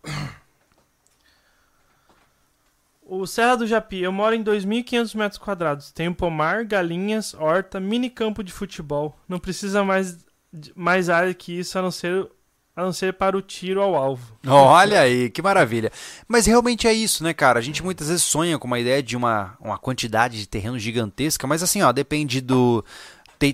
o Serra do Japi, eu moro em 2.500 metros quadrados. Tenho pomar, galinhas, horta, mini campo de futebol. Não precisa mais, mais área que isso a não ser a não ser para o tiro ao alvo. Olha aí, que maravilha. Mas realmente é isso, né, cara? A gente muitas vezes sonha com uma ideia de uma, uma quantidade de terreno gigantesca, mas assim, ó, depende do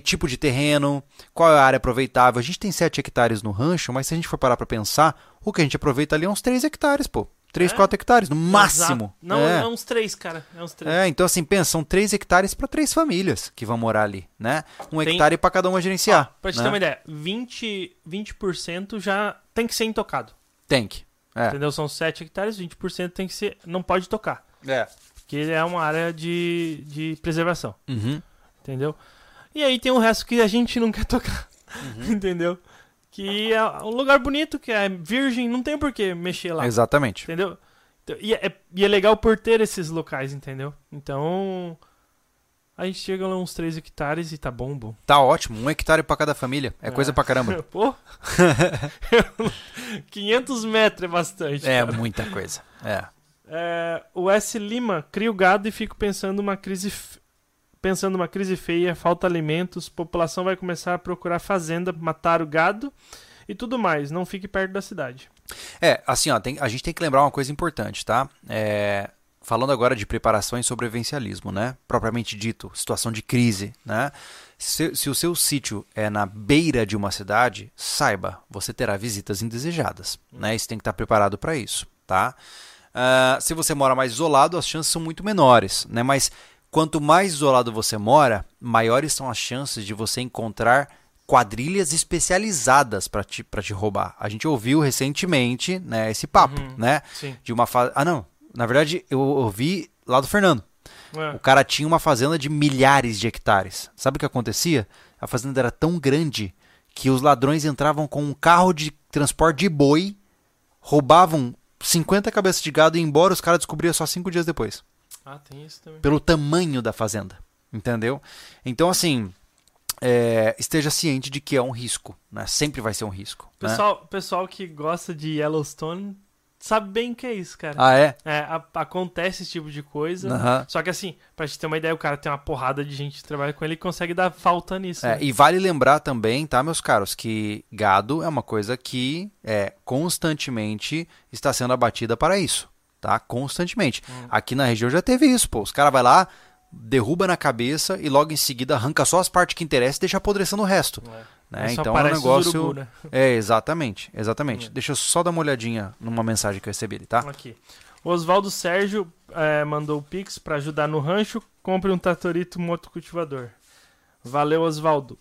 tipo de terreno, qual é a área aproveitável. A gente tem 7 hectares no rancho, mas se a gente for parar para pensar, o que a gente aproveita ali é uns 3 hectares, pô. 3, É? 4 hectares, no máximo. Exato. Não, é. é uns três, cara. É uns três. É, então assim, pensa, são 3 hectares para três famílias que vão morar ali, né? Um Tem- hectare para cada uma gerenciar. Pra te né? ter uma ideia, 20%, 20% já tem que ser intocado. Tem que. É. Entendeu? São 7 hectares, 20% tem que ser. Não pode tocar. É. Porque é uma área de, de preservação. Uhum. Entendeu? E aí tem o resto que a gente não quer tocar. Uhum. (laughs) entendeu? Que é um lugar bonito, que é virgem, não tem por que mexer lá. Exatamente. Entendeu? Então, E é, e é legal por ter esses locais, entendeu? Então. A gente chega lá uns 3 hectares e tá bom, bom. Tá ótimo, um hectare para cada família. É, É. coisa pra caramba. (laughs) Pô! (laughs) 500 metros é bastante. É cara. muita coisa. É. É, o S. Lima cria o gado e fico pensando uma crise. Pensando uma crise feia, falta alimentos, população vai começar a procurar fazenda, matar o gado e tudo mais. Não fique perto da cidade. É, assim, ó, tem- a gente tem que lembrar uma coisa importante, tá? É, falando agora de preparação e sobrevivencialismo, né? Propriamente dito, situação de crise, né? Se, se o seu sítio é na beira de uma cidade, saiba, você terá visitas indesejadas, né? E você tem que estar preparado para isso, tá? Ah, se você mora mais isolado, as chances são muito menores, né? Mas quanto mais isolado você mora, maiores são as chances de você encontrar quadrilhas especializadas para te, pra te roubar. A gente ouviu recentemente né, esse papo, Uhum. né? Sim. De uma. Ah, não. Na verdade, eu ouvi lá do Fernando. O É. cara tinha uma fazenda de milhares de hectares. Sabe o que acontecia? A fazenda era tão grande que os ladrões entravam com um carro de transporte de boi, roubavam 50 cabeças de gado e embora, os caras descobriam só cinco dias depois. Ah, tem isso também. Pelo tamanho da fazenda. Entendeu? Então, assim, é, esteja ciente de que é um risco. Né? Sempre vai ser um risco. né? Pessoal, pessoal que gosta de Yellowstone sabe bem o que é isso, cara. Ah, é? É, a- acontece esse tipo de coisa. Só que assim, pra gente ter uma ideia, o cara tem uma porrada de gente que trabalha com ele e consegue dar falta nisso. É, né? e vale lembrar também, tá, meus caros, que gado é uma coisa que é constantemente está sendo abatida para isso, tá? Constantemente. Hum. Aqui na região já teve isso, pô. Os caras vai lá, derruba na cabeça e logo em seguida arranca só as partes que interessam e deixa apodrecendo o resto. É. Né? Então é um negócio. urubu, né? É, exatamente, exatamente. É. Deixa eu só dar uma olhadinha numa mensagem que eu recebi tá? Aqui. Oswaldo Sérgio é, mandou o Pix pra ajudar no rancho. Compre um Tatorito motocultivador. Valeu, Oswaldo.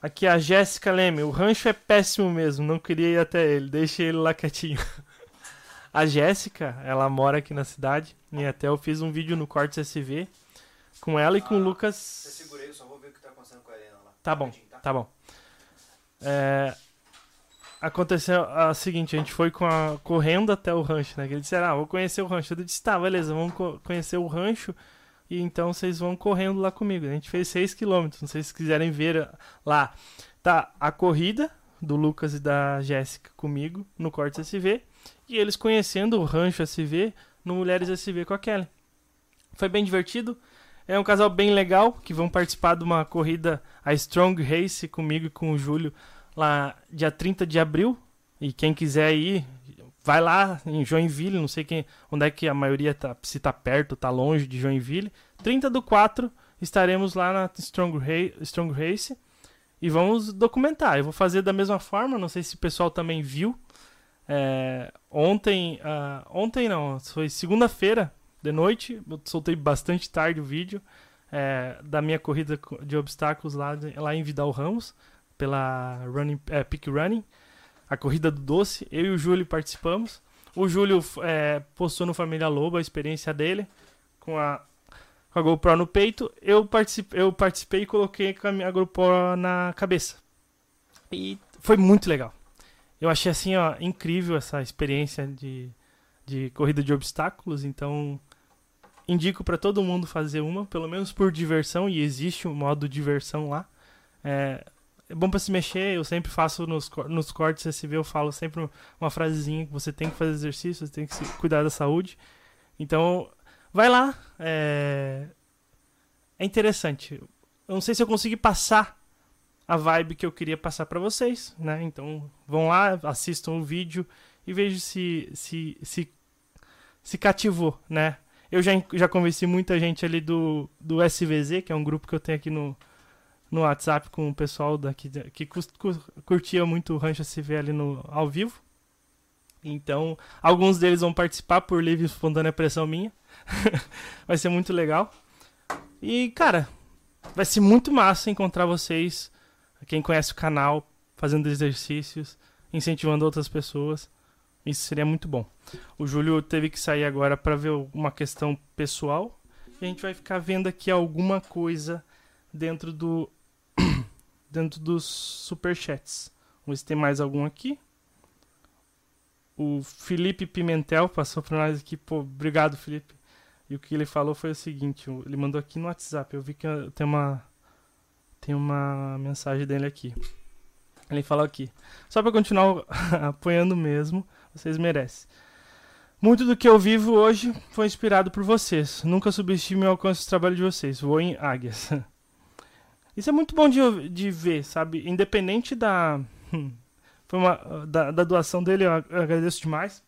Aqui a Jéssica Leme. O rancho é péssimo mesmo. Não queria ir até ele. Deixe ele lá quietinho. (laughs) A Jéssica, ela mora aqui na cidade. E até eu fiz um vídeo no Cortes SV com ela e com o Lucas. segurei, só vou ver o que tá acontecendo com a Helena lá. Tá bom, tá bom. É, aconteceu a seguinte, a gente foi com a, correndo até o rancho, né? Que ele disse, ah, vou conhecer o rancho. Eu disse, tá, beleza, vamos co- conhecer o rancho e então vocês vão correndo lá comigo. A gente fez 6km, não sei se quiserem ver ah, lá. Tá, a corrida do Lucas e da Jéssica comigo no Corte SV e eles conhecendo o rancho SV no Mulheres SV com a Kelly. Foi bem divertido. É um casal bem legal que vão participar de uma corrida, a Strong Race, comigo e com o Júlio, lá dia 30 de abril. E quem quiser ir, vai lá em Joinville, não sei quem, onde é que a maioria tá, se tá perto, tá longe de Joinville. 30 do 4 estaremos lá na Strong, Ra- Strong Race e vamos documentar. Eu vou fazer da mesma forma, não sei se o pessoal também viu É, ontem, uh, ontem não, foi segunda-feira de noite, eu soltei bastante tarde o vídeo é, da minha corrida de obstáculos lá, lá em Vidal Ramos, pela running, é, Peak Running, a corrida do doce. Eu e o Júlio participamos. O Júlio é, postou no Família Lobo a experiência dele com a, com a GoPro no peito. Eu participei, eu participei e coloquei com a minha GoPro na cabeça. E foi muito legal. Eu achei assim, ó, incrível essa experiência de, de corrida de obstáculos, então indico para todo mundo fazer uma, pelo menos por diversão, e existe um modo diversão lá. É, é bom para se mexer, eu sempre faço nos, nos cortes SCV, eu falo sempre uma frasezinha que você tem que fazer exercício, você tem que cuidar da saúde. Então, vai lá. É, é interessante. Eu não sei se eu consegui passar a vibe que eu queria passar para vocês, né? Então, vão lá, assistam o vídeo e vejam se se se, se cativou, né? Eu já, já convenci muita gente ali do, do SVZ, que é um grupo que eu tenho aqui no, no WhatsApp com o pessoal daqui que curtia muito o Rancho SV ali no, ao vivo. Então, alguns deles vão participar por livre e espontânea pressão minha. (laughs) vai ser muito legal. E, cara, vai ser muito massa encontrar vocês, quem conhece o canal, fazendo exercícios, incentivando outras pessoas. Isso seria muito bom. O Júlio teve que sair agora para ver uma questão pessoal. E a gente vai ficar vendo aqui alguma coisa dentro do (coughs) dentro dos superchats. Vamos ver se tem mais algum aqui. O Felipe Pimentel passou para nós aqui. Pô, obrigado, Felipe. E o que ele falou foi o seguinte: ele mandou aqui no WhatsApp. Eu vi que tem uma tem uma mensagem dele aqui. Ele falou aqui: só para continuar (laughs) apoiando mesmo, vocês merecem. Muito do que eu vivo hoje foi inspirado por vocês. Nunca subestime o alcance do trabalho de vocês. Vou em águias. (laughs) Isso é muito bom de, de ver, sabe? Independente da, foi uma, da, da doação dele, eu agradeço demais.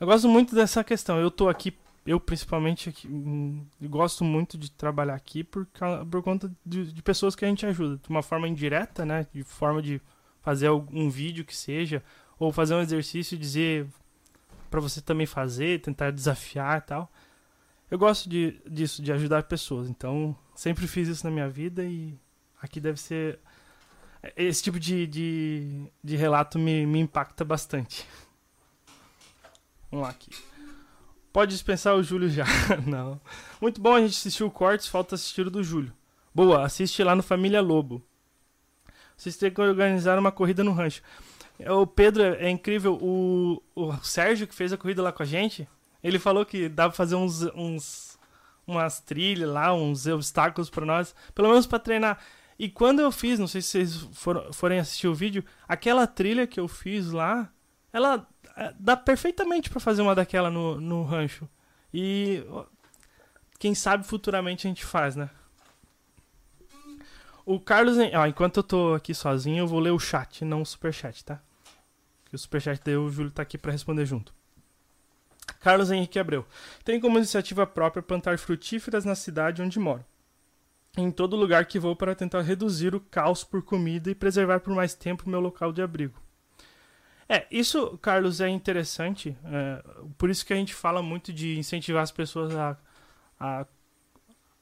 Eu gosto muito dessa questão. Eu tô aqui, eu principalmente aqui, hum, gosto muito de trabalhar aqui por, por conta de, de pessoas que a gente ajuda. De uma forma indireta, né? De forma de fazer um vídeo que seja, ou fazer um exercício e dizer para você também fazer, tentar desafiar e tal. Eu gosto de, disso, de ajudar pessoas. Então, sempre fiz isso na minha vida e aqui deve ser. Esse tipo de, de, de relato me, me impacta bastante. Vamos lá aqui. Pode dispensar o Júlio já. (laughs) Não. Muito bom a gente assistir o Cortes, falta assistir o do Júlio. Boa, assiste lá no Família Lobo. Vocês têm que organizar uma corrida no rancho. O Pedro é incrível. O, o Sérgio, que fez a corrida lá com a gente, ele falou que dá pra fazer uns, uns umas trilhas lá, uns obstáculos para nós, pelo menos para treinar. E quando eu fiz, não sei se vocês for, forem assistir o vídeo, aquela trilha que eu fiz lá, ela é, dá perfeitamente para fazer uma daquela no, no rancho. E quem sabe futuramente a gente faz, né? O Carlos, ó, enquanto eu tô aqui sozinho, eu vou ler o chat, não o superchat, tá? Que o superchat daí o Júlio tá aqui para responder junto. Carlos Henrique Abreu. Tem como iniciativa própria plantar frutíferas na cidade onde moro. Em todo lugar que vou para tentar reduzir o caos por comida e preservar por mais tempo meu local de abrigo. É, isso, Carlos, é interessante. É, por isso que a gente fala muito de incentivar as pessoas a, a,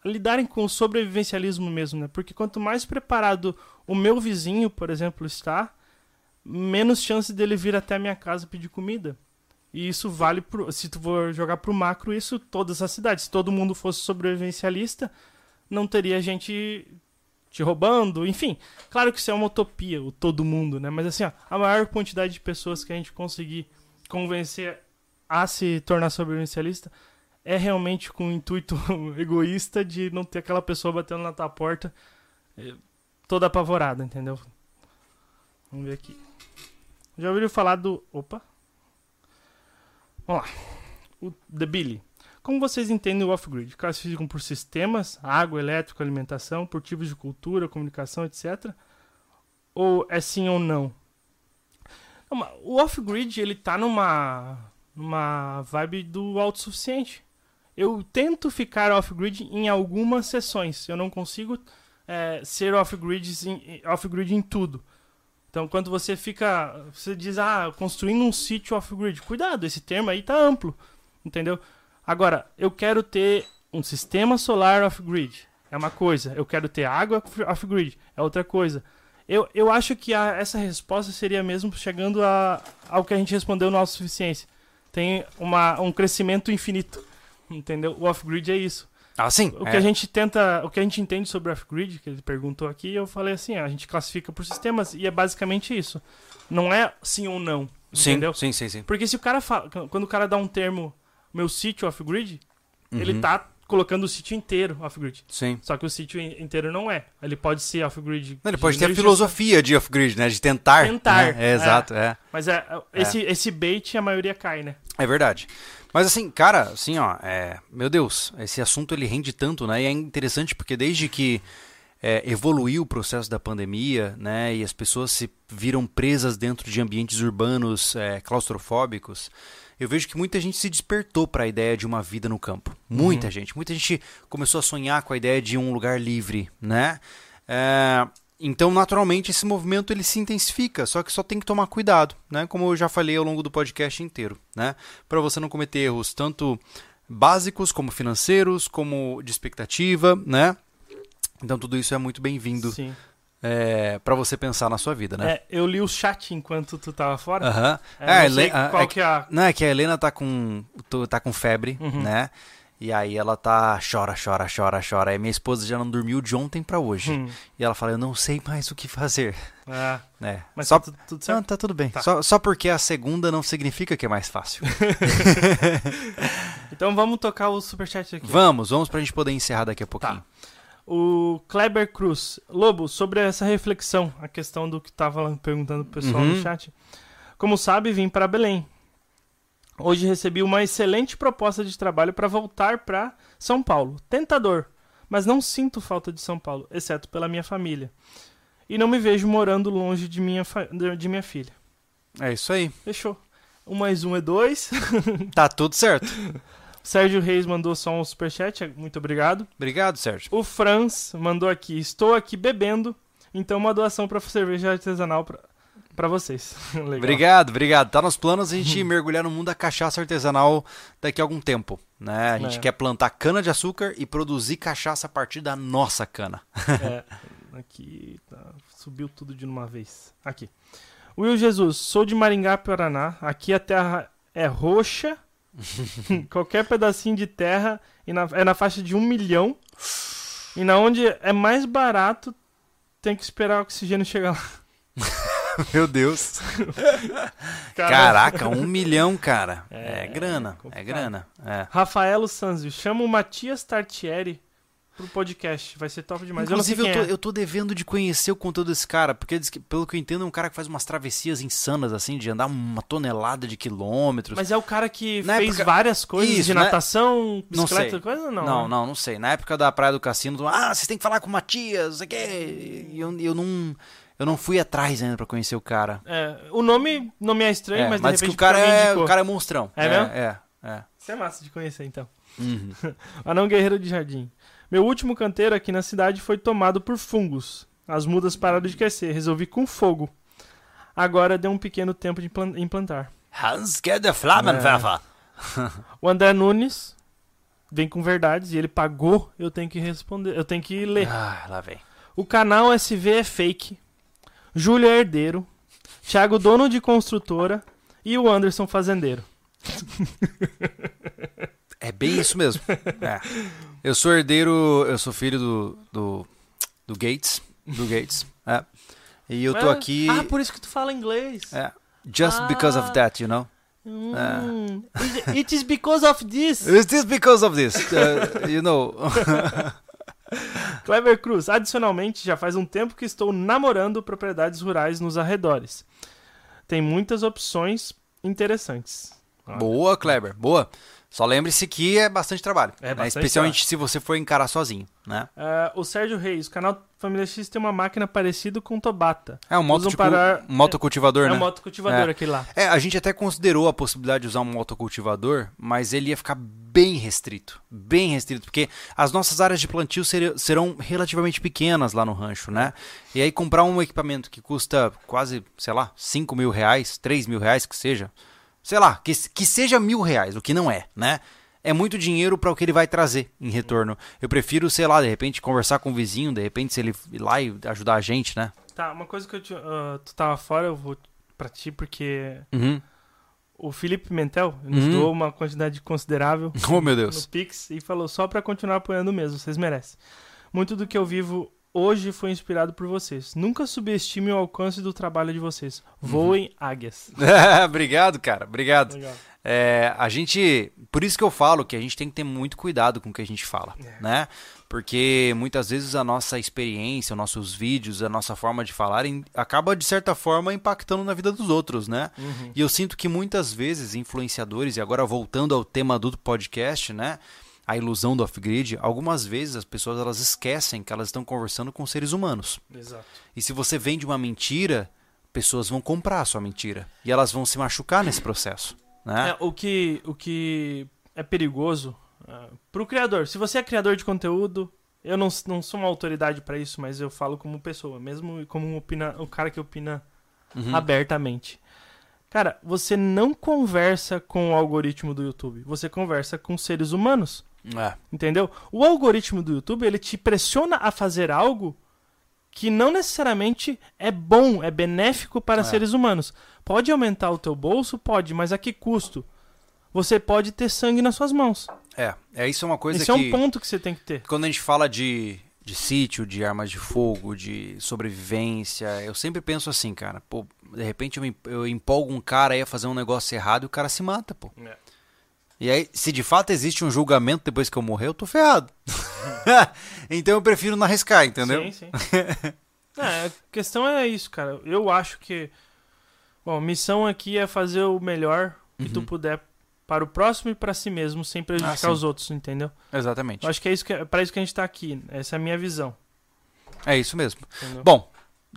a lidarem com o sobrevivencialismo mesmo, né? Porque quanto mais preparado o meu vizinho, por exemplo, está, menos chance dele vir até a minha casa pedir comida. E isso vale pro, se tu for jogar pro macro, isso todas as cidades. Se todo mundo fosse sobrevivencialista, não teria gente te roubando, enfim. Claro que isso é uma utopia, o todo mundo, né? Mas assim, ó, a maior quantidade de pessoas que a gente conseguir convencer a se tornar sobrevivencialista é realmente com o intuito (laughs) egoísta de não ter aquela pessoa batendo na tua porta eh, toda apavorada, entendeu? Vamos ver aqui. Já ouviram falar do. Opa! Vamos lá. O The Billy. Como vocês entendem o off-grid? Classificam por sistemas, água, elétrico, alimentação, por tipos de cultura, comunicação, etc. Ou é sim ou não? O off-grid ele tá numa numa vibe do autossuficiente. Eu tento ficar off-grid em algumas sessões. Eu não consigo é, ser off-grid off em tudo. Então, quando você fica. Você diz, ah, construindo um sítio off-grid. Cuidado, esse termo aí tá amplo. Entendeu? Agora, eu quero ter um sistema solar off-grid. É uma coisa. Eu quero ter água off-grid. É outra coisa. Eu, eu acho que a, essa resposta seria mesmo chegando a, ao que a gente respondeu no autossuficiência. Tem uma, um crescimento infinito. Entendeu? O off-grid é isso. Ah, sim. O é. que a gente tenta, o que a gente entende sobre off-grid, que ele perguntou aqui, eu falei assim, a gente classifica por sistemas e é basicamente isso. Não é sim ou não, Sim, entendeu? sim, sim, sim. Porque se o cara fala, quando o cara dá um termo, meu sítio off-grid, ele Uhum. tá colocando o sítio inteiro off-grid. Sim. Só que o sítio in- inteiro não é. Ele pode ser off-grid. Ele de pode ter a energia- filosofia de off-grid, né? De tentar. Tentar, né? É, é. exato, é. Mas é, esse, esse bait a maioria cai, né? É verdade. Mas assim, cara, assim, ó, é, meu Deus, esse assunto ele rende tanto, né? E é interessante porque desde que é, evoluiu o processo da pandemia, né? E as pessoas se viram presas dentro de ambientes urbanos é, claustrofóbicos, eu vejo que muita gente se despertou para a ideia de uma vida no campo. Muita gente. Muita gente começou a sonhar com a ideia de um lugar livre, né? É, então, naturalmente, esse movimento ele se intensifica, só que só tem que tomar cuidado, né? Como eu já falei ao longo do podcast inteiro, né? Para você não cometer erros tanto básicos como financeiros, como de expectativa, né? Então tudo isso é muito bem-vindo Sim. É, para você pensar na sua vida, né? É, eu li o chat enquanto tu tava fora. Aham. É, É, ah, qual é que é a... Não, é que a Helena tá com, tá com febre, Uhum. né? E aí ela tá chora, chora, chora, chora. Aí minha esposa já não dormiu de ontem pra hoje. Hum, E ela fala, eu não sei mais o que fazer. é, né? mas só tá tudo, tudo Não, certo. tá tudo bem. Tá. Só, só porque a segunda não significa que é mais fácil. (laughs) Então vamos tocar o superchat aqui. vamos, vamos pra gente poder encerrar daqui a pouquinho. O Kleber Cruz. Lobo, sobre essa reflexão, a questão do que tava perguntando pro pessoal Uhum. no chat. Como sabe, vim para Belém. Hoje recebi uma excelente proposta de trabalho para voltar para São Paulo. Tentador, mas não sinto falta de São Paulo, exceto pela minha família. E não me vejo morando longe de minha, de minha filha. É isso aí. Fechou. Um mais um é dois. Tá tudo certo. (laughs) Sérgio Reis mandou só um superchat, muito obrigado. Obrigado, Sérgio. O Franz mandou aqui: Estou aqui bebendo, então uma doação para cerveja artesanal pra- pra vocês. (laughs) Legal. Obrigado, obrigado. Tá nos planos a gente (laughs) mergulhar no mundo da cachaça artesanal daqui a algum tempo. Né? A gente É. quer plantar cana de açúcar e produzir cachaça a partir da nossa cana. É, aqui tá, subiu tudo de uma vez. Aqui. Will Jesus, sou de Maringá, Paraná. Aqui a terra é roxa. (laughs) Qualquer pedacinho de terra e na- é na faixa de um milhão. E na onde é mais barato, tem que esperar o oxigênio chegar lá. (laughs) Meu Deus. (laughs) Cara, Caraca, um milhão, cara. É, É, grana. É complicado. grana. É. Rafaelo Sanzio, chama o Matias Tartieri pro podcast. Vai ser top demais. Inclusive, eu eu, não tô, é. eu tô devendo de conhecer o conteúdo desse cara, porque que, pelo que eu entendo, é um cara que faz umas travessias insanas, assim, de andar uma tonelada de quilômetros. Mas é o cara que Na fez época- várias coisas Isso, de né? natação, Não bicicleta, sei. coisa? Não, não, né? não, não sei. Na época da Praia do Cassino, ah, vocês têm que falar com o Matias, não sei o quê. E eu, eu não. Eu não fui atrás ainda pra conhecer o cara. É, o nome não me é estranho, É, mas, mas de diz que repente o cara, é, indicou. o cara é monstrão. É mesmo? É, é. Isso é massa de conhecer, então. Uhum. (laughs) Anão Guerreiro de Jardim. Meu último canteiro aqui na cidade foi tomado por fungos. As mudas pararam de crescer. Resolvi com fogo. Agora deu um pequeno tempo de implan- implantar. Hans the Flammenwerfer. (laughs) O André Nunes vem com verdades e ele pagou. Eu tenho que responder. Eu tenho que ler. Ah, lá vem. O canal SV é fake. Júlio é herdeiro. Thiago, dono de construtora. E o Anderson, fazendeiro. (laughs) É bem isso mesmo. É. Eu sou herdeiro, eu sou filho do, do, do Gates. Do Gates. É. E eu tô Ah, aqui. Ah, por isso que tu fala inglês. é, just because of Ah. that, you know? Hum, it- It is because of this. (laughs) Is this because of this? Uh, you know. (laughs) Clever Cruz. Adicionalmente, já faz um tempo que estou namorando propriedades rurais nos arredores. Tem muitas opções interessantes. Olha. boa, Kleber, boa. Só lembre-se que é bastante trabalho. É né? bastante Especialmente se você for encarar sozinho, né? Ah, o Sérgio Reis, o canal Família X tem uma máquina parecida com o Tobata. É um moto, Usam tipo, para- um motocultivador, É né? um motocultivador É. aquele lá. É, a gente até considerou a possibilidade de usar um motocultivador, mas ele ia ficar bem restrito. Bem restrito, porque as nossas áreas de plantio seri- serão relativamente pequenas lá no rancho, né? E aí comprar um equipamento que custa quase, sei lá, 5 mil reais, 3 mil reais que seja, sei lá, que, que seja mil reais, o que não é, né? É muito dinheiro para o que ele vai trazer em retorno. Eu prefiro, sei lá, de repente conversar com o vizinho, de repente se ele ir lá e ajudar a gente, né? Tá, uma coisa que eu te, ah, tu tava fora, eu vou pra ti, porque Uhum. o Felipe Mentel nos Uhum. doou uma quantidade considerável (laughs) Oh, meu no Deus. Pix e falou só pra continuar apoiando mesmo, vocês merecem. Muito do que eu vivo hoje foi inspirado por vocês. Nunca subestime o alcance do trabalho de vocês. Voem águias. (laughs) Obrigado, cara. Obrigado. Legal. É, a gente. Por isso que eu falo que a gente tem que ter muito cuidado com o que a gente fala, É. né? Porque muitas vezes a nossa experiência, os nossos vídeos, a nossa forma de falar acaba, de certa forma, impactando na vida dos outros, né? Uhum. E eu sinto que muitas vezes influenciadores, e agora voltando ao tema do podcast, né? A ilusão do off-grid, algumas vezes as pessoas elas esquecem que elas estão conversando com seres humanos. Exato. E se você vende uma mentira, pessoas vão comprar a sua mentira. E elas vão se machucar nesse processo. Né? É, o, que, o que é perigoso uh, pro criador. Se você é criador de conteúdo, eu não, não sou uma autoridade pra isso, mas eu falo como pessoa, mesmo como um opina, o cara que opina Uhum. abertamente. Cara, você não conversa com o algoritmo do YouTube, você conversa com seres humanos. É. Entendeu? O algoritmo do YouTube, ele te pressiona a fazer algo que não necessariamente é bom, é benéfico para É. seres humanos. Pode aumentar o teu bolso? Pode, mas a que custo? Você pode ter sangue nas suas mãos. É, é isso é uma coisa Esse que é um ponto que você tem que ter. quando a gente fala de, de sítio, de armas de fogo, de sobrevivência, eu sempre penso assim, cara, pô, de repente eu, me- eu empolgo um cara aí a fazer um negócio errado e o cara se mata, pô. É. E aí, se de fato existe um julgamento depois que eu morrer, eu tô ferrado. (laughs) então eu prefiro não arriscar, entendeu? Sim, sim. (laughs) É, a questão é isso, cara. Eu acho que. Bom, missão aqui é fazer o melhor que tu Uhum. puder para o próximo e para si mesmo, sem prejudicar Ah, os outros, entendeu? Exatamente. Eu acho que é isso que é para isso que a gente tá aqui. Essa é a minha visão. É isso mesmo. Entendeu? Bom,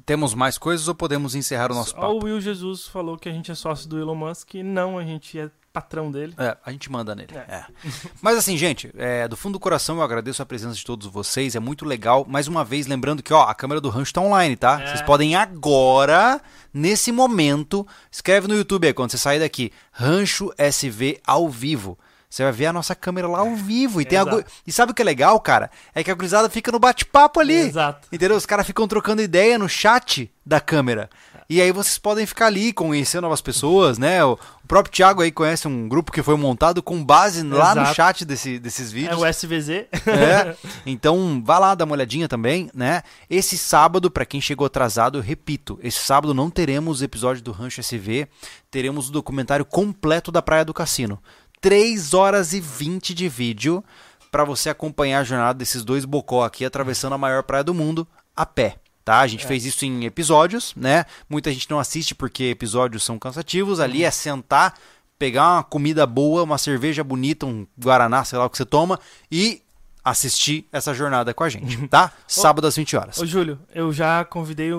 temos mais coisas ou podemos encerrar o nosso papo? o Will Jesus falou que a gente é sócio do Elon Musk e não, a gente é patrão dele. É, a gente manda nele. É. é. (laughs) Mas assim, gente, é, do fundo do coração eu agradeço a presença de todos vocês. É muito legal. Mais uma vez, lembrando que ó, a câmera do rancho tá online, tá? É. Vocês podem agora, nesse momento, escreve no YouTube aí, quando você sair daqui, Rancho SV ao vivo. Você vai ver a nossa câmera lá ao vivo. E, tem a Exato. gu- e sabe o que é legal, cara? É que a gurizada fica no bate-papo ali. Exato. Entendeu? Os caras ficam trocando ideia no chat da câmera. E aí vocês podem ficar ali, conhecer novas pessoas, né? O próprio Thiago aí conhece um grupo que foi montado com base lá no Exato. chat desse, desses É vídeos. o SVZ. É, (laughs) então vá lá dar uma olhadinha também, né? Esse sábado, pra quem chegou atrasado, eu repito, esse sábado não teremos o episódio do Rancho SV, teremos o documentário completo da Praia do Cassino. 3 horas e 20 de vídeo pra você acompanhar a jornada desses dois bocó aqui atravessando a maior praia do mundo a pé. Tá? A gente fez isso em episódios, né? Muita gente não assiste porque episódios são cansativos. Ali é sentar, pegar uma comida boa, uma cerveja bonita, um guaraná, sei lá o que você toma, e assistir essa jornada com a gente, tá? Sábado às 20 horas. Ô, Júlio, eu já convidei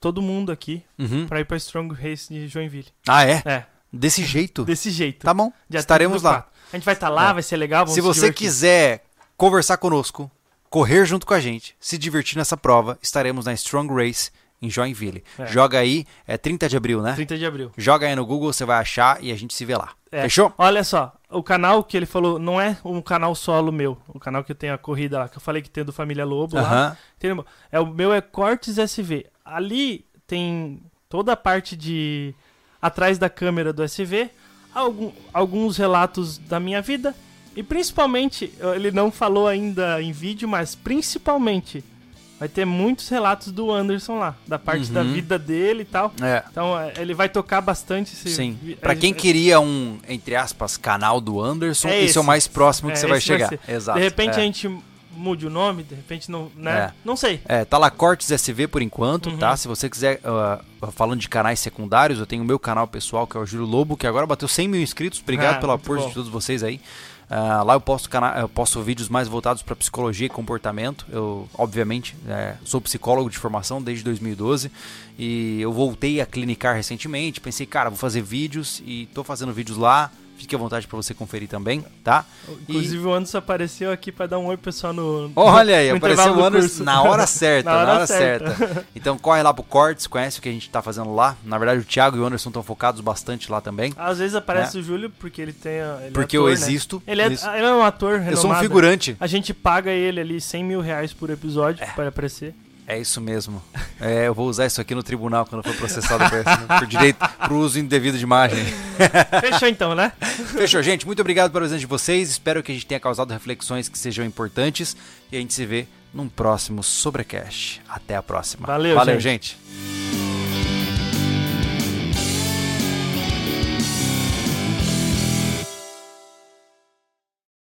todo mundo aqui Uhum. pra ir pra Strong Race de Joinville. Ah, é? É, Desse jeito? (laughs) desse jeito. Tá bom. Dia Estaremos 30 do lá. A gente vai estar lá, É. vai ser legal. Se você divertir. quiser conversar conosco, correr junto com a gente, se divertir nessa prova, estaremos na Strong Race em Joinville. É. Joga aí, é 30 de abril, né? 30 de abril. Joga aí no Google, você vai achar e a gente se vê lá. É. Fechou? Olha só, o canal que ele falou não é um canal solo meu. O canal que eu tenho a corrida lá, que eu falei que tem do Família Lobo lá. Aham. Entendeu? É, o meu é Cortes SV. Ali tem toda a parte de. Atrás da câmera do SV, algum- alguns relatos da minha vida. E principalmente, ele não falou ainda em vídeo, mas principalmente vai ter muitos relatos do Anderson lá, da parte da Uhum. vida dele e tal. É. Então é, ele vai tocar bastante esse. Sim. vi- Pra é- quem é- queria um, entre aspas, canal do Anderson, É esse, é esse. o mais próximo que É, você vai vai chegar. ser. Exato. De repente é. a gente mude o nome, de repente não. Né? É. Não sei. É, tá lá Cortes SV por enquanto, Uhum. tá? Se você quiser, ah, falando de canais secundários, eu tenho o meu canal pessoal, que é o Júlio Lobo, que agora bateu 100 mil inscritos. Obrigado Ah, pelo apoio bom. de todos vocês aí. Uh, lá eu posto, cana eu posto vídeos mais voltados para psicologia e comportamento. Eu, obviamente, é, sou psicólogo de formação desde 2012 e eu voltei a clinicar recentemente. Pensei, cara, vou fazer vídeos e estou fazendo vídeos lá. Fique à vontade para você conferir também, tá? Inclusive e... o Anderson apareceu aqui para dar um oi pessoal no. Olha aí, no apareceu o Anderson na hora certa, (laughs) na hora, na hora certa. certa. (laughs) Então corre lá pro Cortes, conhece o que a gente tá fazendo lá. Na verdade, o Thiago e o Anderson estão focados bastante lá também. Às vezes aparece né? o Júlio porque ele tem. Ele porque é ator, eu né? existo. Né? Ele, é, ele é um ator renomado. Eu sou um figurante. A gente paga ele ali 100 mil reais por episódio é. para aparecer. É isso mesmo. É, eu vou usar isso aqui no tribunal quando for processado por, por direito pro uso indevido de imagem. (laughs) Fechou então, né? Fechou, gente. Muito obrigado pela presença de vocês. Espero que a gente tenha causado reflexões que sejam importantes e a gente se vê num próximo Sobrecast. Até a próxima. Valeu, Valeu gente. gente.